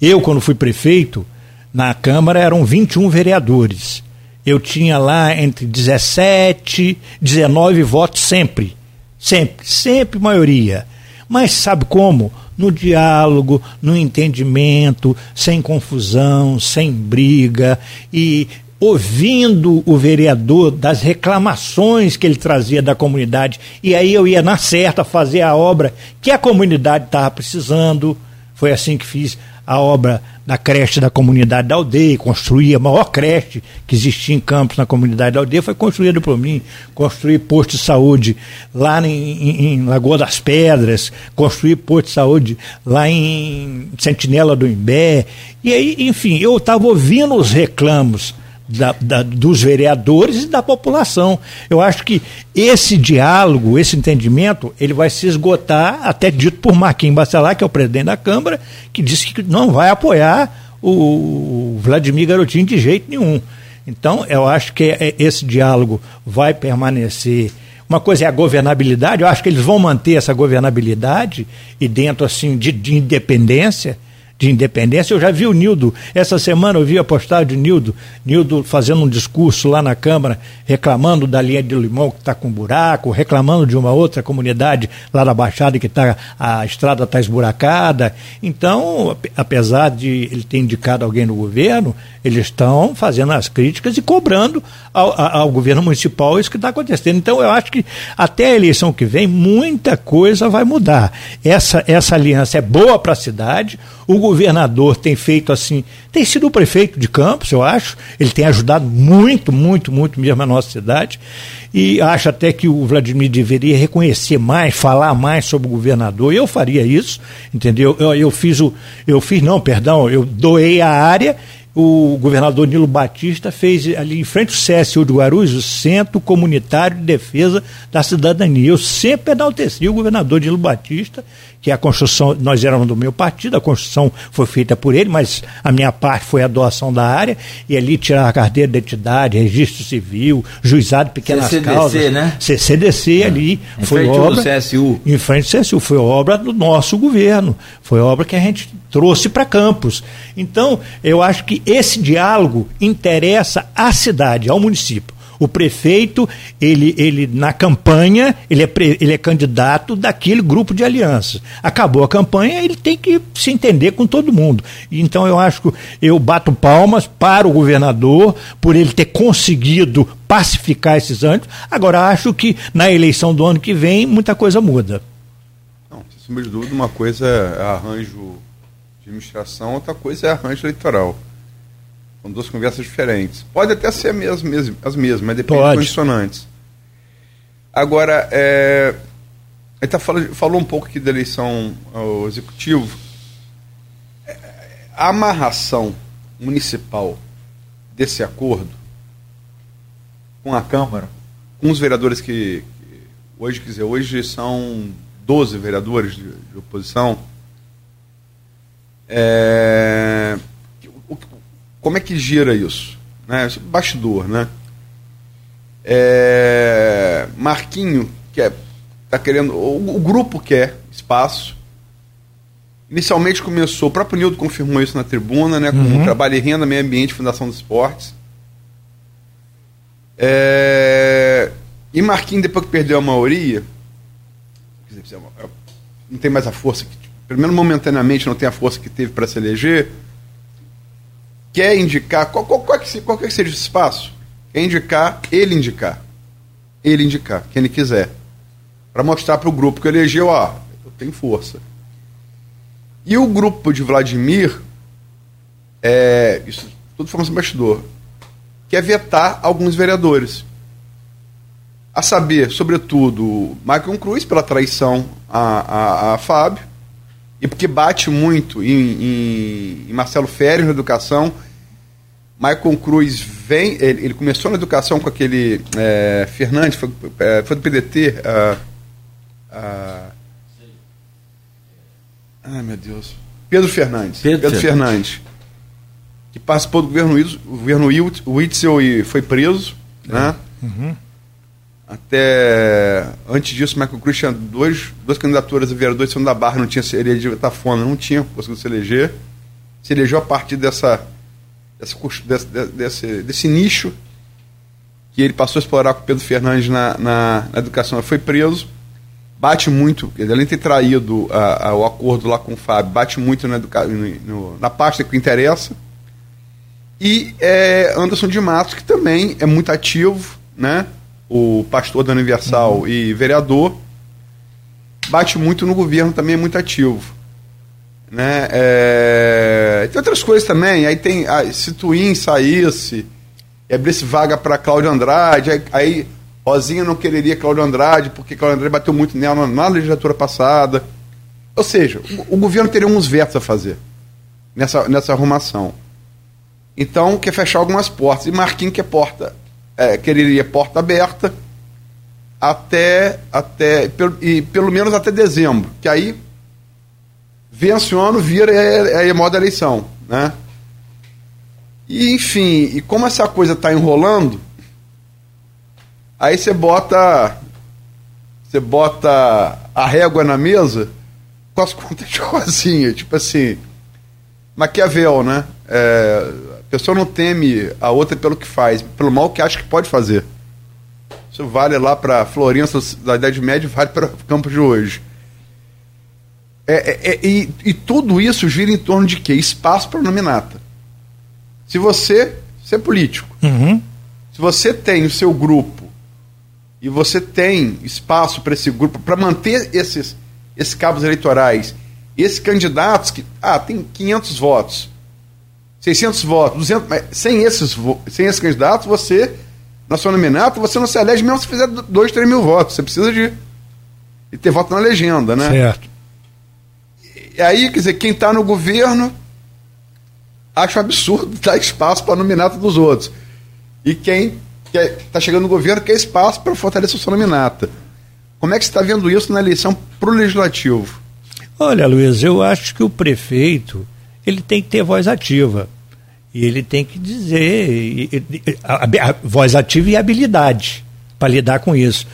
Eu, quando fui prefeito, na Câmara eram 21 vereadores. Eu tinha lá entre 17, 19 votos sempre. Sempre, sempre maioria. Mas sabe como? No diálogo, no entendimento, sem confusão, sem briga e ouvindo o vereador das reclamações que ele trazia da comunidade, e aí eu ia na certa fazer a obra que a comunidade estava precisando. Foi assim que fiz a obra da creche da comunidade da aldeia, construí a maior creche que existia em Campos, na comunidade da aldeia, foi construída por mim. Construí posto de saúde lá em, em, Lagoa das Pedras, construí posto de saúde lá em Sentinela do Imbé. E aí, enfim, eu estava ouvindo os reclamos da, da, dos vereadores e da população. Eu acho que esse diálogo, esse entendimento, ele vai se esgotar, até dito por Marquinhos Bacelar, que é o presidente da Câmara, que disse que não vai apoiar o Vladimir Garotinho de jeito nenhum. Então, eu acho que é, esse diálogo vai permanecer. Uma coisa é a governabilidade, eu acho que eles vão manter essa governabilidade e dentro assim de, de independência de independência. Eu já vi o Nildo, essa semana eu vi a postagem de Nildo, Nildo fazendo um discurso lá na Câmara, reclamando da linha de limão que está com buraco, reclamando de uma outra comunidade lá da Baixada que tá, a estrada está esburacada. Então, apesar de ele ter indicado alguém no governo, eles estão fazendo as críticas e cobrando ao, ao governo municipal isso que está acontecendo. Então, eu acho que até a eleição que vem, muita coisa vai mudar. Essa, essa aliança é boa para a cidade, o governador tem feito assim, tem sido o prefeito de Campos, eu acho, ele tem ajudado muito, muito, muito mesmo a nossa cidade. E acho até que o Vladimir deveria reconhecer mais, falar mais sobre o governador. Eu faria isso, entendeu? Eu, eu fiz o. Eu fiz, não, perdão, eu doei a área o governador Nilo Batista fez ali em frente ao CSU de Guarulhos o Centro Comunitário de Defesa da Cidadania. Eu sempre enalteci o governador Nilo Batista que a construção, nós éramos do meu partido, a construção foi feita por ele, mas a minha parte foi a doação da área, e ali tirar a carteira de identidade, registro civil, juizado pequenas CCDC, causas. né? CCDC é. ali. Em foi frente obra, do CSU. Em frente ao CSU, foi obra do nosso governo, foi obra que a gente trouxe para Campos. Então, eu acho que esse diálogo interessa à cidade, ao município. O prefeito, ele, ele na campanha, ele é, ele é candidato daquele grupo de alianças. Acabou a campanha, ele tem que se entender com todo mundo. Então eu acho que eu bato palmas para o governador por ele ter conseguido pacificar esses ânimos. Agora acho que na eleição do ano que vem muita coisa muda. Não, sem dúvida, uma coisa é arranjo de administração, outra coisa é arranjo eleitoral. São duas conversas diferentes. Pode até ser as mesmas, as mesmas mas depende Pode. dos condicionantes. Agora, é, ele tá falando, falou um pouco aqui da eleição ao executivo. É, a amarração municipal desse acordo com a Câmara, com os vereadores que, que hoje, quer dizer, hoje são 12 vereadores de, de oposição, é, como é que gira isso? Né? Bastidor, né? É, Marquinho quer, tá querendo, o, o, grupo quer espaço. Inicialmente começou, o próprio Nildo confirmou isso na tribuna, né? Com uhum. trabalho e renda, meio ambiente, Fundação dos Esportes. É, e Marquinhos, depois que perdeu a maioria, não tem mais a força que, pelo menos momentaneamente, não tem a força que teve para se eleger quer indicar, qual, qual, qual, que, qual que seja o espaço? Quer indicar, ele indicar. Ele indicar, quem ele quiser. Para mostrar para o grupo que elegeu, ó, eu tenho força. E o grupo de Vladimir, é, isso tudo forma bastidor, quer vetar alguns vereadores. A saber, sobretudo, Michael Cruz, pela traição a, a, a Fábio, e porque bate muito em, em, em Marcelo Férez na educação. Michael Cruz vem, ele, ele começou na educação com aquele é, Fernandes, foi, é, foi, do PDT. Uh, ai meu Deus. Pedro Fernandes. Pedro, Pedro Fernandes. Que participou do governo, governo Witzel e foi preso. É. Né? Uhum. Até antes disso, Michael Cruz tinha dois, duas candidaturas a vereador de da Barra, não tinha seria de Itafona, não tinha conseguido se eleger. Se elegeu a partir dessa, dessa desse, desse, desse, nicho que ele passou a explorar com o Pedro Fernandes na, na, na educação. Ele foi preso, bate muito, além de ter traído a, a, o acordo lá com o Fábio, bate muito na, educa, no, na pasta que interessa. E é, Anderson de Matos, que também é muito ativo, né? O pastor da Universal uhum. e vereador, bate muito no governo também, é muito ativo. Né? É... Tem outras coisas também, aí tem, ah, se Twin saísse, abrisse vaga para Cláudio Andrade, aí, aí Rosinha não quereria Cláudio Andrade, porque Cláudio Andrade bateu muito nela na, na legislatura passada. Ou seja, o, o, governo teria uns vetos a fazer nessa, nessa arrumação. Então quer fechar algumas portas. E Marquinhos quer porta, é, quereria porta aberta até, até e pelo menos até dezembro, que aí vence o ano, vira é, é moda eleição, né? E enfim, e como essa coisa está enrolando, aí você bota você bota a régua na mesa com as contas de rosinha, tipo assim, Maquiavel, né? É, a pessoa não teme a outra pelo que faz, pelo mal que acha que pode fazer. Isso vale lá para Florença da Idade Média vale para Campos de hoje. É, é, é, e, e, tudo isso gira em torno de quê? Espaço para nominata. Se você, você é político, uhum. se você tem o seu grupo e você tem espaço para esse grupo, para manter esses, esses cabos eleitorais, esses candidatos que, ah, tem 500 votos, 600 votos, 200, mas sem esses, sem esses candidatos, você, na sua nominata, você não se elege mesmo se fizer 2, 3 mil votos. Você precisa de, de ter voto na legenda, né? Certo. E aí, quer dizer, quem está no governo acha um absurdo dar espaço para a nominata dos outros. E quem está chegando no governo quer espaço para fortalecer a sua nominata. Como é que você está vendo isso na eleição para o legislativo? Olha, Luiz, eu acho que o prefeito ele tem que ter voz ativa. E ele tem que dizer a, a, a voz ativa e habilidade para lidar com isso.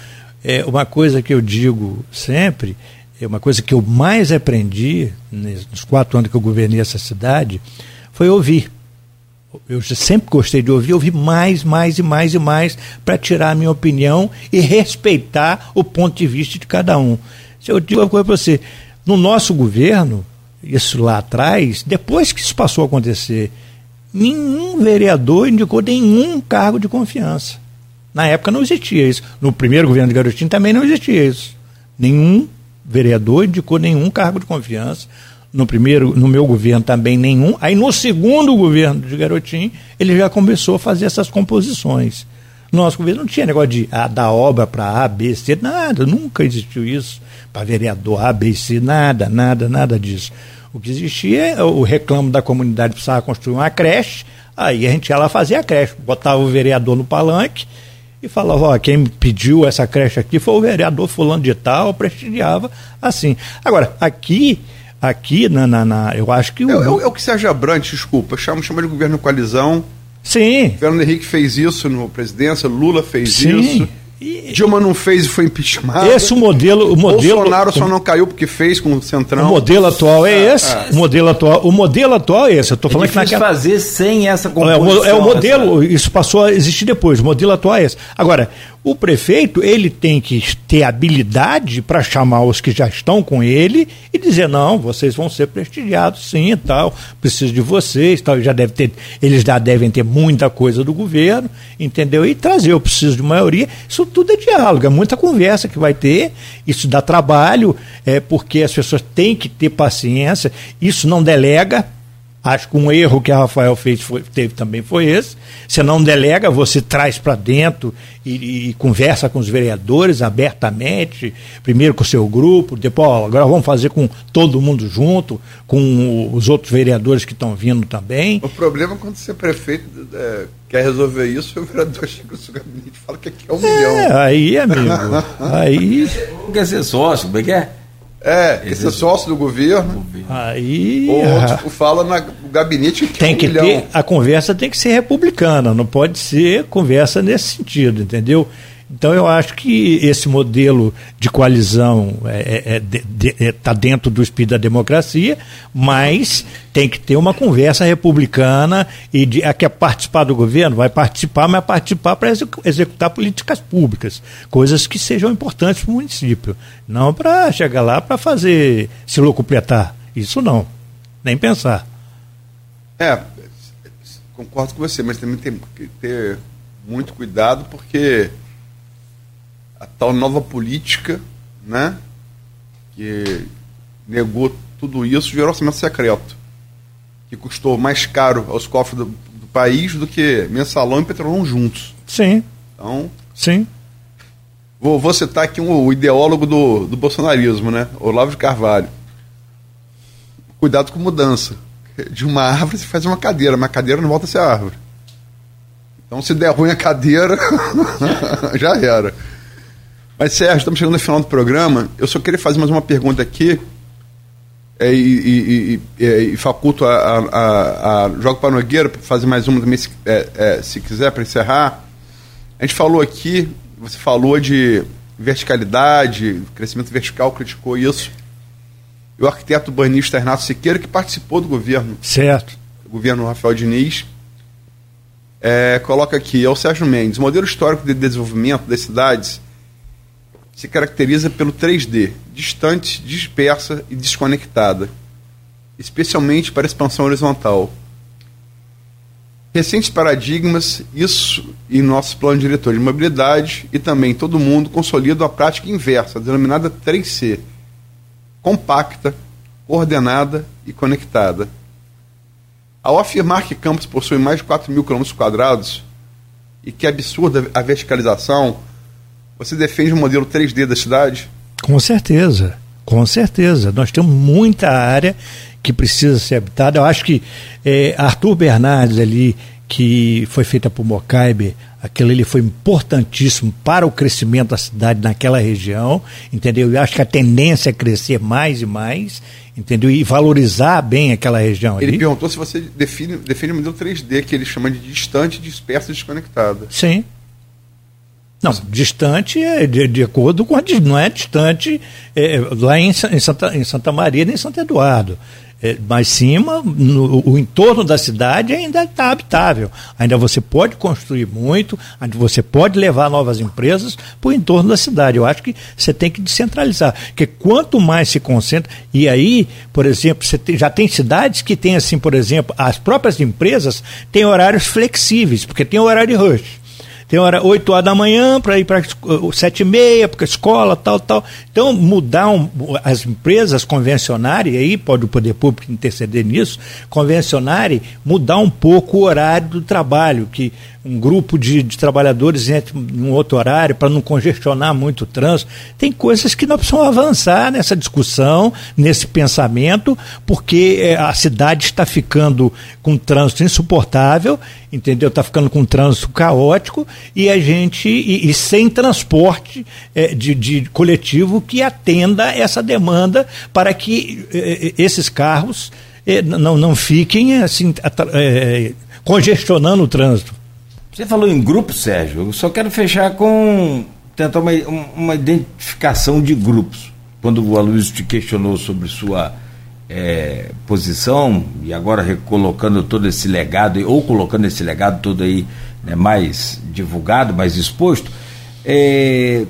É uma coisa que eu digo sempre, é uma coisa que eu mais aprendi nos quatro anos que eu governei essa cidade, foi ouvir. Eu sempre gostei de ouvir, ouvir mais, mais e mais e mais para tirar a minha opinião e respeitar o ponto de vista de cada um. Se eu digo uma coisa para você, no nosso governo, isso lá atrás, depois que isso passou a acontecer, nenhum vereador indicou nenhum cargo de confiança. Na época não existia isso. No primeiro governo de Garotinho também não existia isso. Nenhum vereador indicou nenhum cargo de confiança. No primeiro, no meu governo também nenhum. Aí no segundo governo de Garotinho, ele já começou a fazer essas composições. Nosso governo não tinha negócio de ah, dar obra para A, B, C, nada, nunca existiu isso. Para vereador A, B, C, nada, nada, nada disso. O que existia, é o reclamo da comunidade precisava construir uma creche, aí a gente ia lá fazer a creche, botava o vereador no palanque e falava, ó, quem pediu essa creche aqui foi o vereador fulano de tal, prestigiava assim. Agora, aqui, aqui na, na, na eu acho que... O... É, é, é, o que Sérgio Abrantes, desculpa, chama, chama de governo coalizão. Sim. Fernando Henrique fez isso no presidência, Lula fez Sim. isso. E... Dilma não fez e foi impeachment. Esse o modelo, o modelo. Bolsonaro só não caiu porque fez com o Centrão. O modelo atual é, é esse. É. O modelo atual, o modelo atual é esse. Eu tô falando é que naquela... fazer sem essa composição. É, o, é o modelo. Essa... Isso passou a existir depois. O modelo atual é esse. Agora, o prefeito ele tem que ter habilidade para chamar os que já estão com ele e dizer não, vocês vão ser prestigiados sim tal, preciso de vocês, tal. Já deve ter, eles já devem ter muita coisa do governo, entendeu? E trazer, eu preciso de maioria. Isso tudo é diálogo, é muita conversa que vai ter. Isso dá trabalho, é porque as pessoas têm que ter paciência. Isso não delega, Acho que um erro que a Rafael fez foi, teve também foi esse. Você não delega, você traz para dentro e, e, conversa com os vereadores abertamente, primeiro com o seu grupo, depois ó, agora vamos fazer com todo mundo junto, com os outros vereadores que estão vindo também. O problema é quando você é prefeito é, quer resolver isso, o vereador chega no seu gabinete e fala que aqui é um é, milhão. Aí, amigo, aí... Quer ser sócio, como é que é? É, esse é sócio do governo. Aí. Ou outro tipo, fala no gabinete que tem um que milhão. ter A conversa tem que ser republicana, não pode ser conversa nesse sentido, entendeu? Então eu acho que esse modelo de coalizão está é, é, é de, é, tá dentro do espírito da democracia, mas tem que ter uma conversa republicana e de, a quer participar do governo vai participar, mas participar para executar políticas públicas, coisas que sejam importantes para o município, não para chegar lá para fazer se locupletar. Isso não, nem pensar. É, concordo com você, mas também tem que ter muito cuidado porque a tal nova política, né, que negou tudo isso, gerou orçamento secreto, que custou mais caro aos cofres do, do país do que mensalão e petrolão juntos. Sim. Então. Sim. Vou, vou citar aqui um, o ideólogo do, do bolsonarismo, né? Olavo de Carvalho. Cuidado com mudança. de uma árvore, você faz uma cadeira, mas a cadeira não volta a ser árvore. Então, se der ruim a cadeira, já era. Mas, Sérgio, estamos chegando no final do programa. Eu só queria fazer mais uma pergunta aqui. É, e, e, e, e, faculto a, a, a, Jogo para Nogueira para fazer mais uma também, se, é, é, se quiser, para encerrar. A gente falou aqui, você falou de verticalidade, crescimento vertical, criticou isso. E o arquiteto urbanista Renato Siqueira, que participou do governo. Certo. O governo Rafael Diniz. É, coloca aqui, é o Sérgio Mendes. O modelo histórico de desenvolvimento das cidades se caracteriza pelo 3D, distante, dispersa e desconectada, especialmente para expansão horizontal. Recentes paradigmas, isso e nosso plano diretor de mobilidade e também todo mundo consolidam a prática inversa, denominada 3C, compacta, coordenada e conectada. Ao afirmar que Campos possui mais de 4 mil quilômetros quadrados e que é absurda a verticalização, você defende o modelo 3D da cidade? Com certeza, com certeza. Nós temos muita área que precisa ser habitada. Eu acho que é, Arthur Bernardes ali, que foi feita por Mocaibe, aquilo ali foi importantíssimo para o crescimento da cidade naquela região, entendeu? Eu acho que a tendência é crescer mais e mais, entendeu? E valorizar bem aquela região Ele ali. perguntou se você define, define o modelo 3D, que ele chama de distante, dispersa e desconectada. Sim, não, distante é de, de acordo com a. Não é distante é, lá em, em, Santa, em Santa Maria nem em Santo Eduardo. É, mais cima, no, o entorno da cidade ainda está habitável. Ainda você pode construir muito, ainda você pode levar novas empresas para o entorno da cidade. Eu acho que você tem que descentralizar. Porque quanto mais se concentra. E aí, por exemplo, você tem, já tem cidades que têm, assim, por exemplo, as próprias empresas têm horários flexíveis, porque tem horário de rush. Tem hora 8 horas da manhã para ir para 7 e meia, porque escola, tal, tal. Então, mudar um, as empresas convencionarem, aí pode o poder público interceder nisso, convencionarem, mudar um pouco o horário do trabalho, que um grupo de, de trabalhadores entre um outro horário para não congestionar muito o trânsito. Tem coisas que nós precisamos avançar nessa discussão, nesse pensamento, porque é, a cidade está ficando com trânsito insuportável, entendeu? Está ficando com trânsito caótico e a gente e, e sem transporte é, de, de, coletivo que atenda essa demanda para que é, esses carros é, não, não fiquem assim é, congestionando o trânsito. Você falou em grupo, Sérgio. Eu só quero fechar com tentar uma, uma identificação de grupos. Quando o Aloysio te questionou sobre sua é, posição e agora recolocando todo esse legado ou colocando esse legado todo aí né, mais divulgado, mais exposto, é,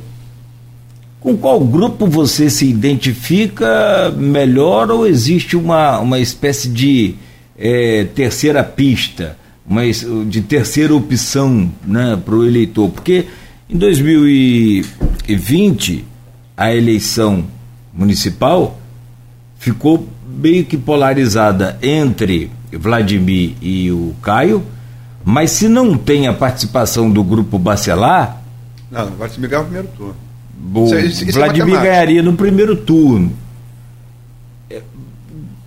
com qual grupo você se identifica melhor ou existe uma, uma espécie de é, terceira pista? Mas de terceira opção né, para o eleitor, porque em 2020 a eleição municipal ficou meio que polarizada entre Vladimir e o Caio, mas se não tem a participação do grupo Bacelar. Não, Vladimir ganha o primeiro turno. O isso, isso é Vladimir é ganharia no primeiro turno.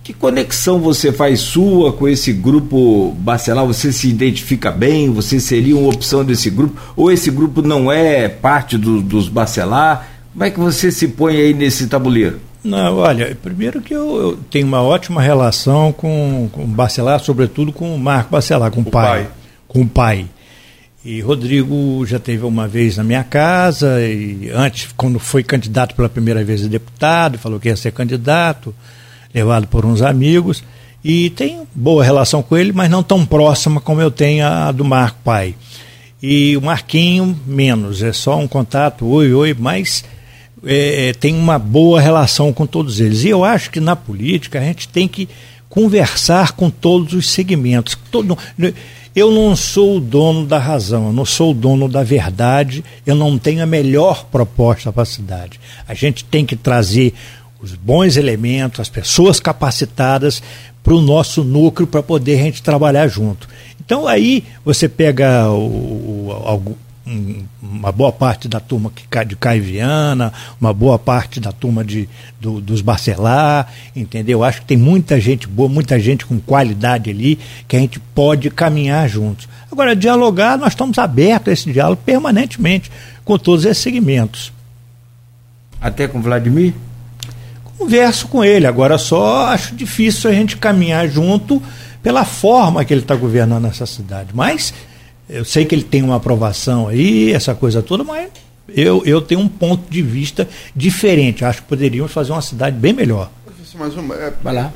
Que conexão você faz sua com esse grupo Bacelar? Você se identifica bem? Você seria uma opção desse grupo? Ou esse grupo não é parte do, dos Bacelar? Como é que você se põe aí nesse tabuleiro? Não, olha, primeiro que eu, eu tenho uma ótima relação com, com o Bacelar, sobretudo com o Marco Bacelar, com o, pai, pai. Com o pai. E Rodrigo já teve uma vez na minha casa, e antes, quando foi candidato pela primeira vez a deputado, falou que ia ser candidato levado por uns amigos, e tenho boa relação com ele, mas não tão próxima como eu tenho a do Marco Pai. E o Marquinho, menos, é só um contato, oi, oi, mas é, é, tem uma boa relação com todos eles. E eu acho que na política a gente tem que conversar com todos os segmentos. Todo, eu não sou o dono da razão, eu não sou o dono da verdade, eu não tenho a melhor proposta para a cidade. A gente tem que trazer os bons elementos, as pessoas capacitadas para o nosso núcleo para poder a gente trabalhar junto. Então aí você pega o, o, um, uma boa parte da turma que de Caiviana, uma boa parte da turma de, do, dos Barcelar, entendeu? Acho que tem muita gente boa, muita gente com qualidade ali, que a gente pode caminhar juntos. Agora, dialogar, nós estamos abertos a esse diálogo permanentemente com todos esses segmentos. Até com Vladimir? Converso com ele, agora só acho difícil a gente caminhar junto pela forma que ele está governando essa cidade. Mas eu sei que ele tem uma aprovação aí, essa coisa toda, mas eu, eu tenho um ponto de vista diferente. Acho que poderíamos fazer uma cidade bem melhor. Mais uma, é, Vai lá.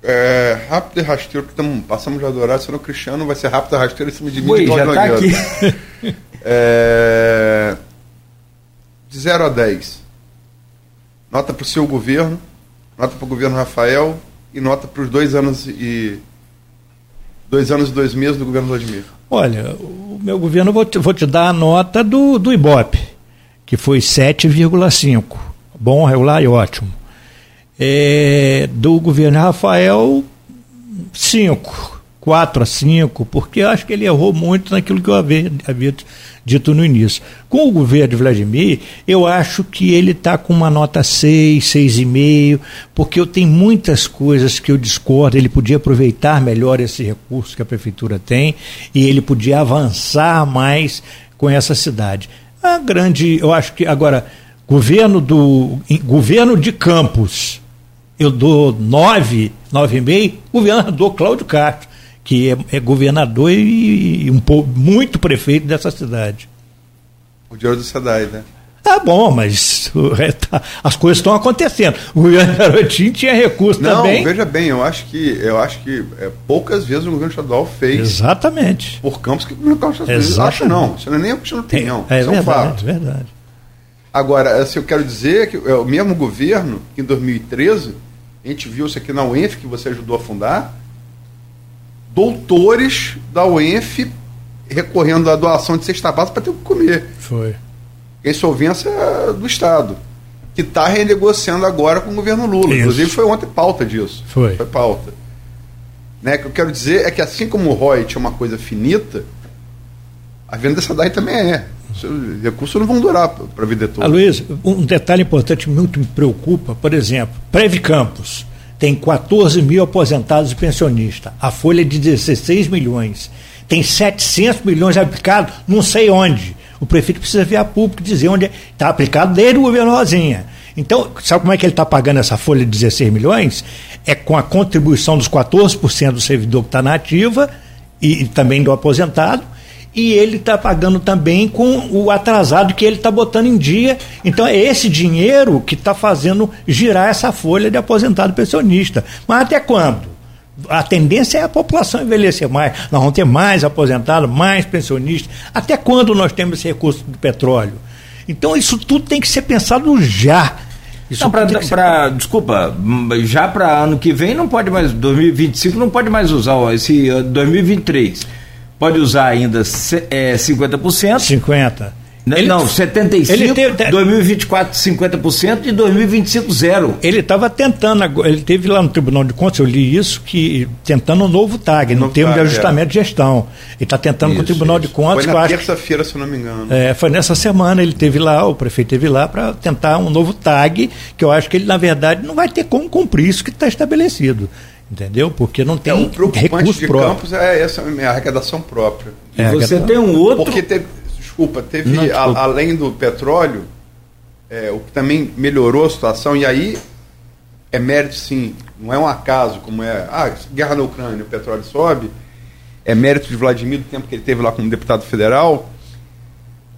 É, rápido e rasteiro, tamo, passamos de adorar, sendo Cristiano, vai ser rápido e rasteiro em cima de mim. Ui, de já tá aqui. É, de 0 a 10. Nota para o seu governo, nota para o governo Rafael e nota para os dois anos e. Dois anos e dois meses do governo Vladimir. Olha, o meu governo, vou te, vou te dar a nota do, do Ibope, que foi 7,5. Bom, regular e ótimo. É, do governo Rafael, 5. 4 a 5, porque acho que ele errou muito naquilo que eu havia, havia dito no início. Com o governo de Vladimir, eu acho que ele está com uma nota 6, 6,5, porque eu tenho muitas coisas que eu discordo. Ele podia aproveitar melhor esse recurso que a prefeitura tem e ele podia avançar mais com essa cidade. A grande, eu acho que agora governo do governo de Campos, eu dou 9, 9,5, governador Cláudio Castro que é, é governador e, e um pouco, muito prefeito dessa cidade. O dinheiro do SEDAI, né? Tá bom, mas é, tá, as coisas estão acontecendo. O governo Garotinho tinha recurso Não, também. veja bem, eu acho que, eu acho que é, poucas vezes o governo estadual fez Exatamente. por campos que o governo estadual. Acho não, isso não é nem uma questão de opinião, é, é isso é um fato. verdade. Agora, assim, eu quero dizer que é o mesmo governo que em 2013, a gente viu isso aqui na UENF, que você ajudou a fundar, doutores da UENF recorrendo à doação de cesta básica para ter o que comer. Foi. Insolvência do Estado. Que está renegociando agora com o governo Lula. Isso. Inclusive foi ontem pauta disso. Foi. Foi pauta. Né? O que eu quero dizer é que assim como o Reut é uma coisa finita, a venda dessa DAI também é. Os recursos não vão durar para a vida toda. Luiz, um detalhe importante que muito me preocupa, por exemplo, Preve Campos tem 14 mil aposentados e pensionistas, a folha é de 16 milhões, tem 700 milhões aplicados, não sei onde. O prefeito precisa vir a público dizer onde está aplicado desde o governo Rosinha. Então, sabe como é que ele está pagando essa folha de 16 milhões? É com a contribuição dos 14% do servidor que está na ativa e, e também do aposentado, e ele está pagando também com o atrasado que ele está botando em dia. Então é esse dinheiro que está fazendo girar essa folha de aposentado pensionista. Mas até quando? A tendência é a população envelhecer mais. Nós vamos ter mais aposentados, mais pensionistas. Até quando nós temos esse recurso de petróleo? Então isso tudo tem que ser pensado já. Isso Não, pra, pra- desculpa, já para ano que vem não pode mais, 2025 não pode mais usar ó, esse uh, 2023. Pode usar ainda é, 50%. 50. Né? Ele- não, 75%, ele teve- 2024 50% e 2025 zero. Ele estava tentando, ele teve lá no Tribunal de Contas, eu li isso, que tentando um novo TAG, no Novo termo de TAG, ajustamento de gestão. Ele está tentando com o Isso, Tribunal de isso. Contas, Foi na terça-feira, se eu não me engano. É, foi nessa semana, ele teve lá, o prefeito teve lá para tentar um novo tag, que eu acho que ele, na verdade, não vai ter como cumprir isso que está estabelecido. Entendeu? Porque não tem É, o preocupante recurso de próprio. Campos é essa é a arrecadação própria. E É, você tem um outro. Porque teve, desculpa, teve, Não, a- além do petróleo, é, o que também melhorou a situação, e aí é mérito sim, não é um acaso, como é, ah, guerra na Ucrânia, o petróleo sobe, é mérito de Vladimir do tempo que ele teve lá como deputado federal,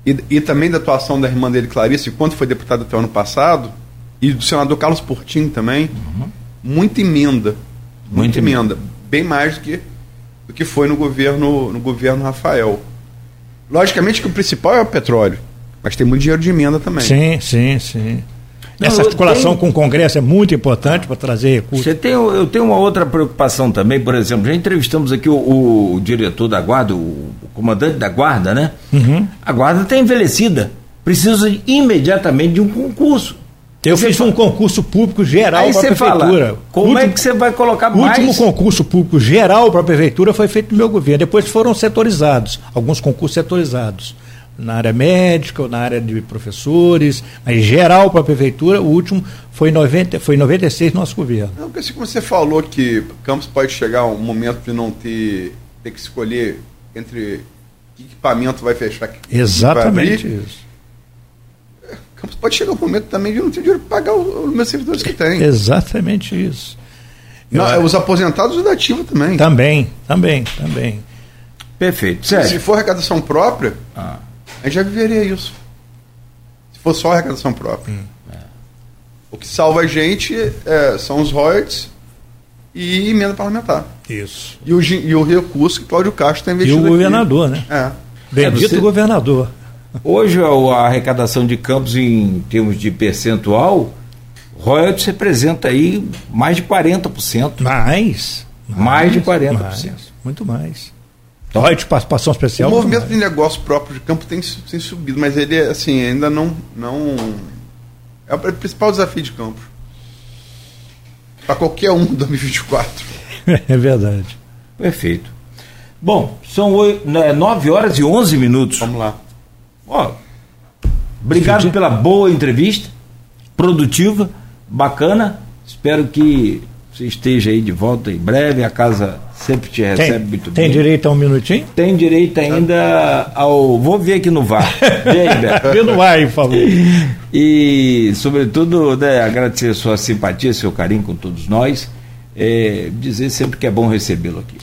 e, e também da atuação da irmã dele, Clarice, quando foi deputado até o ano passado, e do senador Carlos Portinho também, muita emenda, muita emenda, bem mais do que, do que foi no governo, no governo Rafael. Logicamente que o principal é o petróleo, mas tem muito dinheiro de emenda também. Sim, sim, sim. Não, Essa articulação tenho- com o Congresso é muito importante para trazer recursos. Você tem, eu tenho uma outra preocupação também, por exemplo, já entrevistamos aqui o, o diretor da guarda, o, o comandante da guarda, né? Uhum. A guarda está envelhecida, precisa imediatamente de um concurso. Eu Você fiz fa- um concurso público geral para a você fala, prefeitura. como Último- é que você vai colocar O último mais? concurso público geral para a prefeitura foi feito no meu governo. Depois foram setorizados, alguns concursos setorizados. na área médica ou na área de professores, mas geral para a prefeitura, o último foi em 90, foi em 96 nosso governo. Não, porque assim como você falou que Campos pode chegar um momento de não ter, ter que escolher entre que equipamento vai fechar. Que Exatamente vai isso. Campos pode chegar um momento também de não ter dinheiro para pagar os meus servidores que tem. Exatamente isso. Não, Eu, os aposentados da ativa também. Também, também, também. Perfeito. Sério. Se for arrecadação própria, ah. a gente já viveria isso. Se for só arrecadação própria. Hum, é. O que salva a gente é, são os royalties e emenda parlamentar. Isso. E o, e o recurso que Cláudio Castro está investindo. E o governador, aqui. né? É. Bendito é, você... governador. Hoje a arrecadação de campos em termos de percentual, royalties representa aí mais de 40%. Mais. Mais, mais de 40%. Mais, muito mais. Royalties participação especial. O movimento de negócio próprio de campo tem, tem subido, mas ele assim, ainda não, não. É o principal desafio de campo. Para qualquer um em 2024. é verdade. Perfeito. Bom, são 8, 9 né, horas e 11 minutos. Vamos lá. Ó, obrigado pela boa entrevista, produtiva, bacana. Espero que você esteja aí de volta em breve. A casa sempre te recebe tem, muito tem bem. Tem direito a um minutinho? Tem direito ainda ao. Vou ver aqui no VAR. Vê no VAR, por favor. E, sobretudo, né, agradecer a sua simpatia, seu carinho com todos nós. É, dizer sempre que é bom recebê-lo aqui.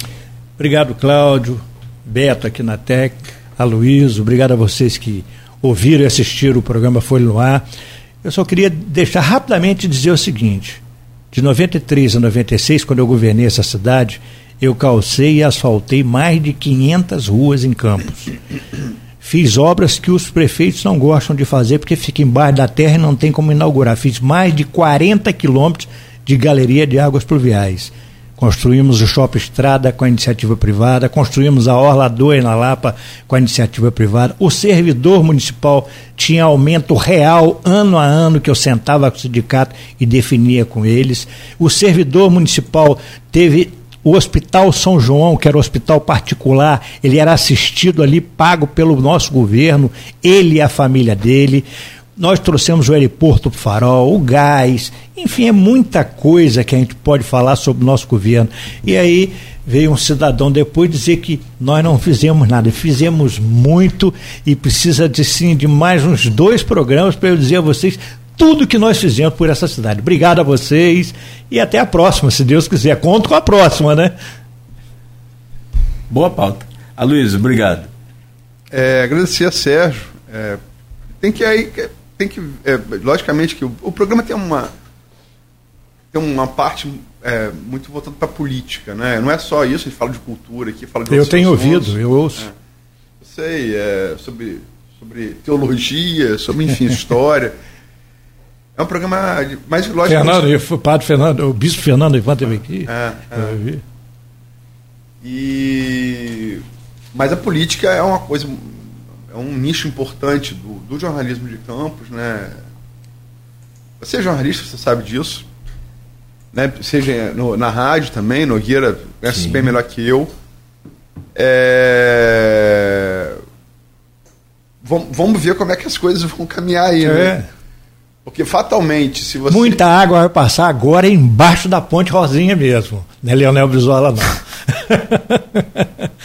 Obrigado, Cláudio, Beto aqui na TEC, Aloysio, obrigado a vocês que ouviram e assistiram o programa Folha no Ar. Eu só queria deixar rapidamente dizer o seguinte: de 93 a 96, quando eu governei essa cidade, eu calcei e asfaltei mais de 500 ruas em Campos. Fiz obras que os prefeitos não gostam de fazer porque fica embaixo da terra e não tem como inaugurar. Fiz mais de 40 quilômetros de galeria de águas pluviais. Construímos o Shopping Estrada com a iniciativa privada, construímos a Orla 2 na Lapa com a iniciativa privada. O servidor municipal tinha aumento real ano a ano que eu sentava com o sindicato e definia com eles. O servidor municipal teve o Hospital São João, que era um hospital particular, ele era assistido ali, pago pelo nosso governo, ele e a família dele. Nós trouxemos o aeroporto para o farol, o gás, enfim, é muita coisa que a gente pode falar sobre o nosso governo. E aí veio um cidadão depois dizer que nós não fizemos nada, fizemos muito e precisa de sim de mais uns dois programas para eu dizer a vocês tudo que nós fizemos por essa cidade. Obrigado a vocês e até a próxima, se Deus quiser. Conto com a próxima, né? Boa pauta. Aloysio, obrigado. É, agradecer a Sérgio. É, tem que aí tem que. É, logicamente que o, o, programa tem uma. Tem uma parte é, muito voltada para a política, né? Não é só isso, a gente fala de cultura aqui, fala de Eu tenho ouvido, eu ouço. É, eu sei, é, sobre, sobre teologia, sobre, enfim, história. É um programa mais lógico. Fernando, o padre Fernando, o bispo Fernando Ivan teve aqui. É, é. E mas a política é uma coisa é um nicho importante do, do jornalismo de campos, né? Você é jornalista, você sabe disso. Né? Seja no, na rádio também, Nogueira conhece bem melhor que eu. É... Vamos, vamos ver como é que as coisas vão caminhar aí, né? é. né? Porque fatalmente, se você. Muita água vai passar agora embaixo da ponte Rosinha mesmo. Não é Leonel Brizola, não.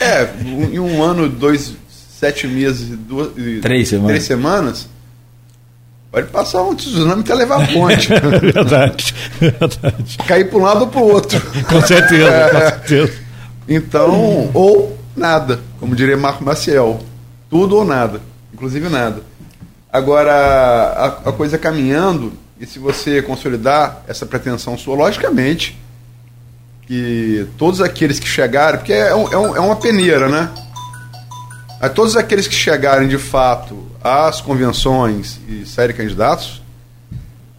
é, em um ano, dois, sete meses e, duas, e três, semanas. três semanas, pode passar um tsunami até levar a ponte. verdade, verdade. Cair para um lado ou para o outro. com certeza, é, com certeza. Então, ou nada, como diria Marco Maciel. Tudo ou nada, inclusive nada. Agora, a, a coisa caminhando, e se você consolidar essa pretensão sua, logicamente, que todos aqueles que chegaram, porque é, um, é, uma peneira, né? A todos aqueles que chegarem de fato às convenções e saírem candidatos,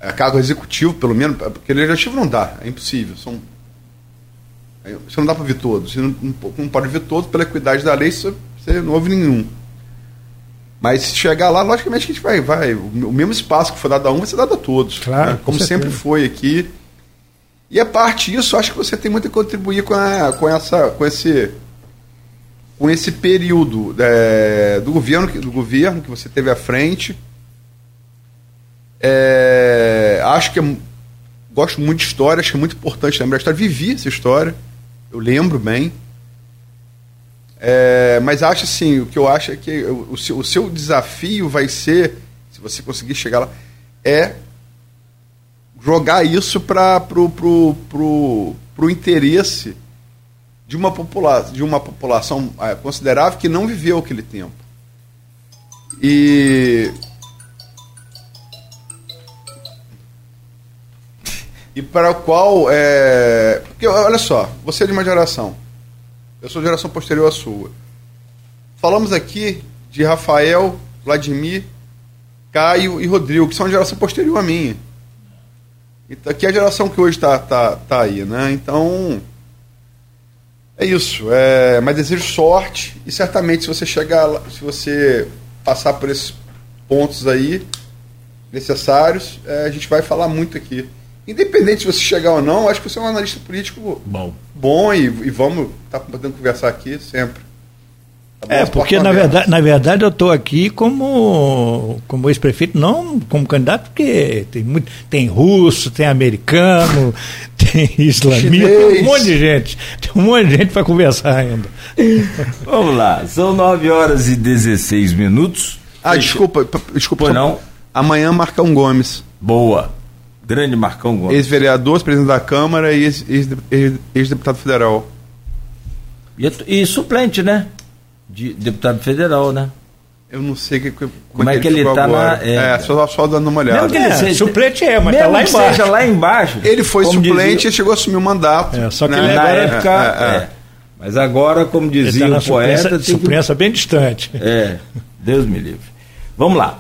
a cargo executivo, pelo menos, porque legislativo não dá, é impossível. São, você não dá para ver todos. Você não, não, pode ver todos pela equidade da lei, você, você não houve nenhum. Mas se chegar lá, logicamente que a gente vai, vai. O mesmo espaço que foi dado a um vai ser dado a todos. Claro. Né? Como sempre foi aqui. E a parte disso, acho que você tem muito a contribuir com, a, com, essa, com esse com esse período é, do, governo, do governo que você teve à frente. É, acho que é, gosto muito de história, acho que é muito importante lembrar a história. Vivi essa história, eu lembro bem. É, mas acho assim, o que eu acho é que o, seu, o seu desafio vai ser, se você conseguir chegar lá, é jogar isso para pro, pro, pro, pro interesse de uma, popula de uma população é, considerável que não viveu aquele tempo. E. E para o qual. É... Porque, olha só, você é de uma geração. Eu sou geração posterior à sua. Falamos aqui de Rafael, Vladimir, Caio e Rodrigo, que são geração posterior à minha. Então, que é a geração que hoje está tá, tá aí, né? Então. É isso. É, mas desejo sorte e certamente se você chegar, se você passar por esses pontos aí necessários, é, a gente vai falar muito aqui. Independente se você chegar ou não, acho que você é um analista político bom, bom e, e vamos estar tá podendo conversar aqui sempre. É, porque na verdade, na verdade eu estou aqui como, como ex-prefeito, não como candidato, porque tem muito, tem russo, tem americano, tem islamita, tem um monte de gente. Tem um monte de gente para conversar ainda. Vamos lá, são 9 horas e 16 minutos. Ah, desculpa, desculpa. não? Amanhã Marcão Gomes. Boa. Grande Marcão Gomes. Ex-vereador, presidente da Câmara e ex-deputado ex, ex federal. E, e suplente, né? De deputado federal, né? Eu não sei que, como, como é que ele está na. É, é, só, só dando uma olhada. Mesmo que ele é, seja, suplente é, mas está lá embaixo. seja lá embaixo. Ele foi suplente dizia... e chegou a assumir o mandato. É, só que né? ele na agora, época. É, é, é. Mas agora, como dizia tá o poeta. Suplência que... bem distante. É, Deus me livre. Vamos lá.